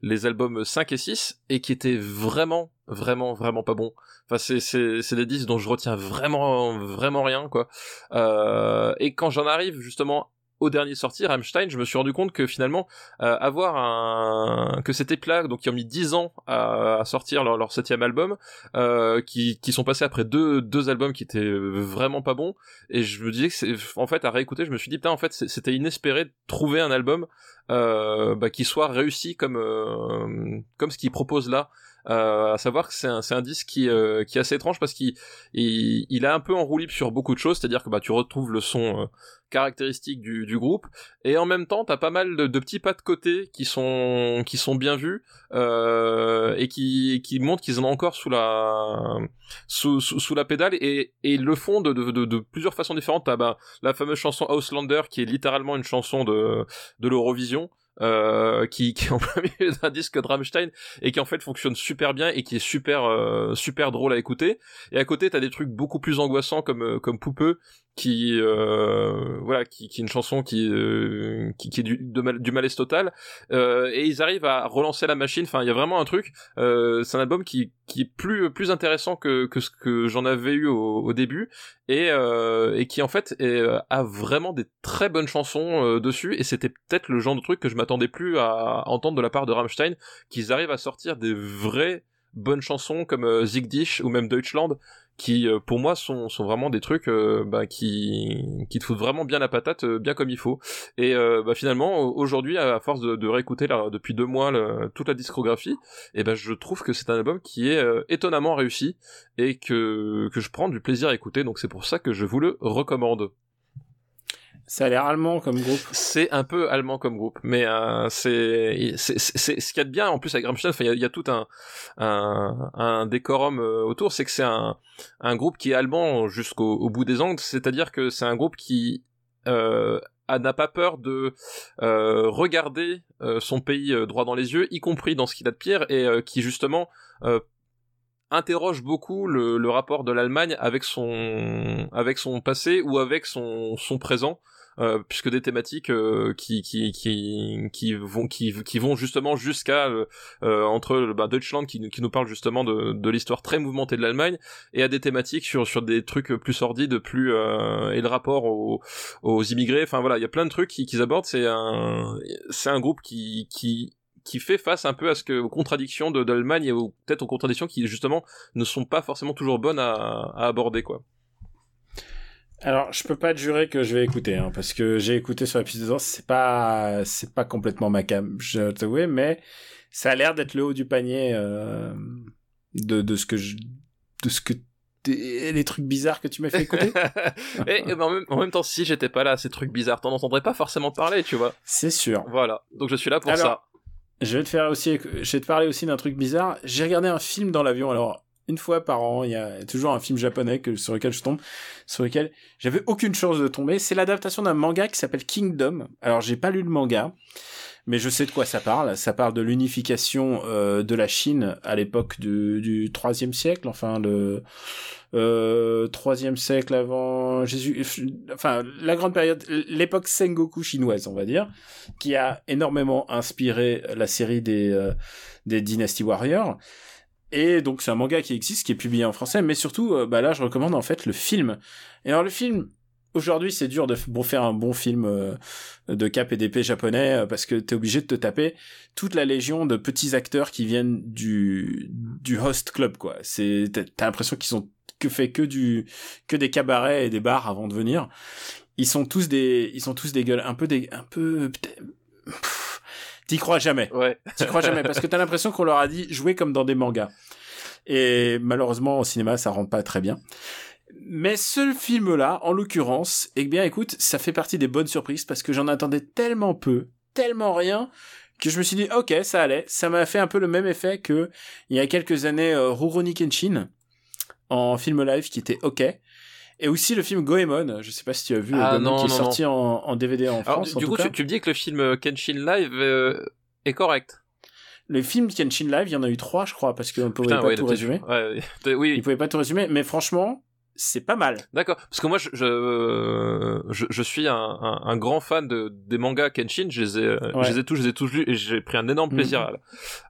Speaker 2: les, albums 5 et 6 et qui étaient vraiment vraiment vraiment pas bons enfin c'est c'est c'est des disques dont je retiens vraiment vraiment rien quoi euh, et quand j'en arrive justement au dernier sorti, Rammstein, je me suis rendu compte que finalement, euh, avoir un que c'était plat, donc ils ont mis 10 ans à, à sortir leur, leur septième album, euh, qui, qui sont passés après deux, deux albums qui étaient vraiment pas bons, et je me disais que c'est, en fait, à réécouter, je me suis dit, putain, en fait, c'était inespéré de trouver un album euh, bah, qui soit réussi comme, euh, comme ce qu'il propose là. Euh, à savoir que c'est un, un disque qui, euh, qui est assez étrange parce qu'il il, il a un peu en roue libre sur beaucoup de choses, c'est-à-dire que bah, tu retrouves le son euh, caractéristique du, du groupe et en même temps t'as pas mal de, de, petits pas de côté qui sont qui sont bien vus euh, et qui qui montrent qu'ils en ont encore sous la sous, sous, sous la pédale et, et le font de, de, de, plusieurs façons différentes. T'as bah, la fameuse chanson Ausländer qui est littéralement une chanson de de l'Eurovision euh, qui, est en plein milieu d'un disque de Rammstein et qui en fait fonctionne super bien et qui est super euh, super drôle à écouter. Et à côté t'as des trucs beaucoup plus angoissants comme euh, comme Poupeux qui euh, voilà qui, qui est une chanson qui euh, qui, qui est du, mal, du malaise total. Euh, et ils arrivent à relancer la machine. Enfin il y a vraiment un truc. Euh, c'est un album qui qui est plus plus intéressant que que ce que j'en avais eu au, au début. Et euh, et qui en fait est, a vraiment des très bonnes chansons euh, dessus. Et c'était peut-être le genre de truc que je m'attendais plus à, à entendre de la part de Rammstein qu'ils arrivent à sortir des vraies bonnes chansons comme euh, Zig Dish ou même Deutschland qui euh, pour moi sont, vraiment des trucs euh, bah, qui, qui te foutent vraiment bien la patate euh, bien comme il faut. Et bah, finalement aujourd'hui à force de, réécouter depuis deux mois toute la discographie et ben je trouve que c'est un album qui est étonnamment réussi et que je prends du plaisir à écouter. Donc c'est pour ça que je vous le recommande
Speaker 1: ça a l'air allemand comme groupe.
Speaker 2: C'est un peu allemand comme groupe, mais euh, c'est ce qu'il y a de bien en plus avec Rammstein. Il y, a tout un un, un décorum euh, autour, c'est que c'est un un groupe qui est allemand jusqu'au au bout des ongles. C'est-à-dire que c'est un groupe qui euh, n'a pas peur de euh, regarder euh, son pays euh, droit dans les yeux, y compris dans ce qu'il a de pire, et qui justement interroge beaucoup le, le rapport de l'Allemagne avec son avec son passé ou avec son son présent euh, puisque des thématiques euh, qui, qui, qui, qui, vont, qui, qui vont justement jusqu'à euh, euh entre bah, Deutschland qui, qui nous parle justement de, de l'histoire très mouvementée de l'Allemagne et à des thématiques sur, sur des trucs plus sordides, plus euh, et le rapport aux, aux immigrés. Enfin voilà, il y a plein de trucs qu'ils qui abordent. C'est un, c'est un groupe qui, qui qui fait face un peu à ce que aux contradictions de, l'Allemagne et peut-être aux contradictions qui justement ne sont pas forcément toujours bonnes à, à aborder quoi.
Speaker 1: Alors, je peux pas te jurer que je vais écouter, hein, parce que j'ai écouté sur la piste de danse, c'est pas, c'est pas complètement ma cam, je t'avoue, mais ça a l'air d'être le haut du panier euh, de, de ce que je, de ce que les trucs bizarres que tu m'as fait écouter.
Speaker 2: et, en, même, temps, si j'étais pas là, ces trucs bizarres, t'en entendrais pas forcément parler, tu vois.
Speaker 1: C'est sûr.
Speaker 2: Voilà. Donc je suis là pour ça.
Speaker 1: Je vais te faire aussi, je vais te parler aussi d'un truc bizarre. J'ai regardé un film dans l'avion. Alors, une fois par an, il y a toujours un film japonais sur lequel je tombe, sur lequel j'avais aucune chance de tomber. C'est l'adaptation d'un manga qui s'appelle Kingdom. Alors j'ai pas lu le manga, mais je sais de quoi ça parle. Ça parle de l'unification euh, de la Chine à l'époque du, du 3 siècle, enfin le euh, 3 siècle avant Jésus, enfin la grande période, l'époque Sengoku chinoise, on va dire, qui a énormément inspiré la série des euh, des Dynasty Warriors. Et donc c'est un manga qui existe, qui est publié en français, mais surtout, euh, bah là je recommande en fait le film. Et alors le film, aujourd'hui c'est dur de faire un bon film euh, de cap et d'épée japonais euh, parce que t'es obligé de te taper toute la légion de petits acteurs qui viennent du du host club quoi. C'est t'as l'impression qu'ils ont que fait que du que des cabarets et des bars avant de venir. Ils sont tous des ils sont tous des gueules un peu des un peu T'y crois jamais.
Speaker 2: Ouais.
Speaker 1: T'y crois jamais parce que t'as l'impression qu'on leur a dit jouer comme dans des mangas. Et malheureusement au cinéma ça rend pas très bien. Mais ce film-là, en l'occurrence, eh bien écoute, ça fait partie des bonnes surprises parce que j'en attendais tellement peu, tellement rien, que je me suis dit ok ça allait. Ça m'a fait un peu le même effet que il y a quelques années euh, Rurouni Kenshin en film live qui était ok. Et aussi le film Goemon, je sais pas si tu as vu,
Speaker 2: ah,
Speaker 1: qui est sorti En, DVD en France.
Speaker 2: Du coup, tu, me dis que le film euh, Kenshin Live euh, est correct.
Speaker 1: Le film Kenshin Live, il y en a eu trois, je crois, parce qu'on pouvait pas tout résumer.
Speaker 2: Ouais, oui.
Speaker 1: Il pouvait pas tout résumer, mais franchement, c'est pas mal.
Speaker 2: D'accord, parce que moi je je, je, suis un, un, grand fan de des mangas Kenshin, je les ai je les ai tous je les ai tous lus et j'ai pris un énorme plaisir mhm.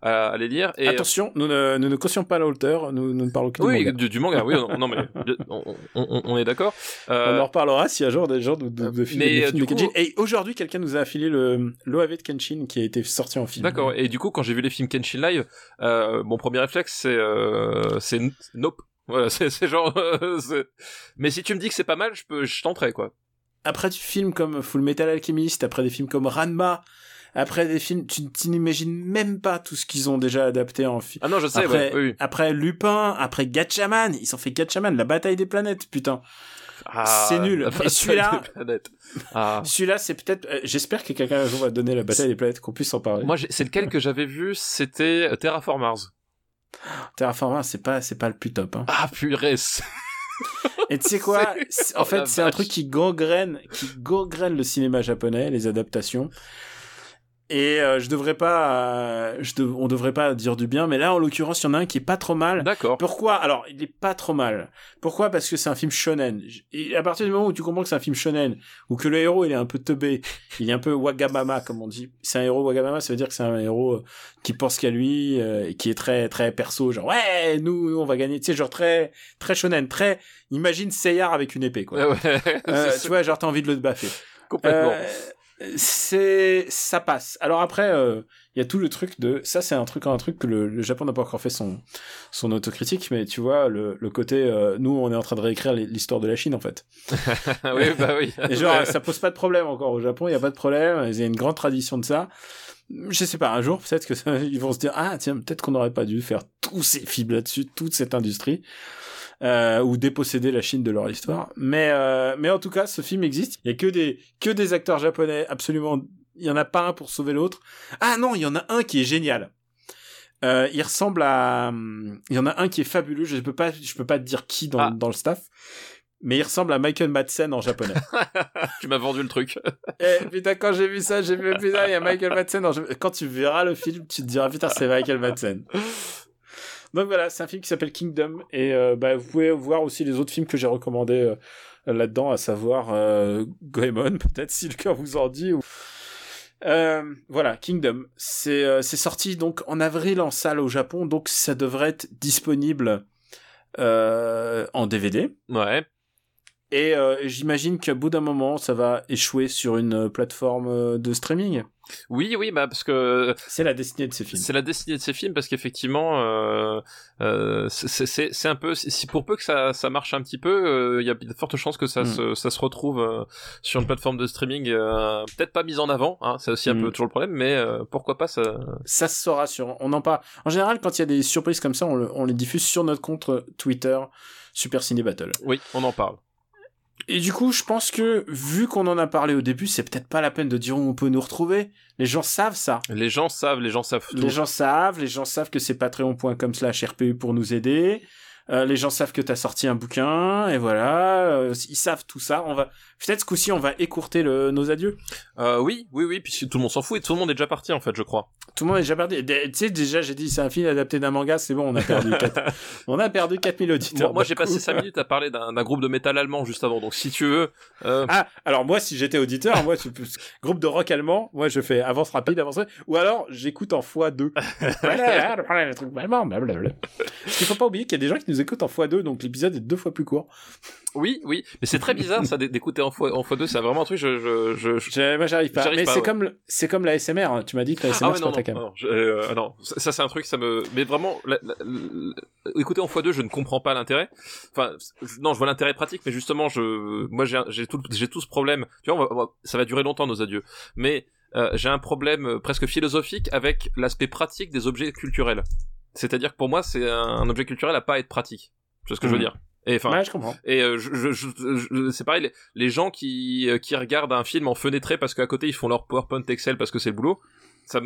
Speaker 2: à, à, les lire. Et
Speaker 1: attention, nous ne nous ne cautionne pas la hauteur, nous, nous ne parlons que
Speaker 2: du
Speaker 1: manga.
Speaker 2: Du, du manga. Oui, non, mais on, on, on est d'accord.
Speaker 1: Euh... On en reparlera s'il y a genre des gens de, de, de films, mais, de, Kenshin. Et aujourd'hui, quelqu'un nous a affilé le l'OAV de Kenshin qui a été sorti en film.
Speaker 2: D'accord. Et du coup, quand j'ai vu les films Kenshin live, euh, mon premier réflexe c'est euh, c'est Nope voilà, c'est genre. Mais si tu me dis que c'est pas mal, je peux, je tenterai quoi.
Speaker 1: Après du film comme Full Metal Alchemist, après des films comme Ranma, après des films, tu, n'imagines même pas tout ce qu'ils ont déjà adapté en film.
Speaker 2: Ah non, je sais.
Speaker 1: Après,
Speaker 2: oui.
Speaker 1: après Lupin, après Gatchaman, ils ont fait Gatchaman, la bataille des planètes, putain. Ah, c'est nul. Et celui-là, ah. celui-là, c'est peut-être. Euh, j'espère que quelqu'un un jour va donner la bataille des planètes, qu'on puisse en parler.
Speaker 2: Moi, c'est lequel que j'avais vu, c'était Terraform Mars.
Speaker 1: Terraformers, c'est pas, c'est pas le plus top. Hein.
Speaker 2: Ah purée.
Speaker 1: Et tu sais quoi? En fait, c'est un truc qui gangrène, qui gangrène le cinéma japonais, les adaptations. Et euh, je devrais pas, euh, je on devrait pas dire du bien, mais là en l'occurrence il y en a un qui est pas trop mal.
Speaker 2: D'accord.
Speaker 1: Pourquoi? Alors il est pas trop mal. Pourquoi? Parce que c'est un film shonen. Et à partir du moment où tu comprends que c'est un film shonen, ou que le héros il est un peu teubé, il est un peu wagamama comme on dit. C'est un héros wagamama, ça veut dire que c'est un héros euh, qui pense qu'à lui, et qui est très très perso, genre ouais nous, on va gagner, tu sais genre très très shonen, très imagine Seyar avec une épée quoi.
Speaker 2: Ouais,
Speaker 1: tu vois genre t'as envie de le baffer.
Speaker 2: Complètement
Speaker 1: c'est ça passe. Alors après, il euh, y a tout le truc de ça, c'est un truc, un truc que le, Japon n'a pas encore fait son son autocritique, mais tu vois le, le côté, euh, nous on est en train de réécrire l'histoire de la Chine en fait.
Speaker 2: oui, bah oui.
Speaker 1: Et genre ça pose pas de problème encore au Japon, il y a pas de problème, il y a une grande tradition de ça. Je sais pas, un jour peut-être que ça, ils vont se dire ah tiens peut-être qu'on n'aurait pas dû faire tous ces films là-dessus, toute cette industrie euh, ou déposséder la Chine de leur histoire. Mais euh, mais en tout cas, ce film existe. Il y a que des que des acteurs japonais absolument. Il y en a pas un pour sauver l'autre. Ah non, il y en a un qui est génial. Euh, il ressemble à. Il y en a un qui est fabuleux. Je peux pas, je peux pas te dire qui dans, ah. dans le staff, mais il ressemble à Michael Madsen en japonais.
Speaker 2: tu m'as vendu le truc.
Speaker 1: eh, putain, quand j'ai vu ça, j'ai vu, putain, il y a Michael Madsen en Quand tu verras le film, tu te diras, putain, c'est Michael Madsen. Donc voilà, c'est un film qui s'appelle Kingdom et euh, bah, vous pouvez voir aussi les autres films que j'ai recommandés euh, là-dedans, à savoir euh, Goemon, peut-être si le cœur vous en dit. Voilà, Kingdom. C'est sorti donc en avril en salle au Japon, donc ça devrait être disponible en DVD.
Speaker 2: Ouais.
Speaker 1: Et euh, j'imagine qu'à bout d'un moment, ça va échouer sur une plateforme euh, de streaming.
Speaker 2: Oui, oui, bah parce que
Speaker 1: C'est la destinée de ces films.
Speaker 2: c'est la destinée de ces films parce qu'effectivement, euh, euh, c'est- c'est c'est un peu si pour peu que ça ça marche un petit peu, euh, il y a de fortes chances que ça
Speaker 1: Mm.
Speaker 2: se ça se retrouve euh, sur une plateforme de streaming, euh, peut-être pas mise en avant, hein, c'est aussi un
Speaker 1: Mm.
Speaker 2: peu toujours le problème, mais euh, pourquoi pas ça.
Speaker 1: Ça se saura sur. On en parle. En général, quand il y a des surprises comme ça, on, le- on les diffuse sur notre compte Twitter Super Ciné Battle.
Speaker 2: Oui, on en parle.
Speaker 1: Et du coup, je pense que vu qu'on en a parlé au début, c'est peut-être pas la peine de dire où on peut nous retrouver. Les gens savent ça.
Speaker 2: Les gens savent, les gens savent tout.
Speaker 1: Les gens savent, les gens savent que c'est patreon.com slash RPU pour nous aider. Euh, les gens savent que t'as sorti un bouquin, et voilà, euh, ils savent tout ça. On va peut-être ce coup-ci, on va écourter le, nos adieux.
Speaker 2: Euh, oui, oui, oui, puisque tout le monde s'en fout et tout le monde est déjà parti en fait, je crois.
Speaker 1: Tout le monde est déjà. Dé- Tu sais, déjà, j'ai dit c'est un film adapté d'un manga, c'est bon, on a perdu 4... on a perdu 4000 auditeurs.
Speaker 2: Moi, moi, j'ai passé 5 minutes à parler d'un groupe de métal allemand juste avant, donc si tu veux,
Speaker 1: Ah, alors moi, si j'étais auditeur, moi, je- groupe de rock allemand, moi, je fais avance rapide, avance rapide, ou alors j'écoute en x2. voilà, le truc allemand, blablabla. Parce qu'il faut pas oublier qu'il y a des gens qui nous écoutent en x2, donc l'épisode est deux fois plus court.
Speaker 2: oui, oui, mais c'est très bizarre ça d'é- d'écouter en fois en fois deux, c'est vraiment un truc, je, je, je, je-
Speaker 1: J'ai- Moi, j'arrive pas. Mais c'est
Speaker 2: ouais.
Speaker 1: comme, c'est comme la SMR. hein. Tu m'as dit que la SMR,
Speaker 2: Ah ouais, non,
Speaker 1: pas ta
Speaker 2: non,
Speaker 1: cam.
Speaker 2: non, je- euh, non, ça, c'est un truc, ça me, mais vraiment, la- la- la- écouter en x2, je ne comprends pas l'intérêt. Enfin, non, je vois l'intérêt pratique, mais justement, je, moi, j'ai, tout, j'ai tout ce problème. Tu vois, on va- ça va durer longtemps nos adieux, mais euh, j'ai un problème euh, presque philosophique avec l'aspect pratique des objets culturels. C'est-à-dire que pour moi, c'est un, un objet culturel à pas être pratique. Vois ce que je veux
Speaker 1: Mhm.
Speaker 2: dire? Et enfin,
Speaker 1: Ouais, je comprends.
Speaker 2: et euh, je, je, je- c'est pareil, les, les gens qui, euh, qui regardent un film en fenêtré parce qu'à côté ils font leur PowerPoint Excel parce que c'est le boulot, ça,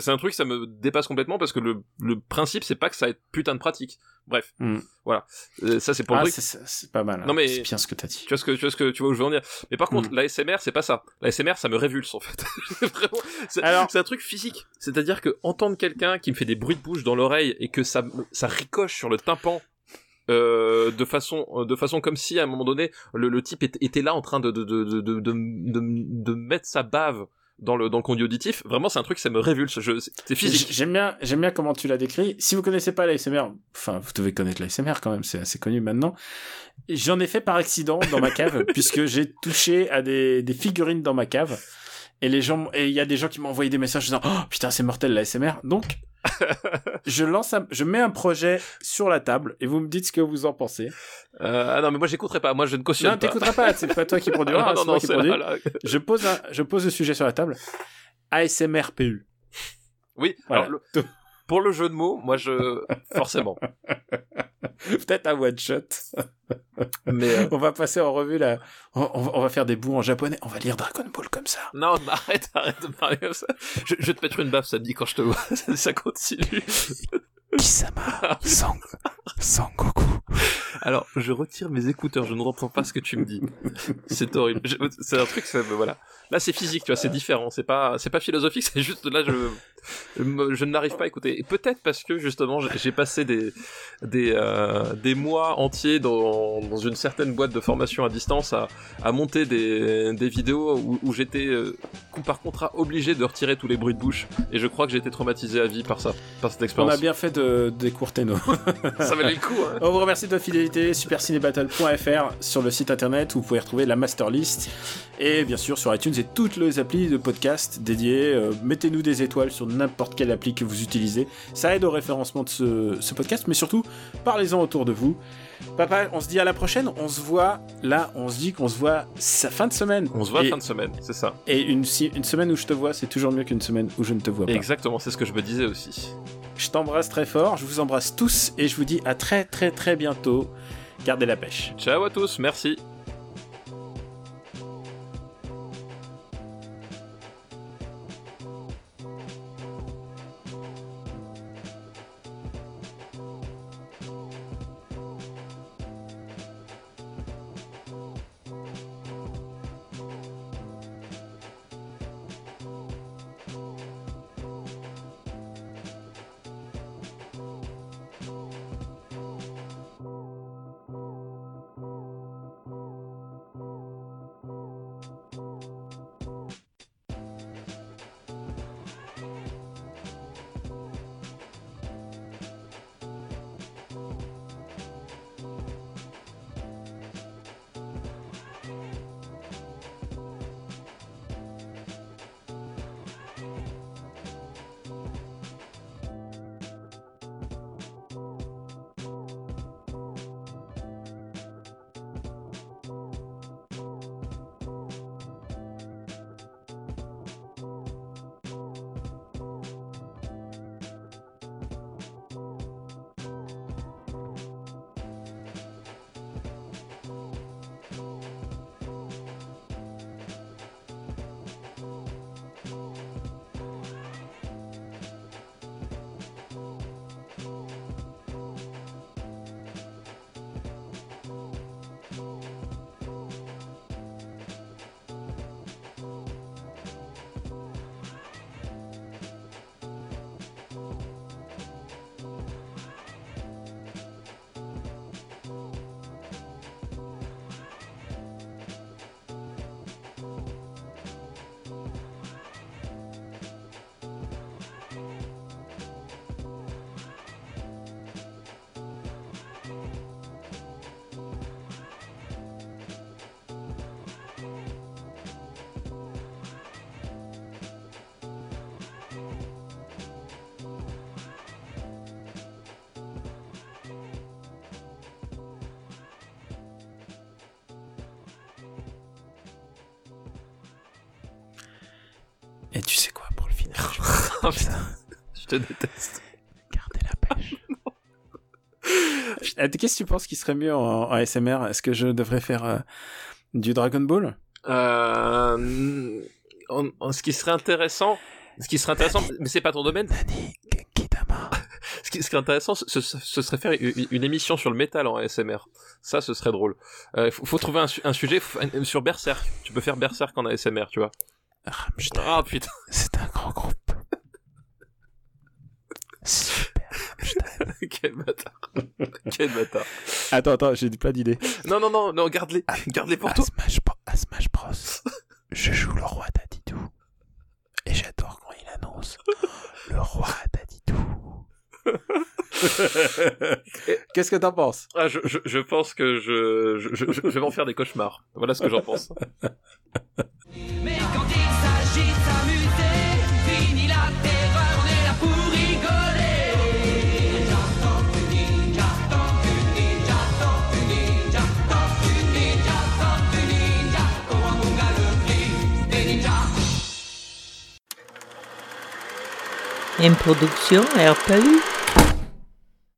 Speaker 2: c'est un truc ça me dépasse complètement parce que le, le principe c'est pas que ça va être putain de pratique. Bref,
Speaker 1: Hmm.
Speaker 2: voilà, Euh, ça c'est pour
Speaker 1: Ah,
Speaker 2: le
Speaker 1: c'est- c'est c'est pas mal. hein.
Speaker 2: Non, mais-
Speaker 1: C'est bien ce que t'as dit.
Speaker 2: Tu vois ce que tu vois ce que tu vois où je veux en dire. Mais par contre,
Speaker 1: Mm.
Speaker 2: la SMR c'est pas ça. La SMR ça me révulse en fait. C'est
Speaker 1: Alors-
Speaker 2: c'est un truc physique. C'est-à-dire que entendre quelqu'un qui me fait des bruits de bouche dans l'oreille et que ça ça ricoche sur le tympan. euh, de façon de façon comme si à un moment donné le, le type était, était là en train de, de, de, de- de mettre sa bave dans le dans le conduit auditif vraiment c'est un truc ça me révulse je c'est physique
Speaker 1: J'aime bien, j'aime bien comment tu l'as décrit. Si vous connaissez pas l'ASMR, enfin, vous devez connaître l'ASMR quand même, c'est assez connu maintenant. J'en ai fait par accident dans ma cave, puisque j'ai touché à des, des figurines dans ma cave. Et les gens, et il y a des gens qui m'ont envoyé des messages disant, oh putain, c'est mortel l'ASMR. Donc, je lance un, je mets un projet sur la table et vous me dites ce que vous en pensez.
Speaker 2: Euh, ah non mais moi j'écouterai pas moi je ne cautionne
Speaker 1: Non,
Speaker 2: pas
Speaker 1: t'écouteras pas, c'est pas toi qui produira,
Speaker 2: Ah, non
Speaker 1: moi
Speaker 2: non
Speaker 1: qui
Speaker 2: c'est
Speaker 1: produis.
Speaker 2: là, là.
Speaker 1: Je pose un, je pose le sujet sur la table. ASMR PU.
Speaker 2: oui
Speaker 1: Voilà.
Speaker 2: alors, le- pour le jeu de mots moi je forcément
Speaker 1: Peut-être un one shot.
Speaker 2: mais euh,
Speaker 1: On va passer en revue là. On, on va- on va faire des bouts en japonais. On va lire Dragon Ball comme ça.
Speaker 2: non arrête arrête de parler comme ça je, je vais te mettre une baffe samedi quand je te vois ça continue
Speaker 1: Kisama, Sang, Sangoku.
Speaker 2: Alors, je retire mes écouteurs, je ne reprends pas ce que tu me dis. C'est horrible. C'est un truc, ça voilà. Là, c'est physique, tu vois, c'est différent. C'est pas, c'est pas philosophique, c'est juste là, je, je, n'arrive pas à écouter. Et peut-être parce que justement, j'ai- passé des, des, euh, des mois entiers dans, dans une certaine boîte de formation à distance à, à monter des, des vidéos où, où j'étais, euh, par contrat, obligé de retirer tous les bruits de bouche. Et je crois que j'ai été traumatisé à vie par ça, par cette
Speaker 1: On
Speaker 2: expérience.
Speaker 1: a bien fait de d'écourter nos.
Speaker 2: Ça valait le coup, hein.
Speaker 1: On vous remercie de votre fidélité. Supercinébattle.fr sur le site internet où vous pouvez retrouver la master list et bien sûr sur iTunes toutes les applis de podcast dédiées. Euh, Mettez-nous des étoiles sur n'importe quelle appli que vous utilisez. Ça aide au référencement de ce, ce podcast, mais surtout parlez-en autour de vous. Papa, on se dit à la prochaine. On se voit là. On se dit qu'on se voit sa fin de semaine.
Speaker 2: On se voit
Speaker 1: Et-
Speaker 2: fin de semaine, c'est ça.
Speaker 1: Et une, une semaine où je te vois, c'est toujours mieux qu'une semaine où je ne te vois pas.
Speaker 2: Exactement, c'est ce que je me disais aussi.
Speaker 1: Je t'embrasse très fort, je vous embrasse tous et je vous dis à très très très bientôt. Gardez la pêche.
Speaker 2: Ciao à tous, merci.
Speaker 1: Qu'est-ce que tu penses qui serait mieux en, en ASMR Est-ce que je devrais faire euh, du Dragon Ball?
Speaker 2: Euh, en- en- ce qui serait intéressant, ce qui serait intéressant, mais c'est pas ton domaine.
Speaker 1: Nani.
Speaker 2: Ce qui serait intéressant, ce, ce- ce serait faire une, une émission sur le métal en ASMR. Ça, ce serait drôle. Euh, faut, faut trouver un, su- un sujet faut- un- sur Berserk. Tu peux faire Berserk en ASMR, tu vois. Ah putain,
Speaker 1: grand groupe. Super Rammstein.
Speaker 2: Quel bâtard. quel bâtard.
Speaker 1: Attends, attends, j'ai pas d'idée.
Speaker 2: Non, non, non, non, garde-les. Garde-les pour
Speaker 1: à
Speaker 2: toi.
Speaker 1: Smash, Bro- à Smash Bros, je joue le roi Dadidou. Et j'adore quand il annonce le roi Dadidou. Qu'est-ce que t'en penses?
Speaker 2: Ah, je, je, je pense que je, je, je, je vais m'en faire des cauchemars. Voilà ce que j'en pense.
Speaker 3: Mais quand il
Speaker 4: Une production RPU.